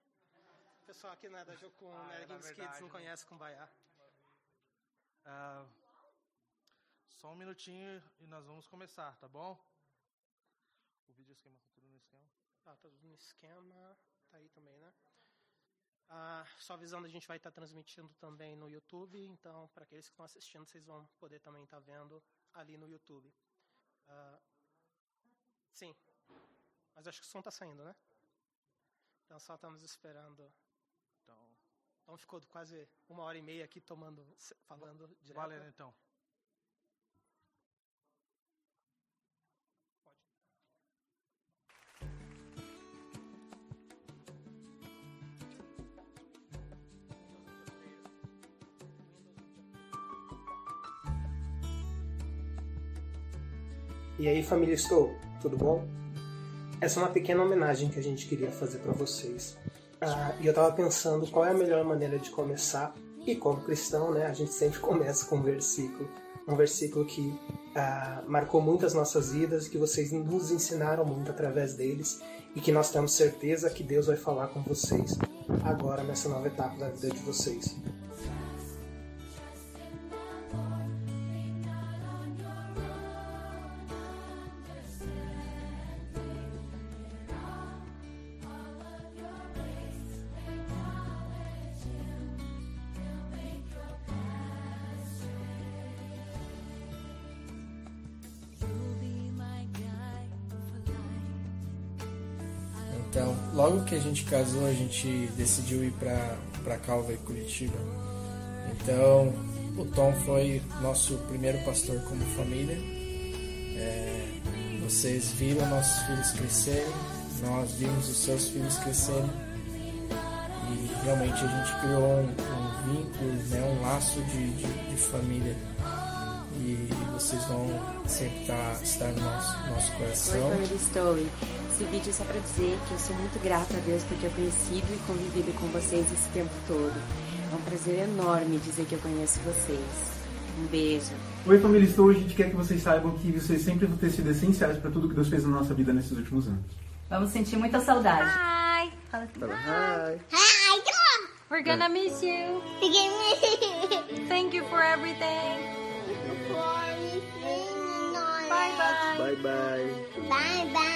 Pessoal aqui né, da Jocum, Ah, né, é, Games Kids verdade, não né? conhece Kumbaya. Ah, só um minutinho e nós vamos começar, tá bom? O vídeo esquema tá tudo no esquema. Tá, tá tudo no esquema. Tá aí também, né? Ah, só avisando, a gente vai estar transmitindo também no YouTube, então para aqueles que estão assistindo, vocês vão poder também estar vendo ali no YouTube. Ah, sim. Mas acho que o som tá saindo, né? Então só estamos esperando. Então, Então ficou quase uma hora e meia aqui tomando, falando direto. valendo então. E aí, família Estou, tudo bom? Essa é uma pequena homenagem que a gente queria fazer para vocês. Ah, e eu tava pensando qual é a melhor maneira de começar. E como cristão, né, a gente sempre começa com um versículo. Um versículo que ah, marcou muito as nossas vidas, que vocês nos ensinaram muito através deles e que nós temos certeza que Deus vai falar com vocês agora nessa nova etapa da vida de vocês. Gente casou, a gente decidiu ir pra, pra Calva e Curitiba. Então, o Tom foi nosso primeiro pastor como família. É, vocês viram nossos filhos crescerem, nós vimos os seus filhos crescerem. E realmente a gente criou um, um vínculo, né, um laço de, de, de família. E vocês vão sempre tá, estar no nosso, nosso coração. Esse vídeo é só pra dizer que eu sou muito grata a Deus por ter conhecido e convivido com vocês esse tempo todo. É um prazer enorme dizer que eu conheço vocês. Um beijo. Oi, família Estou. A gente quer que vocês saibam que vocês sempre vão ter sido essenciais para tudo que Deus fez na nossa vida nesses últimos anos. Vamos sentir muita saudade. Hi. Hi. Hi. We're gonna miss you. Thank you for everything. Bye bye. Bye bye. Bye bye.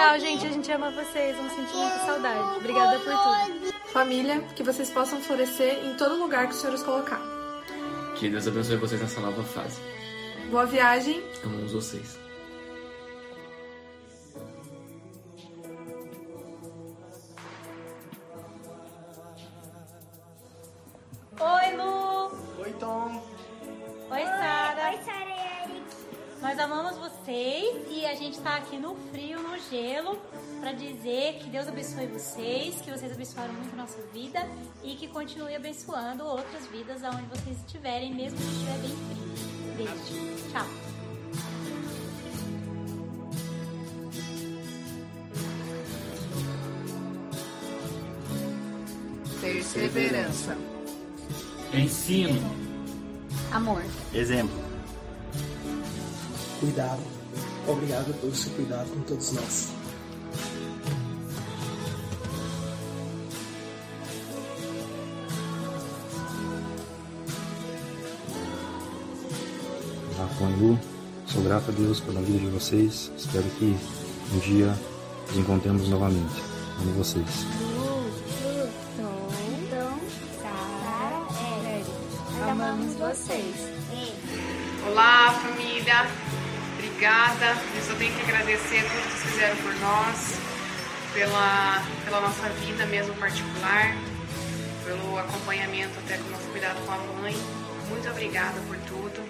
Tchau, gente. A gente ama vocês. Vamos sentir muita saudade. Obrigada por tudo. Família, que vocês possam florescer em todo lugar que o Senhor os colocar. Que Deus abençoe vocês nessa nova fase. Boa viagem. Amamos vocês. Oi, Lu. Oi, Tom. Oi, Sara. Oi, Sara. Nós amamos vocês e a gente tá aqui no frio, no gelo, pra dizer que Deus abençoe vocês, que vocês abençoaram muito a nossa vida e que continue abençoando outras vidas aonde vocês estiverem, mesmo que estiver bem frio. Beijo. Tchau. Perseverança. Ensino. Amor. Exemplo. Cuidado. Obrigado pelo seu cuidado com todos nós. Lu, sou grato a Deus pela vida de vocês. Espero que um dia nos encontremos novamente. Amo vocês. Sara, Eric. Nós amamos vocês. Olá, família. Obrigada. Eu só tenho que agradecer tudo que vocês fizeram por nós, pela, pela nossa vida mesmo particular, pelo acompanhamento até com o nosso cuidado com a mãe. Muito obrigada por tudo.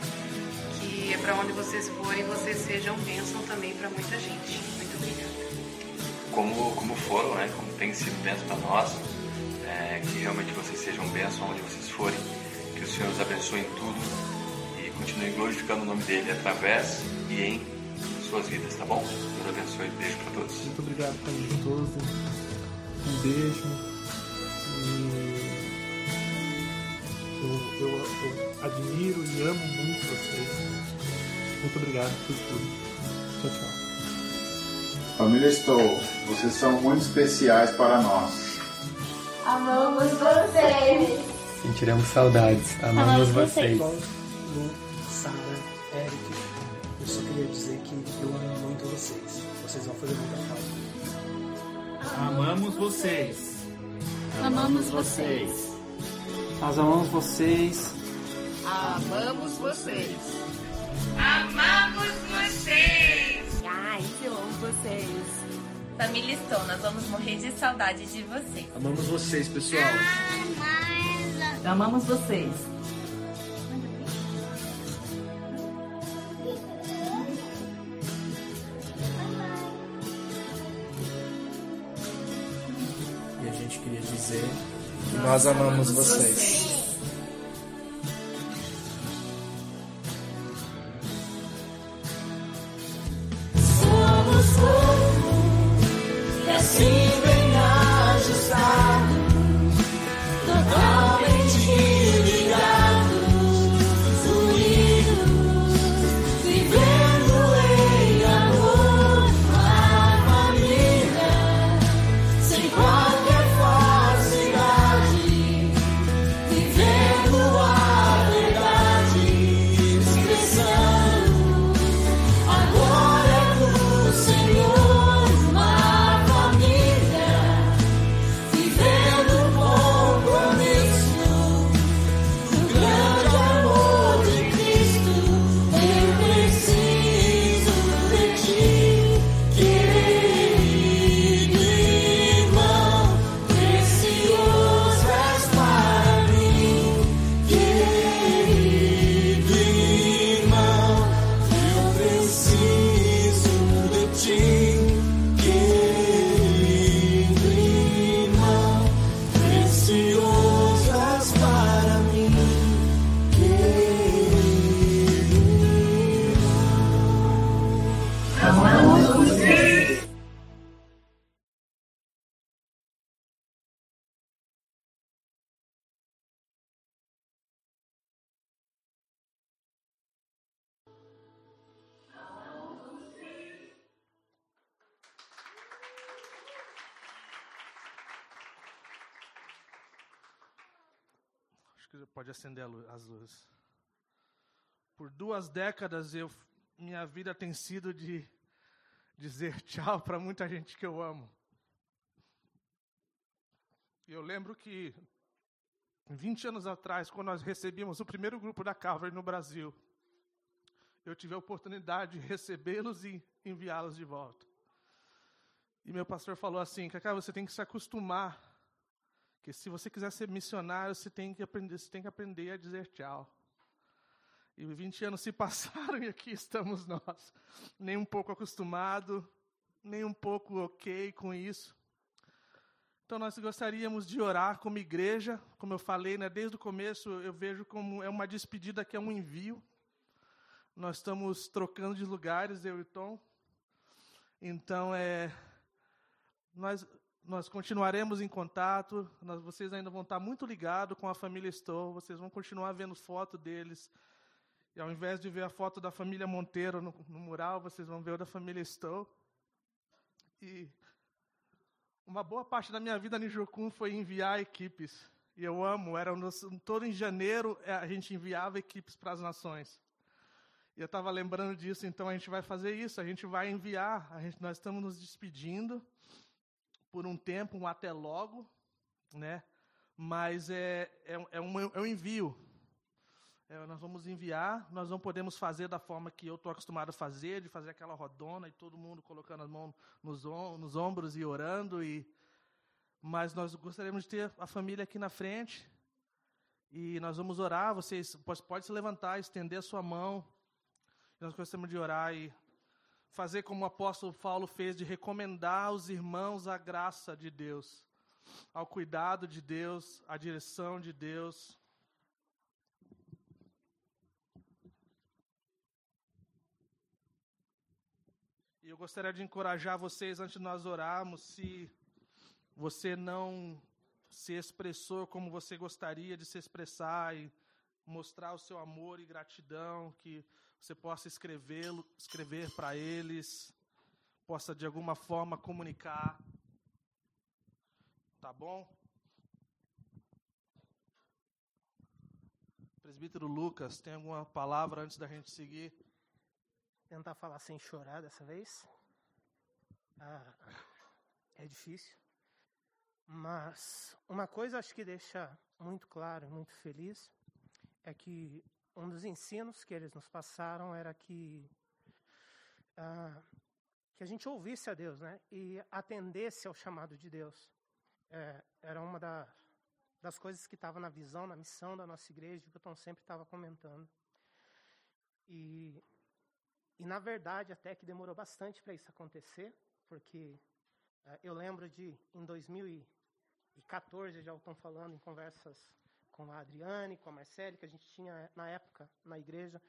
Que é para onde vocês forem, vocês sejam bênção também para muita gente. Muito obrigada. como, como foram, né? Como tem sido bênção para nós. É, que realmente vocês sejam bênção onde vocês forem. Que o Senhor os abençoe em tudo continue glorificando o nome dele através e em suas vidas, tá bom? Deus abençoe. Beijo para todos. Muito obrigado, família todos. Um beijo. E eu, eu, eu admiro e amo muito vocês. Muito obrigado por tudo. Tchau, tchau. Família Estou, vocês são muito especiais para nós. Amamos vocês. Sentiremos saudades. Amamos vocês. Bom, Amamos vocês. Amamos vocês. Nós amamos vocês. Amamos vocês. Amamos vocês. Ai, eu amo vocês. Família Estou, nós vamos morrer de saudade de vocês. Amamos vocês, pessoal. Amamos vocês. Nós amamos vocês. Pode acender as luzes. Por duas décadas eu minha vida tem sido de dizer tchau para muita gente que eu amo. E eu lembro que 20 anos atrás, quando nós recebíamos o primeiro grupo da Calvary no Brasil, eu tive a oportunidade de recebê-los e enviá-los de volta. E meu pastor falou assim, Cacá, você tem que se acostumar que se você quiser ser missionário, você tem que aprender, você tem que aprender a dizer tchau. E 20 anos se passaram e aqui estamos nós, nem um pouco acostumado, nem um pouco ok com isso. Então nós gostaríamos de orar como igreja, como eu falei, né, desde o começo eu vejo como é uma despedida que é um envio. Nós estamos trocando de lugares, eu e Tom. Então é nós nós continuaremos em contato, nós, vocês ainda vão estar muito ligados com a família Stowe, vocês vão continuar vendo foto deles. E ao invés de ver a foto da família Monteiro no, no mural, vocês vão ver o da família Stowe. E uma boa parte da minha vida no Jocum foi enviar equipes. E eu amo, era nos, todo em janeiro eh, a gente enviava equipes para as nações. E eu estava lembrando disso, então a gente vai fazer isso, a gente vai enviar, gente, nós estamos nos despedindo por um tempo, um até logo, né? Mas é, é, é, um, é um envio. É, nós vamos enviar, nós não podemos fazer da forma que eu estou acostumado a fazer, de fazer aquela rodona e todo mundo colocando as mãos nos, om nos ombros e orando. E, mas nós gostaríamos de ter a família aqui na frente. E nós vamos orar, vocês pode, pode se levantar, estender a sua mão. Nós gostaríamos de orar e fazer como o apóstolo Paulo fez, de recomendar aos irmãos a graça de Deus, ao cuidado de Deus, à direção de Deus. E eu gostaria de encorajar vocês, antes de nós orarmos, se você não se expressou como você gostaria de se expressar e mostrar o seu amor e gratidão, que você possa escrevê-lo, escrever para eles, possa de alguma forma comunicar. Tá bom? Presbítero Lucas, tem alguma palavra antes da gente seguir? Tentar falar sem chorar dessa vez. Ah, é difícil. Mas uma coisa acho que deixa muito claro, muito feliz, é que um dos ensinos que eles nos passaram era que, ah, que a gente ouvisse a Deus, né? E atendesse ao chamado de Deus. É, era uma da, das coisas que estava na visão, na missão da nossa igreja, que o Tom sempre estava comentando. E, e, na verdade, até que demorou bastante para isso acontecer, porque é, eu lembro de, em 2014, já estão falando em conversas com a Adriane, com a Marcele, que a gente tinha na época na igreja,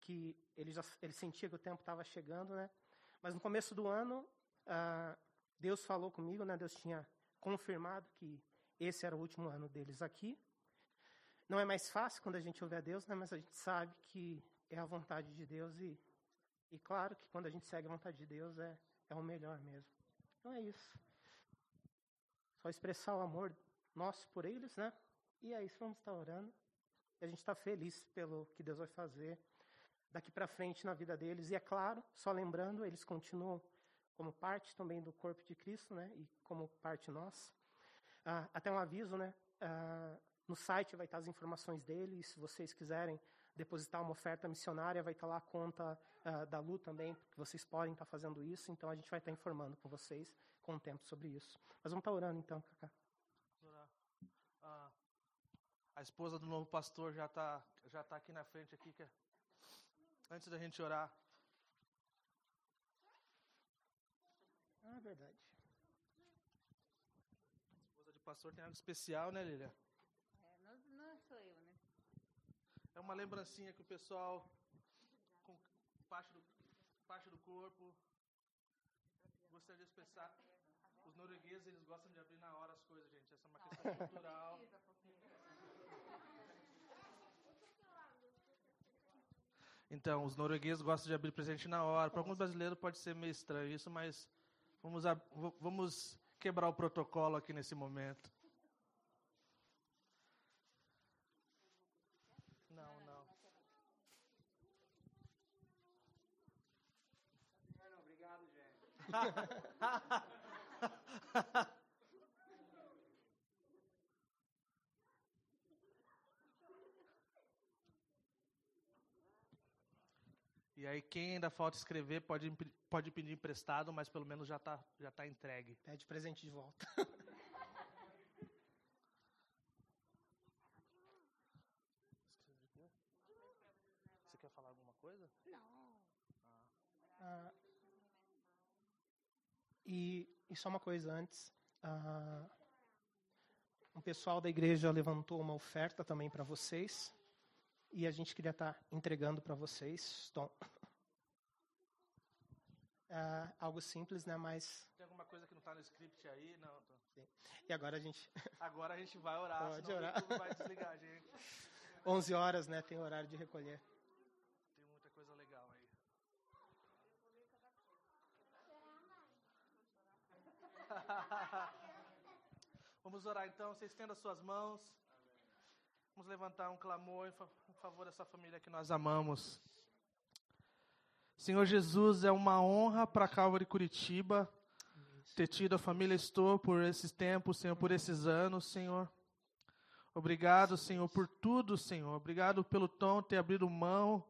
que ele já ele sentia que o tempo estava chegando, né? Mas no começo do ano, ah, Deus falou comigo, né? Deus tinha confirmado que esse era o último ano deles aqui. Não é mais fácil quando a gente ouve a Deus, né? Mas a gente sabe que é a vontade de Deus e, e claro que quando a gente segue a vontade de Deus é, é o melhor mesmo. Então é isso. Só expressar o amor nosso por eles, né? E é isso, vamos estar orando. A gente está feliz pelo que Deus vai fazer daqui para frente na vida deles. E é claro, só lembrando, eles continuam como parte também do corpo de Cristo, né? E como parte nossa. Ah, até um aviso, né? Ah, no site vai estar as informações dele. E se vocês quiserem depositar uma oferta missionária, vai estar lá a conta ah, da Lu também, que vocês podem estar fazendo isso. Então a gente vai estar informando com vocês com o tempo sobre isso. Mas vamos estar orando então, Cacá. Ah, a esposa do novo pastor já está já tá aqui na frente aqui. Quer... Antes da gente orar. Ah, verdade. A esposa de pastor tem algo especial, né, Lilia? É, não, não sou eu, né? É uma lembrancinha que o pessoal, com parte do, parte do corpo, gostaria de expressar. Os noruegueses, eles gostam de abrir na hora as coisas, gente. Essa é uma questão cultural. Então, os noruegueses gostam de abrir presente na hora. Para alguns brasileiros pode ser meio estranho isso, mas vamos, vamos quebrar o protocolo aqui nesse momento. Não, não. Obrigado, gente. E aí quem ainda falta escrever pode, pode pedir emprestado, mas pelo menos já está já tá entregue. Pede presente de volta. Você quer falar alguma coisa? Não. Ah. Ah, e, e só uma coisa antes. Ah, um pessoal da igreja levantou uma oferta também para vocês. E a gente queria estar entregando para vocês. Então, ah, algo simples, né? Mas. Tem alguma coisa que não está no script aí? Não. Tô... E agora a gente. Agora a gente vai orar. Pode orar. vai desligar, gente. 11 horas, né? Tem horário de recolher. Tem muita coisa legal aí. Vamos orar então. Você estenda suas mãos. Vamos levantar um clamor favor dessa família que nós amamos. Senhor Jesus, é uma honra para Calvary Curitiba ter tido a família Estor por esses tempos, Senhor, por esses anos, Senhor. Obrigado, Senhor, por tudo, Senhor. Obrigado pelo Tom ter abrido mão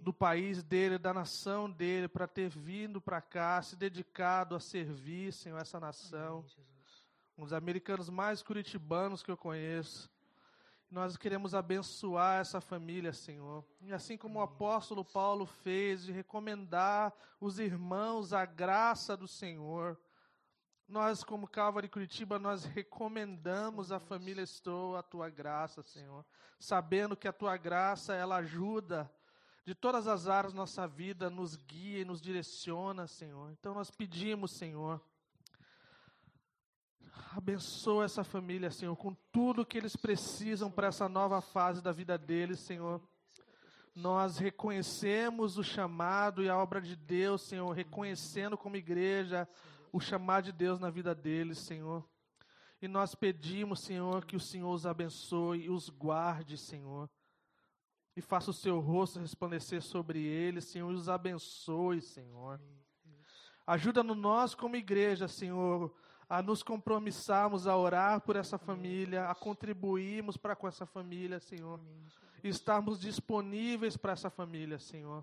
do país dele, da nação dele, para ter vindo para cá, se dedicado a servir, Senhor, essa nação. Um dos americanos mais curitibanos que eu conheço. Nós queremos abençoar essa família, Senhor. E assim como o apóstolo Paulo fez, de recomendar os irmãos a graça do Senhor. Nós, como Calvary Curitiba, nós recomendamos à família Estou a tua graça, Senhor. Sabendo que a tua graça, ela ajuda de todas as áreas da nossa vida, nos guia e nos direciona, Senhor. Então nós pedimos, Senhor, Abençoa essa família, Senhor, com tudo que eles precisam para essa nova fase da vida deles, Senhor. Nós reconhecemos o chamado e a obra de Deus, Senhor, reconhecendo como igreja o chamado de Deus na vida deles, Senhor. E nós pedimos, Senhor, que o Senhor os abençoe e os guarde, Senhor. E faça o seu rosto resplandecer sobre eles, Senhor, e os abençoe, Senhor. Ajuda-nos nós como igreja, Senhor, a nos compromissarmos a orar por essa família, a contribuirmos para com essa família, Senhor. E estarmos disponíveis para essa família, Senhor.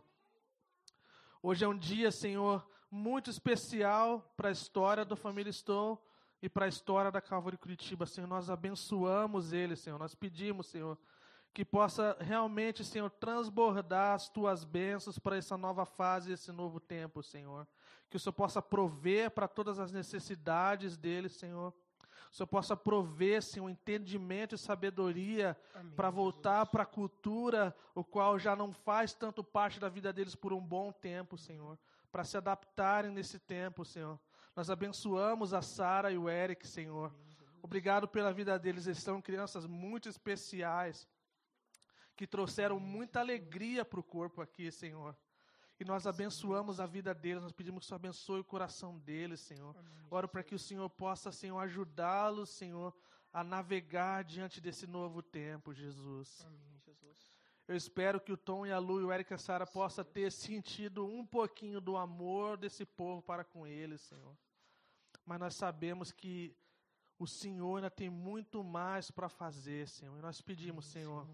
Hoje é um dia, Senhor, muito especial para a história da família Stowe e para a história da Calvary Curitiba, Senhor. Nós abençoamos ele, Senhor. Nós pedimos, Senhor, que possa realmente, Senhor, transbordar as tuas bênçãos para essa nova fase, esse novo tempo, Senhor. Que o Senhor possa prover para todas as necessidades dele, Senhor. O Senhor possa prover, Senhor, entendimento e sabedoria para voltar para a cultura, o qual já não faz tanto parte da vida deles por um bom tempo, Senhor. Para se adaptarem nesse tempo, Senhor. Nós abençoamos a Sara e o Eric, Senhor. Obrigado pela vida deles. Eles são crianças muito especiais que trouxeram muita alegria para o corpo aqui, Senhor. E nós abençoamos a vida deles, nós pedimos que o Senhor abençoe o coração deles, Senhor. Oro para que o Senhor possa, Senhor, ajudá-los, Senhor, a navegar diante desse novo tempo, Jesus. Amém, Jesus. Eu espero que o Tom e a Lu e o Eric e a Sara possam ter sentido um pouquinho do amor desse povo para com eles, Senhor. Mas nós sabemos que o Senhor ainda tem muito mais para fazer, Senhor. E nós pedimos, Senhor,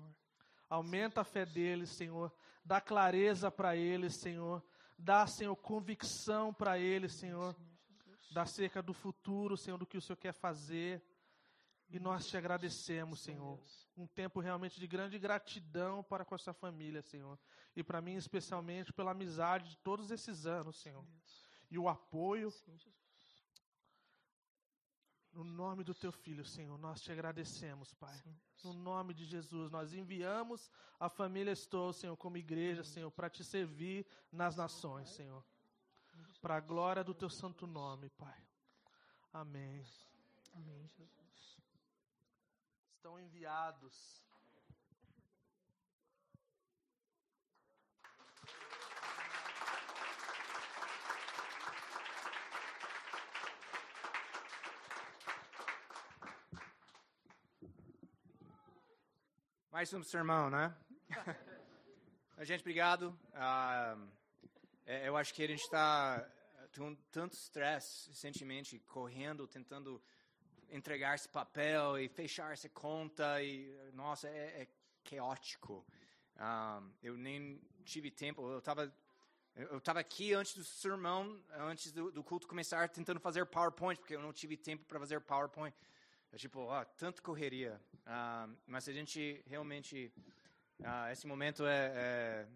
aumenta a fé deles, Senhor. Dá clareza para eles, Senhor. Dá, Senhor, convicção para eles, Senhor. Dá acerca do futuro, Senhor, do que o Senhor quer fazer. E nós te agradecemos, Senhor. Um tempo realmente de grande gratidão para com essa família, Senhor. E para mim, especialmente, pela amizade de todos esses anos, Senhor. E o apoio. No nome do teu filho, Senhor, nós te agradecemos, Pai. No nome de Jesus, nós enviamos a família Estou, Senhor, como igreja, Senhor, para te servir nas nações, Senhor. Para a glória do teu santo nome, Pai. Amém. Amém, Jesus. Estão enviados. Mais um sermão, né? gente, obrigado. É, eu acho que a gente está com tanto estresse recentemente, correndo, tentando entregar esse papel e fechar essa conta e nossa é, é caótico. Ah, eu nem tive tempo. Eu estava eu estava aqui antes do sermão, antes do, do, culto começar, tentando fazer PowerPoint porque eu não tive tempo para fazer PowerPoint. É tipo, ó, tanto correria. Ah, mas a gente realmente, ah, esse momento é, é,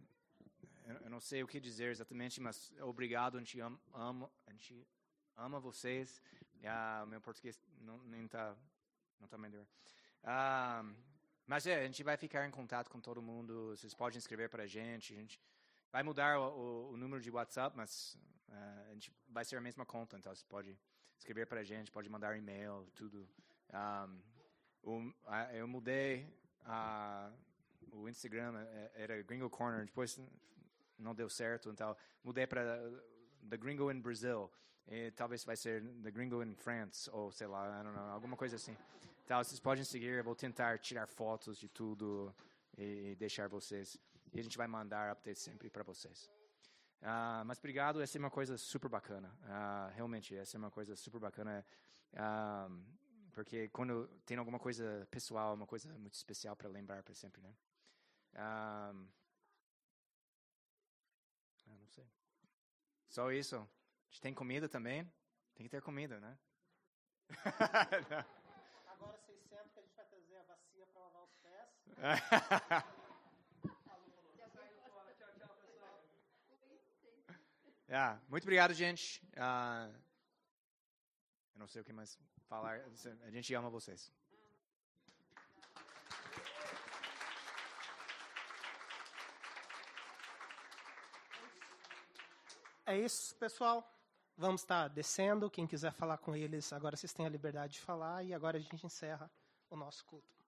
eu não sei o que dizer exatamente, mas obrigado, a gente ama, ama a gente ama vocês. Ah, meu português não nem tá não tá melhor. Ah, mas é, a gente vai ficar em contato com todo mundo. Vocês podem escrever para a gente. A gente vai mudar o, o, o número de WhatsApp, mas uh, a gente vai ser a mesma conta. Então você pode escrever para a gente, pode mandar e-mail, tudo. Um, eu mudei a, o Instagram, é, era Gringo Corner. Depois não deu certo, então mudei para The Gringo in Brazil. E talvez vai ser The Gringo in France, ou sei lá, know, alguma coisa assim. Então, vocês podem seguir, eu vou tentar tirar fotos de tudo e deixar vocês. E a gente vai mandar updates sempre para vocês. Uh, mas obrigado, essa é uma coisa super bacana. Uh, realmente, essa é uma coisa super bacana. Uh, porque quando tem alguma coisa pessoal, uma coisa muito especial para lembrar para sempre, né? Um, ah, não sei. Só isso. A gente tem comida também? Tem que ter comida, né? Agora vocês sentem que a gente vai trazer a bacia para lavar os pés. yeah, muito obrigado, gente. Uh, eu não sei o que mais falar. A gente ama vocês. É isso, pessoal. Vamos estar descendo. Quem quiser falar com eles, agora vocês têm a liberdade de falar. E agora a gente encerra o nosso culto.